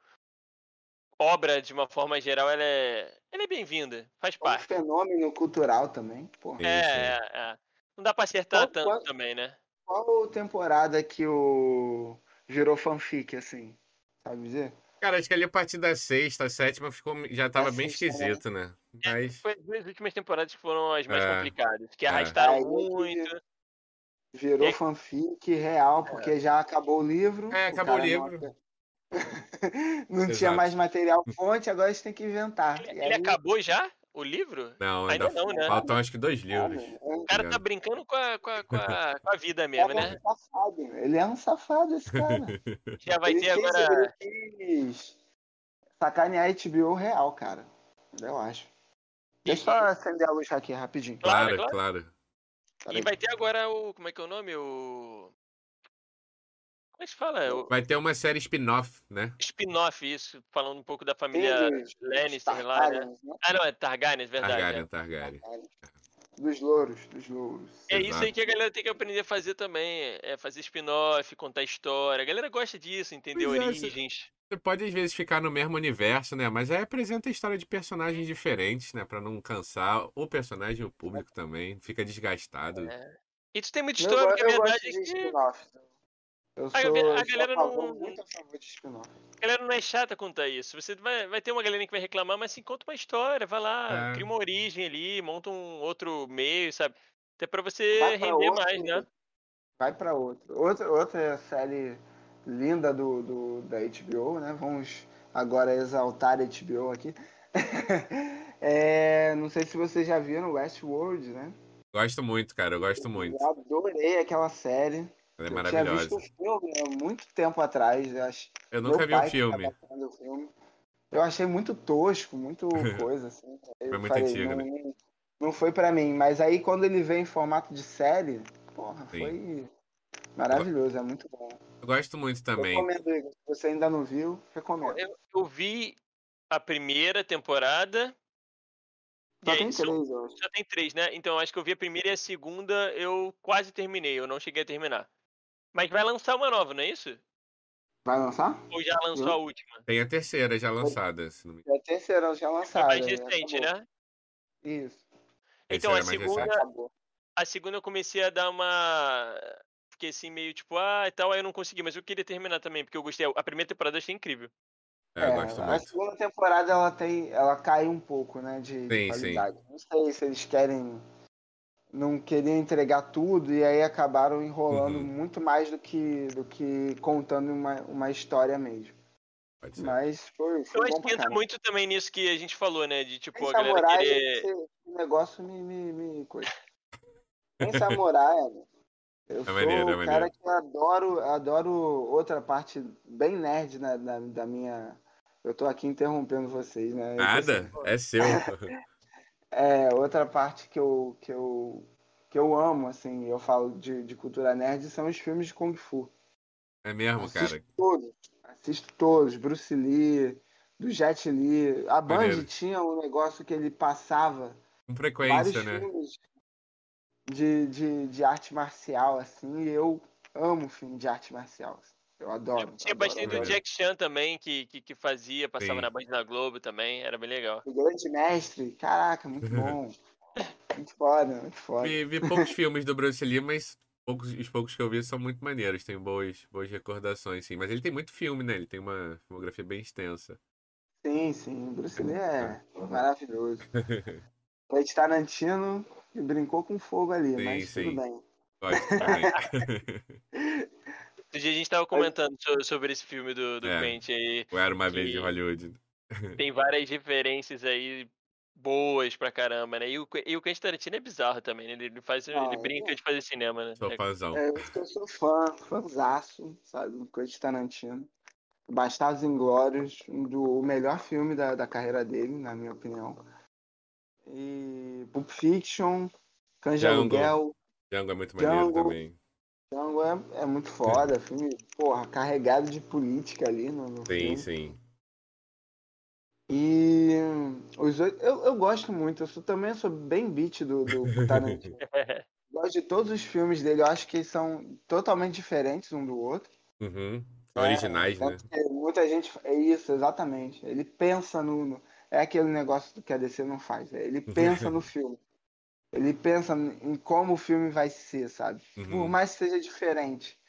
obra, de uma forma geral, ela é, ela é bem-vinda, faz É um parte. fenômeno cultural também, É, é, é. Não dá pra acertar Qual- tanto qual- também, né? Qual temporada que o virou fanfic, assim? Sabe dizer? Cara, acho que ali a partir da sexta, sétima ficou, já tava bem sexta, né? esquisito, né? Mas. Foi as duas últimas temporadas que foram as mais É, complicadas, que é. arrastaram Aí, muito. Virou E- fanfic real, porque já acabou o livro. É, o acabou o cara livro. Não, não tinha mais material fonte, agora eles têm que inventar. E Ele aí- acabou já? O livro? Não, Ainda ainda não, né? faltam acho que dois Ah, livros. meu, O cara tá brincando com a, com a, com a, com a vida é mesmo, um né? safado. Ele é um safado, esse cara. Já vai ele ter quis- agora. Ele quis sacanear a HBO real, cara. Eu acho. Deixa eu só acender a luz aqui rapidinho. Claro, Claro, claro. E vai ter agora o. Como é que é o nome? O. Como é que se fala? Vai ter uma série spin-off, né? spin-off, isso, falando um pouco da família dos- Lannister dos lá, né? Né? Ah, não, é Targaryen, verdade. Targaryen, é. Targaryen. Dos louros, dos louros. É isso aí Exato. que a galera tem que aprender a fazer também. É fazer spin-off, contar história. A galera gosta disso, entender Pois é, você- origens. Você pode às vezes ficar no mesmo universo, né? Mas aí apresenta a história de personagens diferentes, né? Pra não cansar o personagem e o público também. Fica desgastado. É. E tu tem muita Eu, história, go- porque a eu verdade de é que spin-off. Eu sou, A a eu sou galera a favor, não- muito a favor de spin-off. a galera não é chata contar isso. Você vai, vai ter uma galera que vai reclamar, mas assim, conta uma história, vai lá, É. cria uma origem ali, monta um outro meio, sabe? Até pra você Vai pra render outro, mais, né? Vai pra outro. Outra, outra série linda do, do, da HBO, né? Vamos agora exaltar a HBO aqui. É, não sei se vocês já viram Westworld, né? Gosto muito, cara. Eu gosto muito. Eu adorei aquela série. Ela é eu tinha maravilhosa. visto o filme há muito tempo atrás. Eu, acho, Eu meu nunca vi pai o filme. o filme. Eu achei muito tosco, muito coisa, assim. Aí Foi eu muito falei, antigo, não, né? não, foi pra mim. Mas aí quando ele veio em formato de série, porra, Sim. foi maravilhoso, é muito bom. Eu gosto muito também. Recomendo, Igor. Se você ainda não viu, recomendo. Eu, eu vi a primeira temporada. Só aí, tem três, eu acho. Já tem três, né? Então acho que eu vi a primeira e a segunda, eu quase terminei, eu não cheguei a terminar. Mas vai lançar uma nova, não é isso? Vai lançar? Ou já lançou Hum. a última? Tem a terceira já lançada, se não me. É a terceira já É lançada. mais já recente, acabou. né? Isso. Então a é mais segunda, recente. A segunda eu comecei a dar uma. Fiquei assim, meio tipo, ah, e tal, aí eu não consegui, mas eu queria terminar também, porque eu gostei. A primeira temporada eu achei incrível. É, eu gosto a muito. segunda temporada ela tem, ela cai um pouco, né, de, de Sim, sim. qualidade. Não sei se eles querem, não queriam entregar tudo e aí acabaram enrolando Uhum. muito mais do que, do que contando uma, uma história mesmo. Pode ser. Mas foi, foi Eu acho que entra muito também nisso que a gente falou, né? De tipo, Tem a galera samurai, querer. esse negócio me, me, me coisa. Tem samurai, né? Eu sou maneiro, é o cara que adoro, adoro outra parte bem nerd na, na- da minha. Eu tô aqui interrompendo vocês, né? Nada, é seu. É, outra parte que eu, que eu, que eu amo, assim, eu falo de, de cultura nerd, são os filmes de Kung Fu. É mesmo, Assisto cara. todos, assisto todos, Bruce Lee, do Jet Li. A Band Maneiro. tinha um negócio que ele passava Com frequência, né? filmes de, de, de arte marcial, assim, e eu amo filme de arte marcial. assim. Eu adoro. Tinha adoro, bastante do. Jack Chan também, que, que, que fazia, passava Sim. na Band da Globo também, era bem legal. O Grande Mestre, caraca, muito bom. muito foda, muito foda. Vi, vi poucos filmes do Bruce Lee, mas poucos, os poucos que eu vi são muito maneiros. Tem boas, boas recordações, sim. Mas ele tem muito filme, né? Ele tem uma filmografia bem extensa. Sim, sim, o Bruce Lee é maravilhoso. Quentin Tarantino brincou com fogo ali, Sim, mas sim. tudo bem. Gosto também. Outro dia a gente tava comentando so- sobre esse filme do, do É. Quentin aí. Eu era uma vez em Hollywood. Tem várias referências aí boas pra caramba, né? E o, e o Quentin Tarantino é bizarro também, né? Ele, ele faz, Ah, ele brinca de fazer cinema, né? Sou É- fãzão. É, eu acho que eu sou fã, fãzaço, sabe, do Quentin Tarantino. Bastardos Inglórios, um do, o melhor filme da, da carreira dele, na minha opinião. E Pulp Fiction, Cães de. Aluguel, Django é muito maneiro Django. também. Django é, é muito foda, filme, porra, carregado de política ali no, no Sim, filme. sim. E os oito, eu, eu gosto muito, eu sou, também sou bem beat do, do Tarantino. Gosto de todos os filmes dele, eu acho que são totalmente diferentes um do outro. Uhum. É, Originais, né? muita gente. É isso, exatamente. Ele pensa no, no- É aquele negócio que a DC não faz. é, Ele pensa no filme. Ele pensa em como o filme vai ser, sabe? Por Uhum. mais que seja diferente.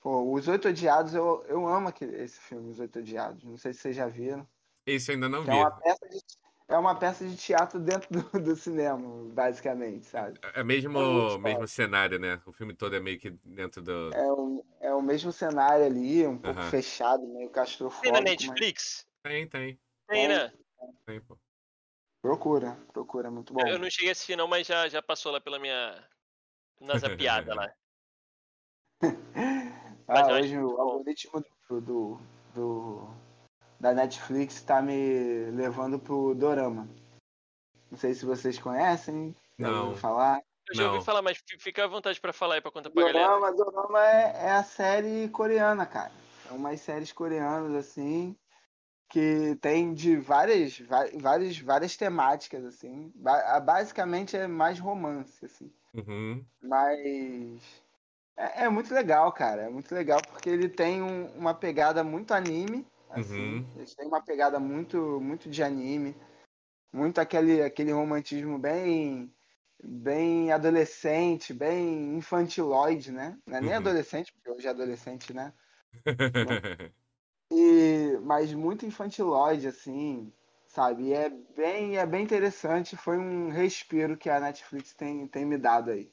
Pô, Os Oito Odiados, eu, eu amo aquele, esse filme, Os Oito Odiados. Não sei se vocês já viram. Esse eu ainda não Que vi. é uma peça de, é uma peça de teatro dentro do, do cinema, basicamente, sabe? É mesmo, É mesmo foda. cenário, né? O filme todo é meio que dentro do. É o, é o mesmo cenário ali, um pouco Aham. fechado, meio Tem claustrofóbico. na mas Netflix? Tem, tem. Tem, né? tem pô. Procura, procura, é muito bom. Eu, eu não cheguei a assistir não, mas já, já passou lá pela minha... Na zapiada lá. Ah, hoje o algoritmo do, do, do- da Netflix tá me levando pro Dorama. Não sei se vocês conhecem, já Não. falar. Eu já ouvi Não. falar, mas fi- fica à vontade pra falar aí, pra contar pra galera. Dorama, Dorama é, é a série coreana, cara. É umas séries coreanas, assim, que tem de várias, várias, várias temáticas, assim. Basicamente é mais romance, assim. Uhum. Mas é, é muito legal, cara. É muito legal porque ele tem um- uma pegada muito anime, assim. Uhum. Eles têm uma pegada muito, muito de anime, muito aquele, aquele romantismo bem, bem adolescente, bem infantiloide, né? Não é nem Uhum. adolescente, porque hoje é adolescente, né? E, mas muito infantiloide, assim, sabe? E é bem, é bem interessante. Foi um respiro que a Netflix tem, tem me dado aí.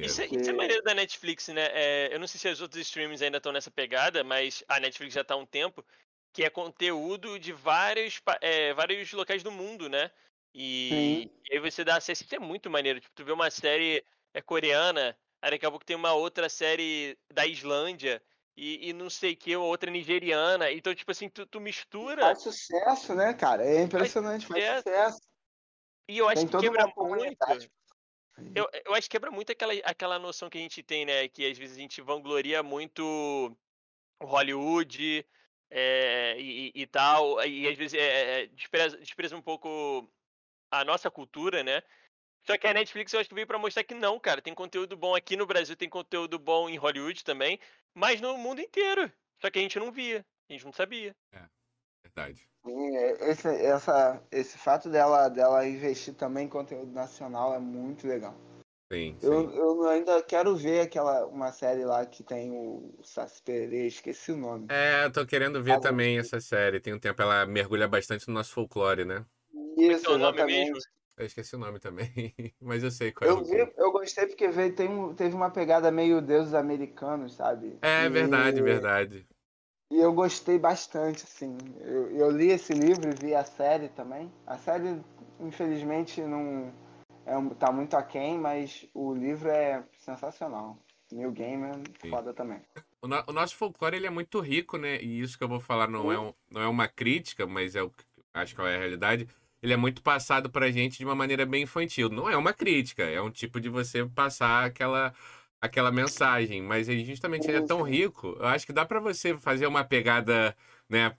Isso, é- isso é maneiro da Netflix, né? É, eu não sei se os outros streams ainda estão nessa pegada, mas a Netflix já tá há um tempo, que é conteúdo de vários, é, vários locais do mundo, né? E, e aí você dá acesso, isso é muito maneiro. Tipo, tu vê uma série é, coreana, aí daqui a pouco tem uma outra série da Islândia, e, e não sei o que, outra nigeriana. Então, tipo assim, tu, tu mistura, Faz sucesso, né, cara? É impressionante, faz sucesso. sucesso. e eu acho que quebra muito. Eu, eu acho que quebra muito aquela, aquela noção que a gente tem, né? Que às vezes a gente vangloria muito Hollywood, é, e, e, tal, e às vezes é, é, despreza, despreza um pouco a nossa cultura, né? Só que a Netflix eu acho que veio para mostrar que não, cara. Tem conteúdo bom aqui no Brasil, tem conteúdo bom em Hollywood também, mas no mundo inteiro. Só que a gente não via, a gente não sabia. É, verdade. É, esse, essa, esse fato dela, dela investir também em conteúdo nacional é muito legal. Sim, sim. Eu, eu ainda quero ver aquela uma série lá que tem o Saci Pererê, esqueci o nome. É, eu tô querendo ver ah, também essa série. Tem um tempo, ela mergulha bastante no nosso folclore, né? Isso, exatamente. Eu esqueci o nome também, mas eu sei qual eu é o vi, Eu gostei porque veio, tem, teve uma pegada meio deuses americanos, sabe? É, e, verdade, verdade. E eu gostei bastante, assim. Eu, eu li esse livro e vi a série também. A série, infelizmente, não é, tá muito aquém, mas o livro é sensacional. New Gamer, Sim. foda também. O, no, o, nosso folclore ele é muito rico, né? E isso que eu vou falar não, é, um, não é uma crítica, mas é o, acho que é a realidade ele é muito passado pra gente de uma maneira bem infantil. Não é uma crítica, é um tipo de você passar aquela aquela mensagem, mas ele justamente ele é tão rico, eu acho que dá para você fazer uma pegada, né,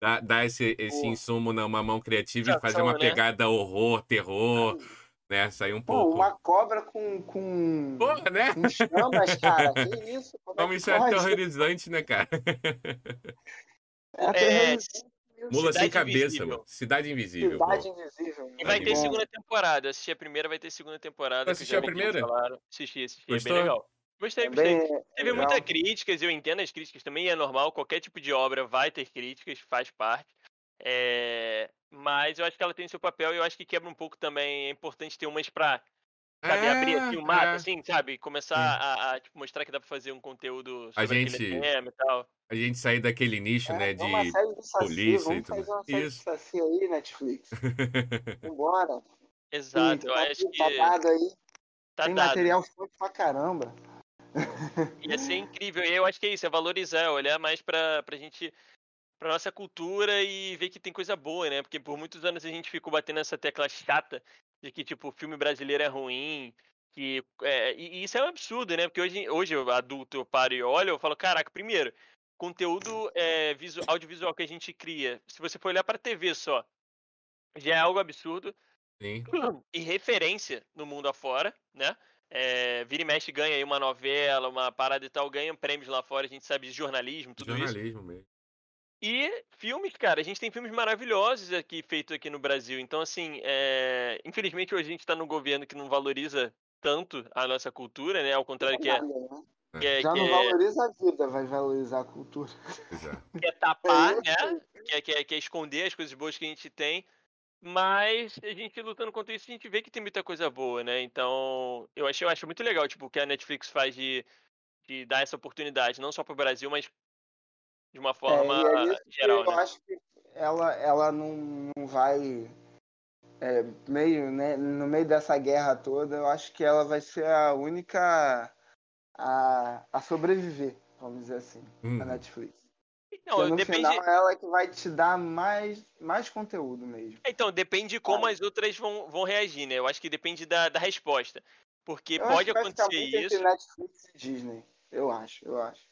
dar, dar esse, esse insumo numa mão criativa e fazer uma né? pegada horror, terror, né, sair um pouco. Pô, uma cobra com com, Porra, né? com chamas, cara. Que isso? Como é, isso é aterrorizante, né, cara? É aterrorizante. Mula Cidade sem cabeça, Invisível. mano. Cidade Invisível. Cidade Invisível. E vai ter segunda temporada. Assisti a primeira, vai ter segunda temporada. Assistiu a primeira? Assisti, assisti. Gostou? É bem legal. Gostei, gostei. Bem, Teve legal. muitas críticas, eu entendo as críticas também, é normal, qualquer tipo de obra vai ter críticas, faz parte. É... Mas eu acho que ela tem seu papel e eu acho que quebra um pouco também. É importante ter umas pra sabe, é, abrir assim o mato, é. assim, sabe? Começar a, a tipo, mostrar que dá pra fazer um conteúdo sobre a gente, tema e tal. A gente sair daquele nicho, é, né, de saci, polícia vamos e tudo. fazer uma série Isso. Saci aí, Netflix. Vambora. Exato, eu tá, acho tá que... Dado aí. Tá Tem dado. material forte pra caramba. Ia ser incrível. E eu acho que é isso, é valorizar, olhar mais pra, pra gente pra nossa cultura e ver que tem coisa boa, né? Porque por muitos anos a gente ficou batendo essa tecla chata de que, tipo, filme brasileiro é ruim, que é, e isso é um absurdo, né? Porque hoje, hoje eu, adulto, eu paro e olho, eu falo, caraca, primeiro, conteúdo é, visual, audiovisual que a gente cria, se você for olhar para TV só, já é algo absurdo. Sim. E referência no mundo afora, né? É, vira e mexe ganha aí uma novela, uma parada e tal, ganha prêmios lá fora, a gente sabe de jornalismo, tudo jornalismo isso. Jornalismo mesmo. E filmes, cara, a gente tem filmes maravilhosos aqui feitos aqui no Brasil. Então, assim, é... infelizmente hoje a gente está num governo que não valoriza tanto a nossa cultura, né? Ao contrário que é. Né? Que é, Já que não é... valoriza a vida, vai valorizar a cultura. Que é tapar, é né? Que é, que, é, que é esconder as coisas boas que a gente tem. Mas a gente lutando contra isso, a gente vê que tem muita coisa boa, né? Então, eu acho, eu acho muito legal, tipo, o que a Netflix faz de, de dar essa oportunidade, não só para o Brasil, mas de uma forma é, geral, eu né? acho que ela, ela não, não vai é, meio, né, no meio dessa guerra toda, eu acho que ela vai ser a única a, a sobreviver, vamos dizer assim, hum. a Netflix. Não, no depende... final ela é que vai te dar mais, mais conteúdo mesmo. Então, depende de como ah. as outras vão, vão reagir, né? Eu acho que depende da, da resposta. Porque eu pode acho que acontecer isso. Entre Netflix e Disney. Eu acho, eu acho.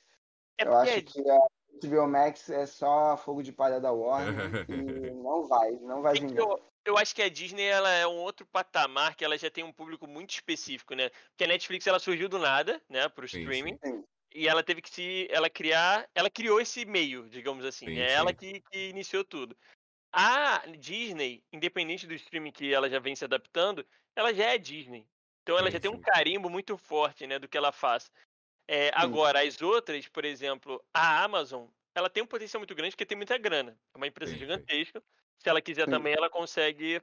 É eu acho que a HBO Max é só fogo de palha da Warner e não vai, não vai vingar. Eu, eu acho que a Disney ela é um outro patamar que ela já tem um público muito específico, né? Porque a Netflix ela surgiu do nada, né, pro streaming. Sim, sim. E ela teve que se ela criar, ela criou esse meio, digamos assim. Sim, é ela que, que iniciou tudo. A Disney, independente do streaming que ela já vem se adaptando, ela já é Disney. Então ela já tem um carimbo muito forte, né, do que ela faz. É, agora, as outras, por exemplo, a Amazon, ela tem um potencial muito grande porque tem muita grana. É uma empresa gigantesca. Se ela quiser Sim. também, ela consegue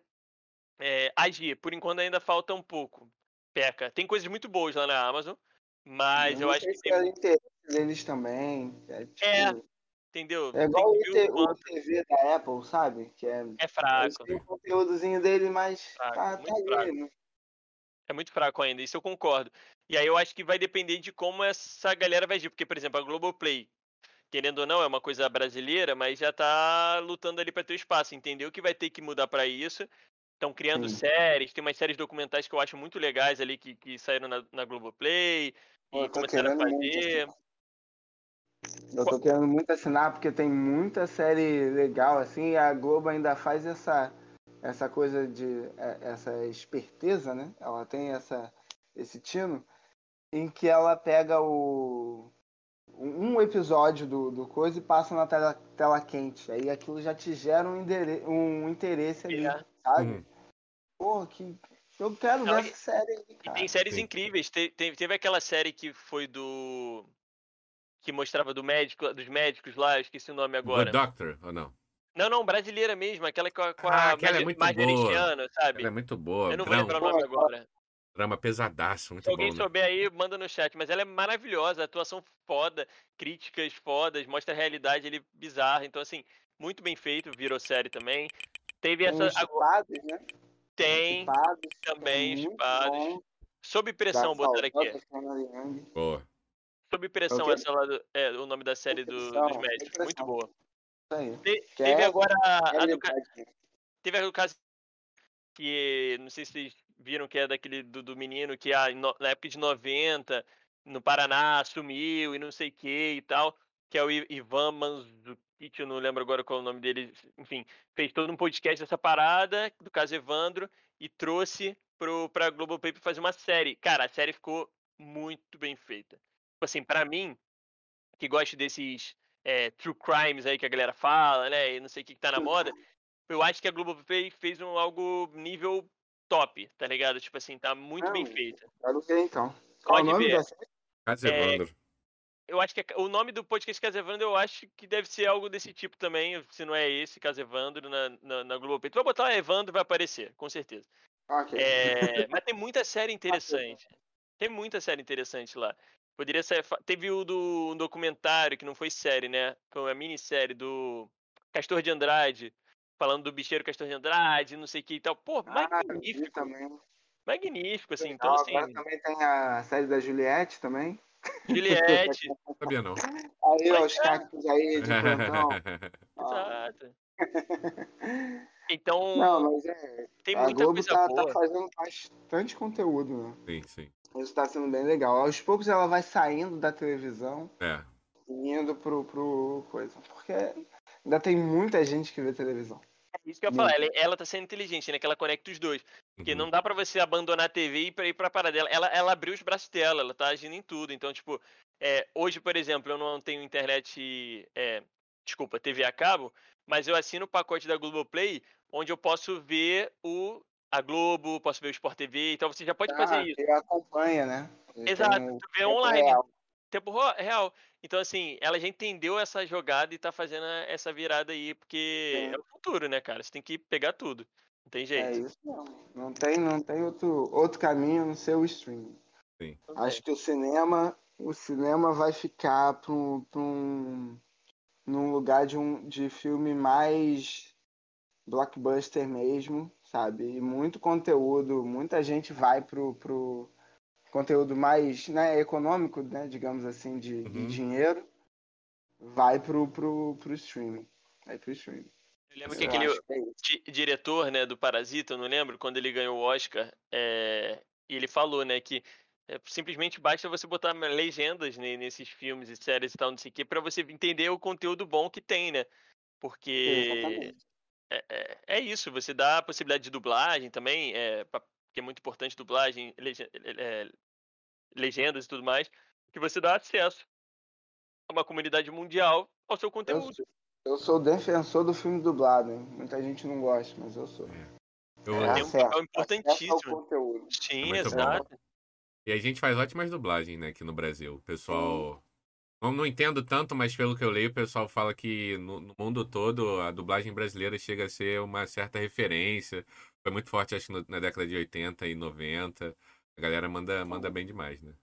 é, agir. Por enquanto ainda falta um pouco. Peca. Tem coisas muito boas lá na Amazon, mas eu, acho que tem... é interesse deles também. É, tipo... é entendeu? É igual o, TV da Apple, sabe? Que é, é fraco. Tem o conteúdozinho dele, mas fraco, tá, tá ali. Né? É muito fraco ainda, isso eu concordo. E aí eu acho que vai depender de como essa galera vai agir. Porque, por exemplo, a Globoplay, querendo ou não, é uma coisa brasileira, mas já tá lutando ali para ter o espaço. Entendeu que vai ter que mudar para isso. Estão criando Sim. séries, tem umas séries documentais que eu acho muito legais ali que, que saíram na, na Globoplay e começaram a fazer. Eu tô querendo muito assinar porque tem muita série legal, assim, e a Globo ainda faz essa, essa coisa de. é, essa esperteza, né? Ela tem essa, esse tino em que ela pega o. um episódio do, do coisa e passa na tela, tela quente. Aí aquilo já te gera um, um interesse ali, É. sabe? Uhum. Pô, que. Eu quero Não, ver essa série E cara. tem séries sim. incríveis. Te- te- Teve, aquela série que foi do. Que mostrava do médico, dos médicos lá, eu esqueci o nome agora. Good Doctor, ou não? Não, não, brasileira mesmo, aquela com a, com Ah, a aquela é muito boa. Sabe? Ela é muito boa. Eu não vou lembrar o Drama, nome agora. drama pesadaço, muito Se alguém bom. Né? souber aí, manda no chat. Mas ela é maravilhosa, atuação foda, críticas fodas, mostra a realidade ele bizarra. Então, assim, muito bem feito, virou série também. Teve Tem essa. os agora- Chipados, né? Tem, Chipados, também, é bom. sob pressão, botaram aqui. Boa. Sob pressão, quê? essa lá do, é o nome da série do- dos médicos. Muito boa. Aí. Te- Que teve é agora a, a do, teve a do caso que não sei se vocês viram que é daquele do, do menino que no- na época de 90 no Paraná sumiu e não sei o que e tal, que é o Ivan Manzukic, eu não lembro agora qual é o nome dele, enfim, fez todo um podcast dessa parada do caso Evandro e trouxe pro pra Globoplay pra fazer uma série. Cara, a série ficou muito bem feita. Tipo assim, pra mim, que gosto desses é, true crimes aí que a galera fala, né, e não sei o que que tá na moda, eu acho que a Globoplay fez um algo nível top, tá ligado? Tipo assim, tá muito bem Não, feita. Quero ver então. Qual o Pode nome ver. Caso É, Evandro. Eu acho que a- o nome do podcast Casa Evandro, eu acho que deve ser algo desse tipo também, se não é esse, Casa Evandro, na, na, na Globoplay. Tu vai botar Evandro, vai aparecer, com certeza. Ok. É, mas tem muita série interessante. Tem muita série interessante lá. Poderia ser. Teve o do um documentário, que não foi série, né? Foi uma minissérie do Castor de Andrade, falando do bicheiro Castor de Andrade, não sei o que e tal. Pô, Ah, magnífico. também. Magnífico, assim. Então, assim, Agora também tem a série da Juliette também. Juliette. Sabia não. Aí, ó, Mas os é. cactos aí de plantão. Exato. Então, Não, mas é. tem a muita Globo coisa tá, boa. tá fazendo bastante conteúdo, né? sim, sim. Isso tá sendo bem legal. Aos poucos ela vai saindo da televisão É. e indo pro, pro coisa. Porque ainda tem muita gente que vê televisão. É Isso que eu ia falar, ela, ela tá sendo inteligente, né? Que ela conecta os dois. Porque Uhum. não dá pra você abandonar a TV e pra ir pra parada dela. Ela, ela abriu os braços dela, ela tá agindo em tudo. Então, tipo, é, hoje, por exemplo, eu não tenho internet. é, desculpa, TV a cabo, mas eu assino o pacote da Globoplay, onde eu posso ver o, a Globo, posso ver o Sport TV, então você já pode fazer Ah, isso. Ele acompanha, né? Ele Exato, o tu vê online. real. Tempo real. Então, assim, ela já entendeu essa jogada e tá fazendo essa virada aí, porque Sim. é o futuro, né, cara? Você tem que pegar tudo. Não tem É jeito. isso mesmo. Não tem, não tem outro, outro caminho no seu streaming. Não Acho tem. que o cinema, o cinema vai ficar para um, pra um num lugar de um de filme mais blockbuster mesmo, sabe? E muito conteúdo, muita gente vai pro, pro conteúdo mais, né, econômico, né, digamos assim, de, de Uhum. dinheiro, vai pro, pro, pro streaming. Vai pro streaming. Eu lembro que aquele que é diretor, né, do Parasita, eu não lembro, quando ele ganhou o Oscar, é, e ele falou, né, que é, simplesmente basta você botar legendas ne- nesses filmes e séries e tal, não sei o quê, pra você entender o conteúdo bom que tem, né? Porque Exatamente. É, é, é isso, você dá a possibilidade de dublagem também, é, pra- que é muito importante dublagem, lege- é, legendas e tudo mais, que você dá acesso a uma comunidade mundial ao seu Eu, conteúdo. sou- eu sou defensor do filme dublado, hein? Muita gente não gosta, mas eu sou. Eu- É, tem um papel importantíssimo. Sim, muito bom. exato. E a gente faz ótimas dublagens, né, aqui no Brasil. O pessoal. Não, não entendo tanto, mas pelo que eu leio, o pessoal fala que no, no mundo todo a dublagem brasileira chega a ser uma certa referência. Foi muito forte, acho no- na década de 80 e 90. A galera manda, manda bem demais, né?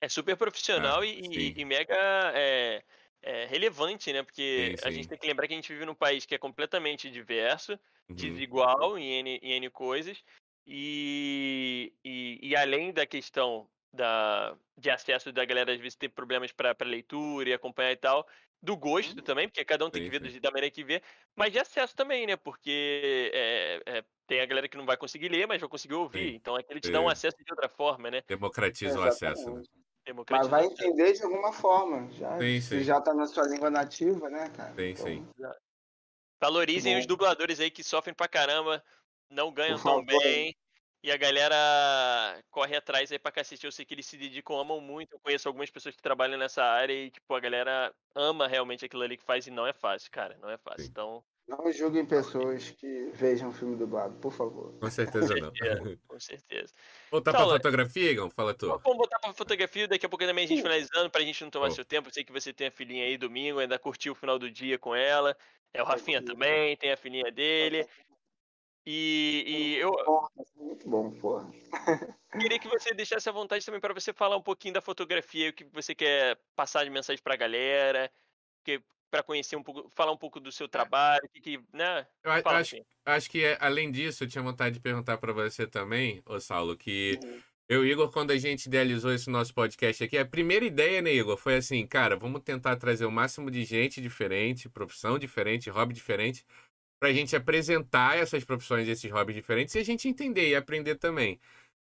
É super profissional Ah, e, e- mega é, é, relevante, né? Porque Sim, a sim. gente tem que lembrar que a gente vive num país que é completamente diverso, Uhum. desigual em N, em N coisas, e, e, e além da questão da, de acesso da galera às vezes ter problemas para leitura e acompanhar e tal, do gosto também, porque cada um tem Sim, que ver sim. da maneira que vê, mas de acesso também, né? Porque é, é, tem a galera que não vai conseguir ler, mas vai conseguir ouvir. Sim. Então aquele te dá um É. acesso de outra forma, né? Democratiza o acesso, né? Exatamente. Mas vai entender de alguma forma. Já, Sim, se já tá na sua língua nativa, né, cara? Sim, Então, sim. Valorizem Bom. os dubladores aí que sofrem pra caramba, não ganham tão bem. E a galera corre atrás aí pra cacete. Eu sei que eles se dedicam, amam muito. Eu conheço algumas pessoas que trabalham nessa área e, tipo, a galera ama realmente aquilo ali que faz e não é fácil, cara. Não é fácil. Então, Não julguem pessoas que vejam filme dublado, por favor. Com certeza não. é, com certeza. Voltar pra Saulo, fotografia, Igor? Fala tu. Vamos botar pra fotografia, daqui a pouco também a gente finalizando, pra gente não tomar Bom. seu tempo. Eu sei que você tem a filhinha aí domingo, ainda curtiu o final do dia com ela. É o Rafinha também, tem a filhinha dele. E, e eu Bom, muito bom, porra. queria que você deixasse à vontade também para você falar um pouquinho da fotografia, o que você quer passar de mensagem pra galera, que para conhecer um pouco, falar um pouco do seu trabalho, o que, que, né? Eu a- Fala acho, assim. acho que, além disso, eu tinha vontade de perguntar pra você também, ô Saulo, que Uhum. eu e Igor, quando a gente idealizou esse nosso podcast aqui, a primeira ideia, né, Igor, foi assim, cara, vamos tentar trazer o máximo de gente diferente, profissão diferente, hobby diferente, pra gente apresentar essas profissões, esses hobbies diferentes e a gente entender e aprender também.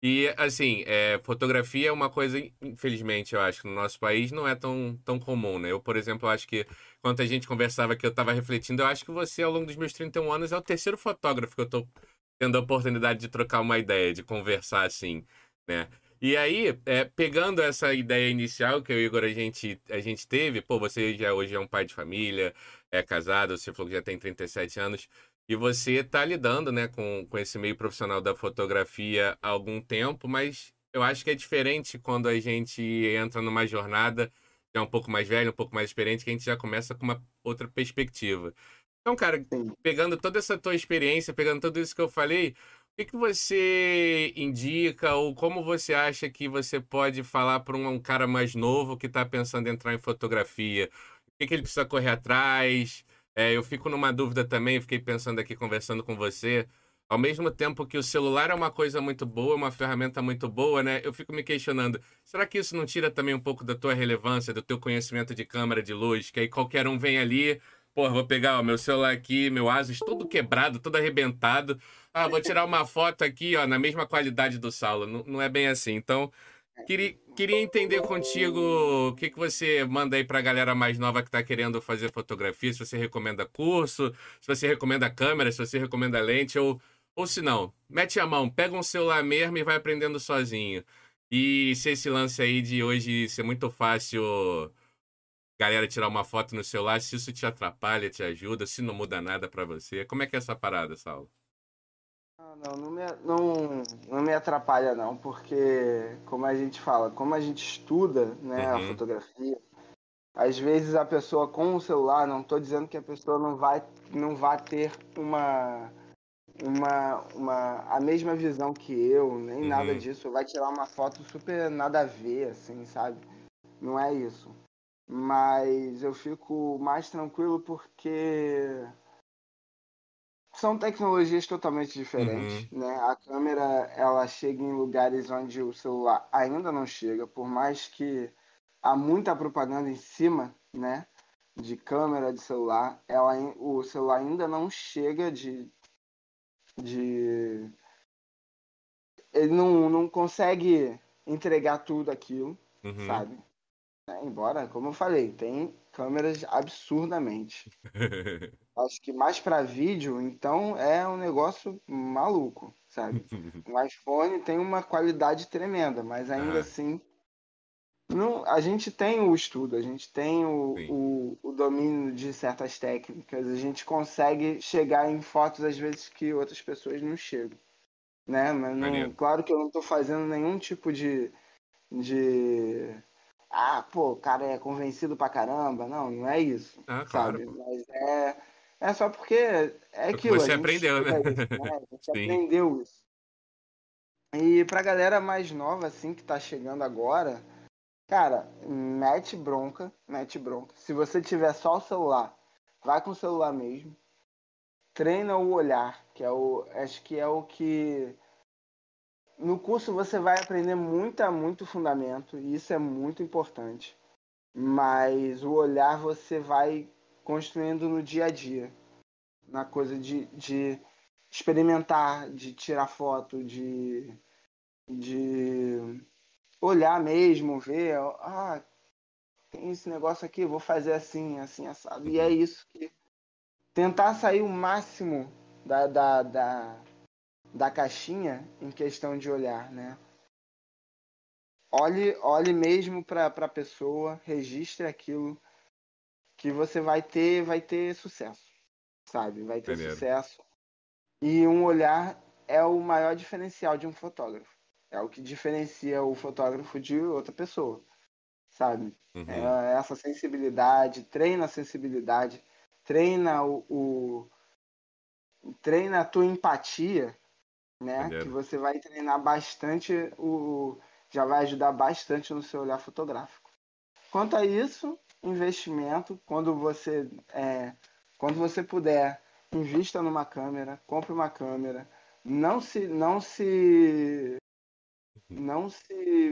E, assim, é, fotografia é uma coisa, infelizmente, eu acho, que no nosso país não é tão, tão comum, né? Eu, por exemplo, acho que, quando a gente conversava que eu tava refletindo, eu acho que você, ao longo dos meus 31 anos, é o terceiro fotógrafo que eu tô tendo a oportunidade de trocar uma ideia, de conversar assim, né? E aí, é, pegando essa ideia inicial que eu e o Igor a gente, a gente teve, pô, você já hoje é um pai de família, é casado, você falou que já tem 37 anos, e você tá lidando, né, com, com esse meio profissional da fotografia há algum tempo, mas eu acho que é diferente quando a gente entra numa jornada já um pouco mais velho, um pouco mais experiente, que a gente já começa com uma outra perspectiva. Então, cara, pegando toda essa tua experiência, pegando tudo isso que eu falei, que, que você indica ou como você acha que você pode falar para um, cara mais novo que está pensando em entrar em fotografia? O que, que ele precisa correr atrás? É, eu fico numa dúvida também, fiquei pensando aqui, conversando com você. Ao mesmo tempo que o celular é uma coisa muito boa, uma ferramenta muito boa, né? Eu fico me questionando, será que isso não tira também um pouco da tua relevância, do teu conhecimento de câmera de luz? Que aí qualquer um vem ali, pô, vou pegar o meu celular aqui, meu Asus todo quebrado, todo arrebentado. Ah, vou tirar uma foto aqui, ó, na mesma qualidade do Saulo. Não, não é bem assim. Então, queria, queria entender contigo o que, que você manda aí pra galera mais nova que tá querendo fazer fotografia, se você recomenda curso, se você recomenda câmera, se você recomenda lente, ou, ou se não, mete a mão, pega um celular mesmo e vai aprendendo sozinho. E se esse lance aí de hoje ser muito fácil galera tirar uma foto no celular, se isso te atrapalha, te ajuda, se não muda nada pra você. Como é que é essa parada, Saulo? Não, não, me, não, não me atrapalha não, porque como a gente fala, como a gente estuda né, a Uhum. fotografia, às vezes a pessoa com o celular, não estou dizendo que a pessoa não vai, não vai ter uma, uma, uma a mesma visão que eu, nem Uhum. nada disso, vai tirar uma foto super nada a ver, assim, sabe? Não é isso. Mas eu fico mais tranquilo porque são tecnologias totalmente diferentes, né? A câmera, ela chega em lugares onde o celular ainda não chega, por mais que há muita propaganda em cima, né? De câmera de celular, ela, o celular ainda não chega de, de ele não, não consegue entregar tudo aquilo, Uhum. sabe? É, embora, como eu falei, tem câmeras absurdamente. Acho que mais para vídeo, então é um negócio maluco, sabe? O iPhone tem uma qualidade tremenda, mas ainda assim, não, a gente tem o estudo, a gente tem o, o, o domínio de certas técnicas, a gente consegue chegar em fotos às vezes que outras pessoas não chegam, né? Mas não, claro que eu não estou fazendo nenhum tipo de, de ah, pô, o cara é convencido pra caramba, não, não é isso Ah, claro. sabe? pô. Mas é, é só porque é que aquilo. você aprendeu, né? isso, né? A gente Sim. aprendeu isso. E pra galera mais nova, assim, que tá chegando agora, cara, mete bronca, mete bronca. Se você tiver só o celular, vai com o celular mesmo. Treina o olhar, que é o. Acho que é o que. No curso você vai aprender muita, muito fundamento, e isso é muito importante. Mas o olhar você vai construindo no dia a dia. Na coisa de, de experimentar, de tirar foto, de, de olhar mesmo, ver, ah, tem esse negócio aqui, vou fazer assim, assim, assado. E é isso que. Tentar sair o máximo da, da, da, da caixinha em questão de olhar, né? Olhe, olhe mesmo para a pessoa, registre aquilo que você vai ter, vai ter sucesso, sabe? Vai ter Maneiro. sucesso. E um olhar é o maior diferencial de um fotógrafo. É o que diferencia o fotógrafo de outra pessoa, sabe? Uhum. É essa sensibilidade, treina a sensibilidade, treina o, o- treina a tua empatia, né? Maneiro. Que você vai treinar bastante o já vai ajudar bastante no seu olhar fotográfico. Quanto a isso, investimento, quando você é, quando você puder, invista numa câmera, compre uma câmera, não se não se não se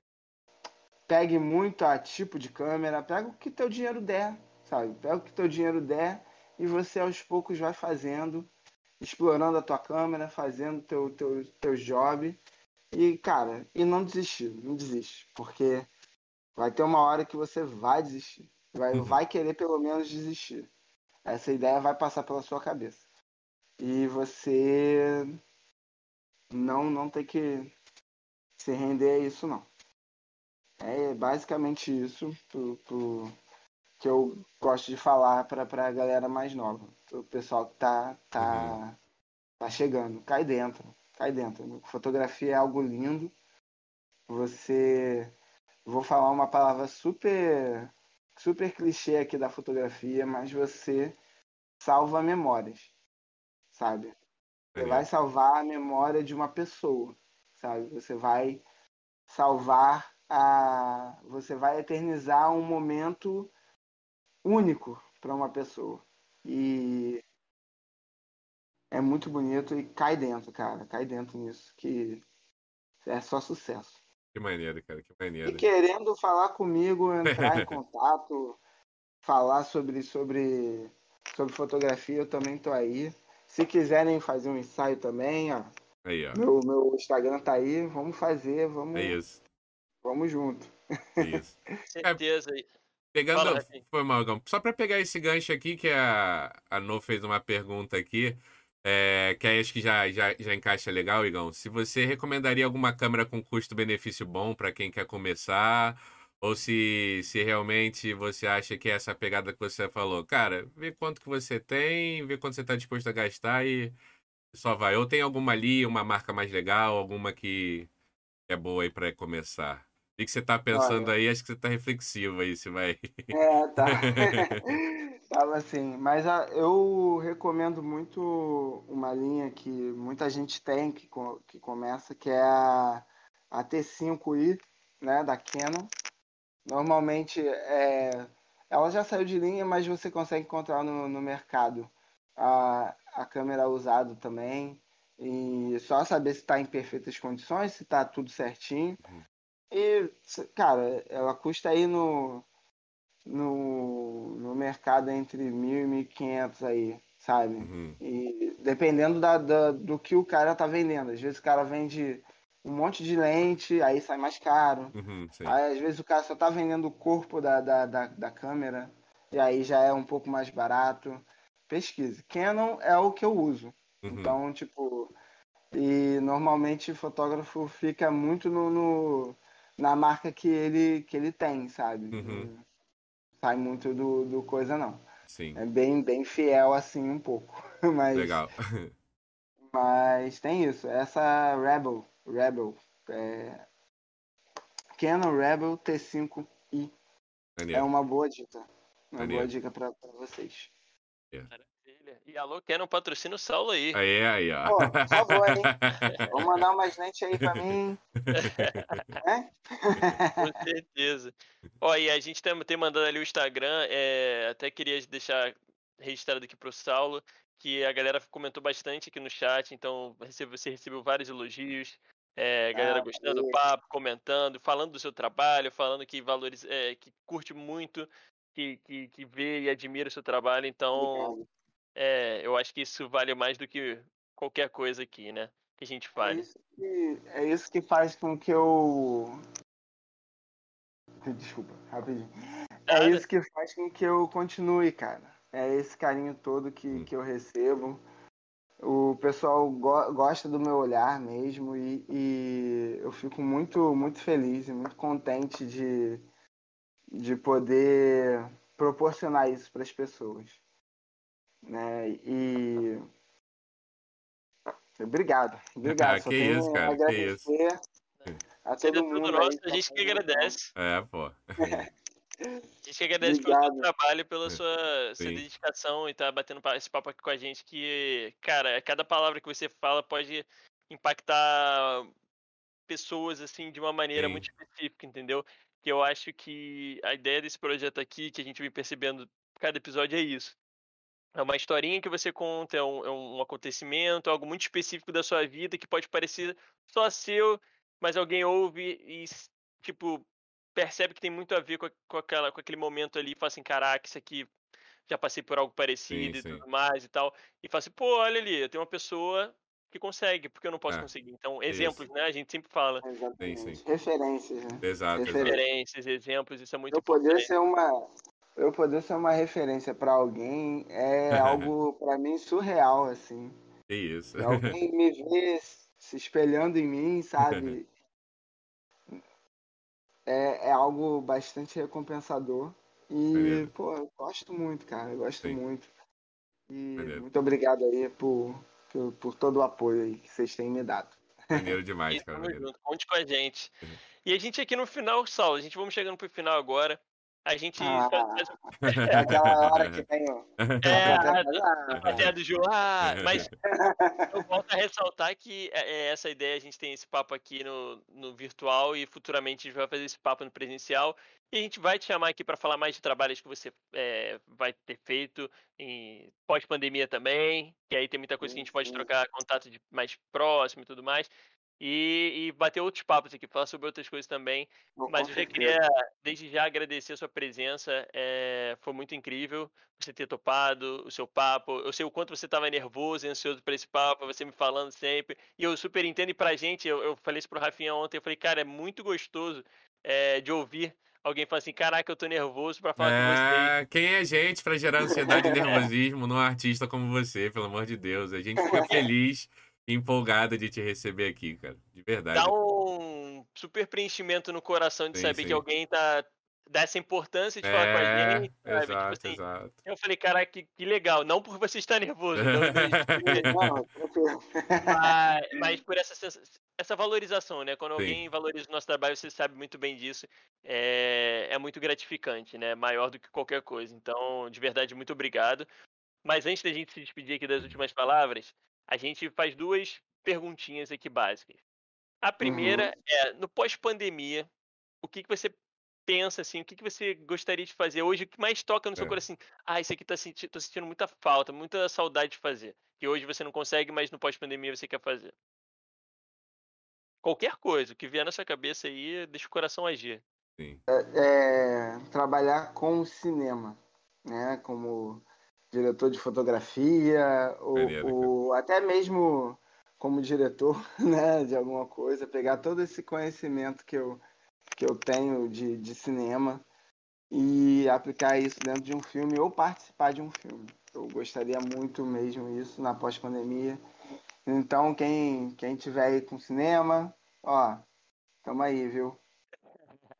pegue muito a tipo de câmera, pega o que teu dinheiro der, sabe? Pega o que teu dinheiro der e você aos poucos vai fazendo, explorando a tua câmera, fazendo teu teu teu job e cara, e não desistir, não desiste, porque vai ter uma hora que você vai desistir, vai Uhum. vai querer pelo menos desistir. Essa ideia vai passar pela sua cabeça. E você não não tem que se render a isso não. É basicamente isso pro, pro- que eu gosto de falar para a galera mais nova. O pessoal que tá, tá, tá chegando. Cai dentro. Cai dentro. Fotografia é algo lindo. Você. Vou falar uma palavra super. Super clichê aqui da fotografia, mas você salva memórias. Sabe? Você vai salvar a memória de uma pessoa, sabe? Você vai salvar a. Você vai eternizar um momento único para uma pessoa. E é muito bonito e cai dentro, cara. Cai dentro nisso, que é só sucesso. Que maneiro, cara, que E maneiro. querendo falar comigo, entrar em contato, falar sobre, sobre, sobre fotografia, eu também tô aí. Se quiserem fazer um ensaio também, ó, Aí, ó. meu, meu Instagram tá aí, vamos fazer, vamos, É isso. vamos junto. É isso. Certeza. aí. Pegando. Fala. Foi mal. Só pra pegar esse gancho aqui, que a, a No fez uma pergunta aqui. É, que aí acho que já, já, já encaixa legal, Igão. Se você recomendaria alguma câmera com custo-benefício bom para quem quer começar, ou se, se realmente você acha que é essa pegada que você falou, cara, vê quanto que você tem, vê quanto você está disposto a gastar e só vai. Ou tem alguma ali, uma marca mais legal, alguma que é boa aí para começar. E que você tá pensando aí, acho que você tá reflexivo aí, se vai. É, tá. Tava assim, mas a- eu recomendo muito uma linha que muita gente tem que, que começa, que é a, a T5i, né, da Canon. Normalmente é, ela já saiu de linha, mas você consegue encontrar no, no mercado a, a câmera usada também. E só saber se está em perfeitas condições, se está tudo certinho. Uhum. E, cara, ela custa aí no, no, no mercado entre mil e mil e quinhentos aí, sabe? Uhum, E dependendo da, da- do que o cara tá vendendo. Às vezes o cara vende um monte de lente, aí sai mais caro. uhum. Aí às vezes o cara só tá vendendo o corpo da, da, da, da câmera, e aí já é um pouco mais barato. Pesquise. Canon é o que eu uso. Uhum, Então, tipo, e normalmente o fotógrafo fica muito no, no- na marca que ele, que ele tem, sabe? Uhum. Sai muito do, do coisa, não. sim. É bem, bem fiel assim um pouco. Mas, Legal. mas tem isso. Essa Rebel, Rebel, é... Canon Rebel T5i é Maneiro. uma boa dica. Uma Maneiro. boa dica pra, pra vocês. Maravilha. E alô, Canon patrocina o Saulo aí. Aí, aí, ó. Pô, por favor, hein? Vou mandar umas lentes aí pra mim. né? Com certeza. Ó, e a gente tem, tem mandando ali o Instagram, é, até queria deixar registrado aqui pro Saulo, que a galera comentou bastante aqui no chat, então recebe- você recebeu vários elogios, é, a galera Ah, gostando do papo, comentando, falando do seu trabalho, falando que valoriza, é, que curte muito, que, que, que vê e admira o seu trabalho, então Obrigado. É, eu acho que isso vale mais do que qualquer coisa aqui, né? Que a gente É fale. isso, que, é isso que faz com que eu Desculpa, rapidinho. É isso que faz com que eu continue, cara. É esse carinho todo que, Hum. que eu recebo. O pessoal go- gosta do meu olhar mesmo e, e eu fico muito, muito feliz e muito contente de, de poder proporcionar isso para as pessoas. Né? E obrigado, obrigado. Só Que isso, a cara, que agradecer a todo tudo mundo. nosso, aí a gente que tá agradece. É, pô. A gente que agradece pelo seu Obrigado. trabalho, pela sua, sua Sim. dedicação e tá batendo esse papo aqui com a gente. Que, cara, cada palavra que você fala pode impactar pessoas assim de uma maneira Sim. muito específica, entendeu? Que eu acho que a ideia desse projeto aqui, que a gente vem percebendo cada episódio, é isso. É uma historinha que você conta, é um, é um acontecimento, algo muito específico da sua vida que pode parecer só seu, mas alguém ouve e, tipo, percebe que tem muito a ver com, com, aquela, com aquele momento ali e fala assim: caraca, isso aqui já passei por algo parecido e sim. tudo mais e tal. E fala assim: pô, olha ali, eu tenho uma pessoa que consegue, porque eu não posso É, conseguir? Então, exemplos, né? A gente sempre fala. Exatamente. Sim, sim. Referências, né? Exato, exato. Referências, exemplos, isso é muito Eu poder importante. ser uma eu poder ser uma referência para alguém é algo para mim surreal assim. Que isso. E alguém me vê se espelhando em mim, sabe? É, é algo bastante recompensador. E, pô, eu gosto muito, cara. Eu gosto Sim. muito. E muito obrigado aí por, por, por todo o apoio aí que vocês têm me dado. Maneiro demais, cara. tamo Maneiro. junto, conte com a gente. Uhum. E a gente aqui no final, Saulo, a gente vamos chegando pro final agora. A gente Ah, É aquela hora que tem o. É, a plateia do Ju, ah, mas eu volto a ressaltar que é, é essa ideia, a gente tem esse papo aqui no, no virtual e futuramente a gente vai fazer esse papo no presencial. E a gente vai te chamar aqui para falar mais de trabalhos que você é, vai ter feito em pós-pandemia também, que aí tem muita coisa que a gente pode trocar contato de mais próximo e tudo mais. E, e bater outros papos aqui, falar sobre outras coisas também. com Mas eu já queria, desde já, agradecer a sua presença. é, foi muito incrível você ter topado o seu papo. Eu sei o quanto você estava nervoso e ansioso para esse papo, você me falando sempre. E eu super entendo. E pra gente, eu, eu falei isso pro Rafinha ontem, eu falei, cara, é muito gostoso é, de ouvir alguém falar assim, caraca, eu tô nervoso para falar com vocês. É, quem é gente pra gerar ansiedade e nervosismo num artista como você, pelo amor de Deus? A gente fica feliz empolgado de te receber aqui, cara. De verdade. Dá um super preenchimento no coração de Sim, saber sim. que alguém tá dá essa importância de falar com a É, gente, sabe? Tipo exato, assim, exato. Eu falei, caraca, que, que legal. Não por você estar nervoso, não, mas, mas por essa, essa valorização, né? Quando Sim. alguém valoriza o nosso trabalho, você sabe muito bem disso. É, é muito gratificante, né? Maior do que qualquer coisa. Então, de verdade, muito obrigado. Mas antes da gente se despedir aqui das últimas palavras, a gente faz duas perguntinhas aqui básicas. A primeira é, no pós-pandemia, o que, que você pensa, assim, o que, que você gostaria de fazer hoje, o que mais toca no seu É. coração? Ah, isso aqui tá senti tô sentindo muita falta, muita saudade de fazer. Que hoje você não consegue, mas no pós-pandemia você quer fazer. Qualquer coisa, o que vier na sua cabeça aí, deixa o coração agir. Sim. É, trabalhar com o cinema, né? Como diretor de fotografia, ou, até mesmo como diretor, né? De alguma coisa, pegar todo esse conhecimento que eu, que eu tenho de, de cinema e aplicar isso dentro de um filme ou participar de um filme. Eu gostaria muito mesmo isso na pós-pandemia. Então, quem, quem tiver aí com cinema, ó, tamo aí, viu?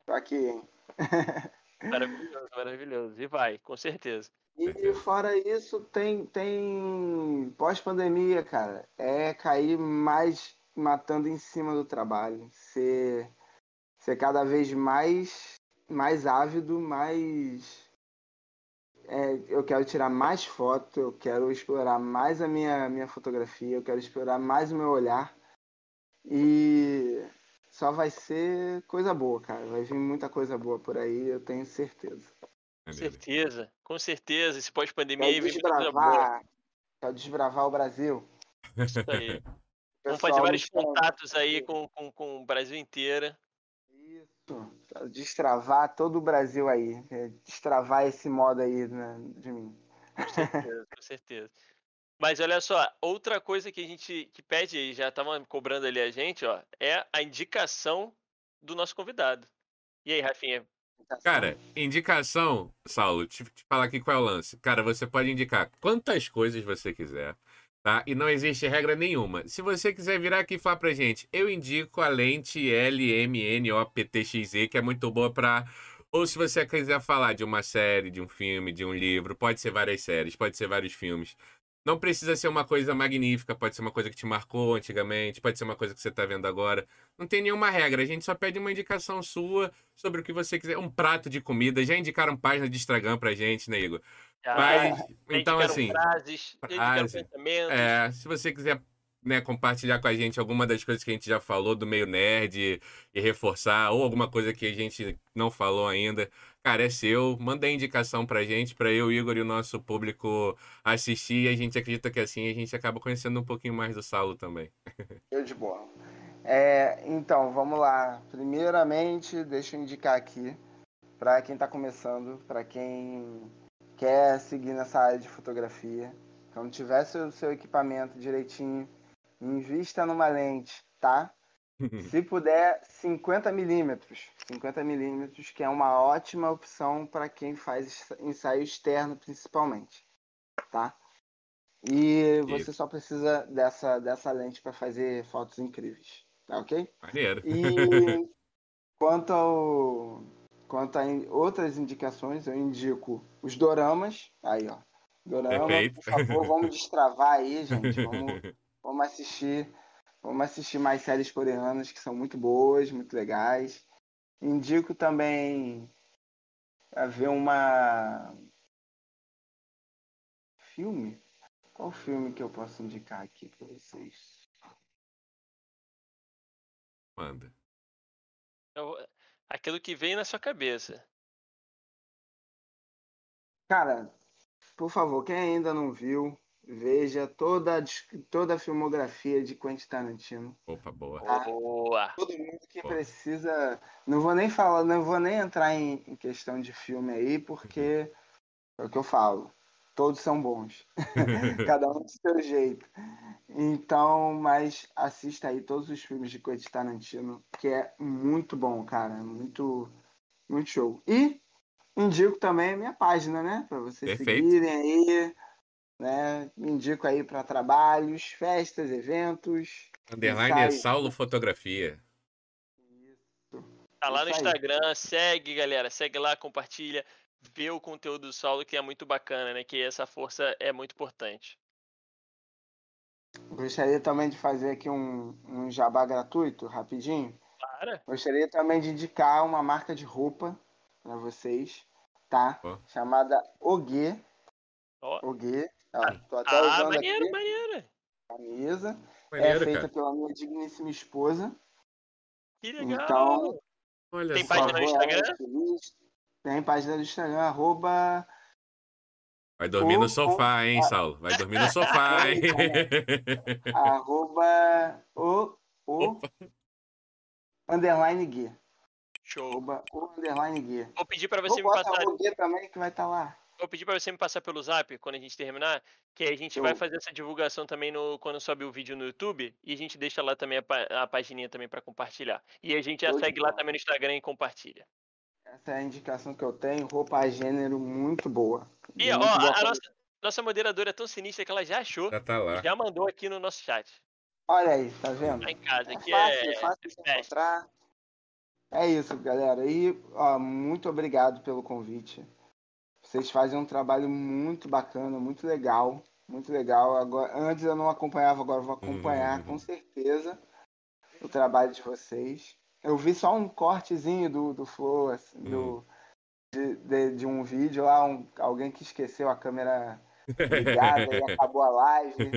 Tô aqui, hein? Maravilhoso, maravilhoso. E vai, com certeza. E fora isso, tem, tem pós-pandemia, cara, é cair mais matando em cima do trabalho, ser, ser cada vez mais, mais ávido, mais. é, eu quero tirar mais foto, eu quero explorar mais a minha, minha fotografia, eu quero explorar mais o meu olhar. E só vai ser coisa boa, cara. Vai vir muita coisa boa por aí, eu tenho certeza. Com certeza, com certeza. Esse pós-pandemia aí vem desbravar, quero desbravar o Brasil. Isso aí. Vamos fazer vários chama. contatos aí com, com, com o Brasil inteiro. Isso. Destravar todo o Brasil aí. é, Destravar esse modo aí né, de mim. Com certeza, com certeza. Mas olha só, outra coisa que a gente que pede aí, já estavam cobrando ali a gente, ó, é a indicação do nosso convidado. E aí, Rafinha, Cara, indicação, Saulo, te, te falar aqui qual é o lance. Cara, você pode indicar quantas coisas você quiser, tá? E não existe regra nenhuma. Se você quiser virar aqui e falar pra gente, eu indico a lente LMNOPTXE, que é muito boa pra. Ou se você quiser falar de uma série, de um filme, de um livro, pode ser várias séries, pode ser vários filmes. Não precisa ser uma coisa magnífica, pode ser uma coisa que te marcou antigamente, pode ser uma coisa que você está vendo agora. Não tem nenhuma regra, a gente só pede uma indicação sua sobre o que você quiser. Um prato de comida, já indicaram página de Instagram pra gente, né, Igor? Já, Mas, então, assim, frases, já indicaram frase. pensamentos. É, se você quiser né, compartilhar com a gente alguma das coisas que a gente já falou do meio nerd e, reforçar, ou alguma coisa que a gente não falou ainda, cara, é seu. Manda a indicação pra gente, pra eu, Igor e o nosso público assistir. E a gente acredita que assim a gente acaba conhecendo um pouquinho mais do Saulo também. Eu de boa. É, então, vamos lá. Primeiramente, deixa eu indicar aqui para quem está começando, para quem quer seguir nessa área de fotografia. Quando tiver seu, seu equipamento direitinho, invista numa lente, tá? Se puder, 50 milímetros. 50 milímetros, que é uma ótima opção para quem faz ensaio externo, principalmente, tá? E você só precisa dessa, dessa lente para fazer fotos incríveis, tá ok? Maneiro. E quanto, ao, quanto a in- outras indicações, eu indico os doramas. Aí, ó. Dorama, Perfeito. por favor, vamos destravar aí, gente. Vamos, vamos assistir. Vamos assistir mais séries coreanas que são muito boas, muito legais. Indico também a ver uma filme. Qual filme que eu posso indicar aqui para vocês? Manda. Eu- Aquilo que veio na sua cabeça. Cara, por favor, quem ainda não viu, veja toda a, toda a filmografia de Quentin Tarantino. Opa, boa. Ah. Boa. Todo mundo que Pô. precisa. Não vou nem falar, não vou nem entrar em, em questão de filme aí, porque é o que eu falo. Todos são bons. Cada um do seu jeito. Então, mas assista aí todos os filmes de Quentin Tarantino, que é muito bom, cara. Muito, muito show. E indico também a minha página, né? Para vocês Perfeito. seguirem aí. Né? Indico aí para trabalhos, festas, eventos. Underline é. Saulo Fotografia. Tá lá no Isso. Instagram, segue, galera. Segue lá, compartilha. Vê o conteúdo do Saulo, que é muito bacana, né? Que essa força é muito importante. Gostaria também de fazer aqui um, um jabá gratuito, rapidinho. Para. Gostaria também de indicar uma marca de roupa para vocês, tá? Ó. Chamada Ogue. Ó. Ogue. Ó, tô até Ah, usando maneiro, aqui maneiro. camisa. É Maneiro, feita cara. pela minha digníssima esposa. Que legal. Então, Olha Tem só. página no Instagram? é. Tem página do Instagram, arroba Vai dormir no Ou- sofá, hein, Saulo? Vai dormir no sofá, hein? arroba o, o underline Gui. Show. Arroba o underline. Vou pedir pra Ou você me bota passar. o Gui também que vai estar lá. Vou pedir pra você me passar pelo zap quando a gente terminar, que a gente Show. vai fazer essa divulgação também no quando sobe o vídeo no YouTube e a gente deixa lá também a, a pagininha também pra compartilhar. E a gente já segue lá também no Instagram e compartilha. Essa é a indicação que eu tenho. Roupa gênero muito boa. E ó, Muito boa a, a nossa, nossa moderadora é tão sinistra que ela já achou Já tá lá. já mandou aqui no nosso chat. Olha aí, tá vendo? Tá em casa, É aqui fácil, é, é fácil de encontrar. É isso, galera. E ó, muito obrigado pelo convite. Vocês fazem um trabalho muito bacana, muito legal, muito legal. Agora, antes eu não acompanhava, agora eu vou acompanhar Uhum. com certeza o trabalho de vocês. Eu vi só um cortezinho do, do Flow, assim, do, de, de, de um vídeo lá, um- alguém que esqueceu a câmera ligada e acabou a live.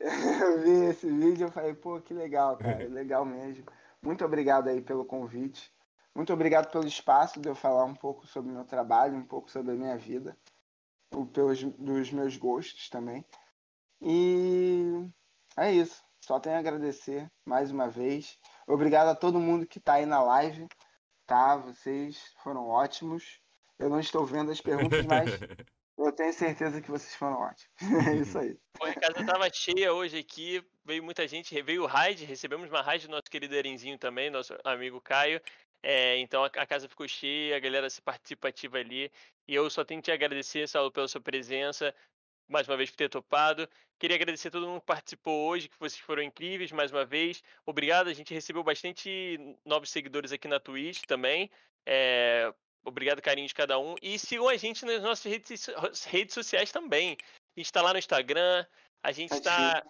Eu vi esse vídeo e falei, pô, que legal, cara, legal mesmo. Muito obrigado aí pelo convite. Muito obrigado pelo espaço de eu falar um pouco sobre o meu trabalho, um pouco sobre a minha vida, pelos, dos meus gostos também. E é isso. Só tenho a agradecer mais uma vez. Obrigado a todo mundo que está aí na live, tá? Vocês foram ótimos. Eu não estou vendo as perguntas, mas eu tenho certeza que vocês foram ótimos. É isso aí. Pô, a casa tava cheia hoje aqui, veio muita gente, veio o raid, recebemos uma raid do nosso querido Erenzinho também, nosso amigo Caio. É, então a, casa ficou cheia, a galera se participativa ali. E eu só tenho que te agradecer, Saulo, pela sua presença, mais uma vez por ter topado. Queria agradecer a todo mundo que participou hoje, que vocês foram incríveis mais uma vez. Obrigado, a gente recebeu bastante novos seguidores aqui na Twitch também. É, obrigado, carinho de cada um. E sigam a gente nas nossas redes, redes sociais também. A gente está lá no Instagram, a gente está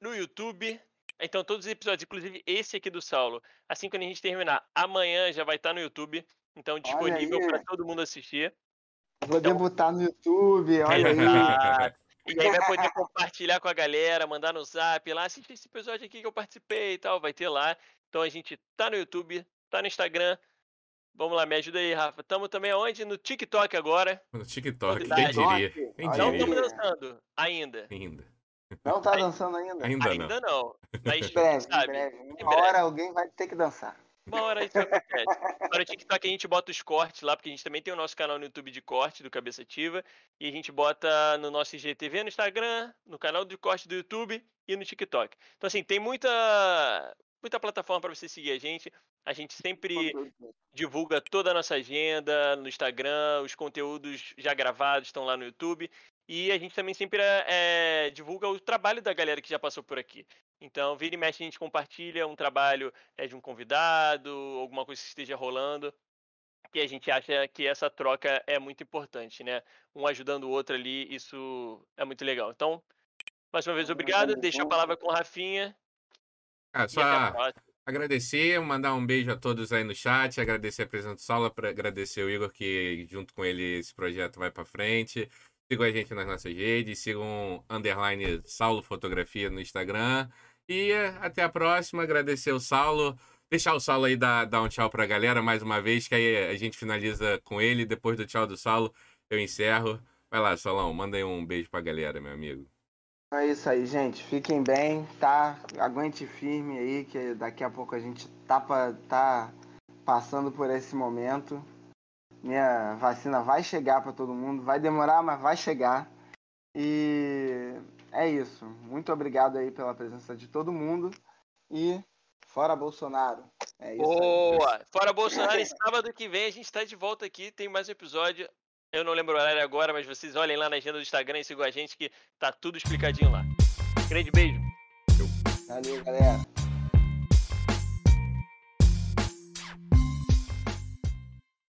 no YouTube. Então, todos os episódios, inclusive esse aqui do Saulo, assim quando a gente terminar, amanhã já vai estar no YouTube. Então, disponível para todo mundo assistir. Vou então... debutar no YouTube, olha aí. E aí vai poder compartilhar com a galera, mandar no zap lá, assiste esse episódio aqui que eu participei e tal, vai ter lá. Então a gente tá no YouTube, tá no Instagram. Vamos lá, me ajuda aí, Rafa. Tamo também aonde? No TikTok agora. No TikTok, quem diria? Quem Não estamos dançando ainda. Ainda. Não tá dançando ainda? Ainda, ainda não. não. Mas, em breve, sabe, em breve. Uma em breve. hora alguém vai ter que dançar. Uma hora isso acontece. Para o TikTok a gente bota os cortes lá, porque a gente também tem o nosso canal no YouTube de corte do Cabeça Ativa. E a gente bota no nosso IGTV no Instagram, no canal de corte do YouTube e no TikTok. Então, assim, tem muita, muita plataforma para você seguir a gente. A gente sempre divulga toda a nossa agenda no Instagram, os conteúdos já gravados estão lá no YouTube. E a gente também sempre é, divulga o trabalho da galera que já passou por aqui. Então, vira e mexe, a gente compartilha um trabalho é, de um convidado, alguma coisa que esteja rolando, que a gente acha que essa troca é muito importante, né? Um ajudando o outro ali, isso é muito legal. Então, mais uma vez, obrigado. Deixa a palavra com a Rafinha. É, só agradecer, mandar um beijo a todos aí no chat, agradecer a presença do Sala, agradecer o Igor que junto com ele esse projeto vai para frente. Sigam a gente nas nossas redes, sigam underline Saulo Fotografia no Instagram. E até a próxima. Agradecer o Saulo. Deixar o Saulo aí dar, dar um tchau pra galera mais uma vez, que aí a gente finaliza com ele. Depois do tchau do Saulo, eu encerro. Vai lá, Solão, manda aí um beijo pra galera, meu amigo. É isso aí, gente. Fiquem bem, tá? Aguente firme aí, que daqui a pouco a gente tá, tá passando por esse momento. Minha vacina vai chegar para todo mundo, vai demorar, mas vai chegar. E é isso. Muito obrigado aí pela presença de todo mundo. E fora Bolsonaro. É isso Boa! Aí. Fora Bolsonaro, e sábado que vem a gente está de volta aqui. Tem mais um episódio. Eu não lembro o horário agora, mas vocês olhem lá na agenda do Instagram e sigam a gente que tá tudo explicadinho lá. Grande beijo. Valeu, galera.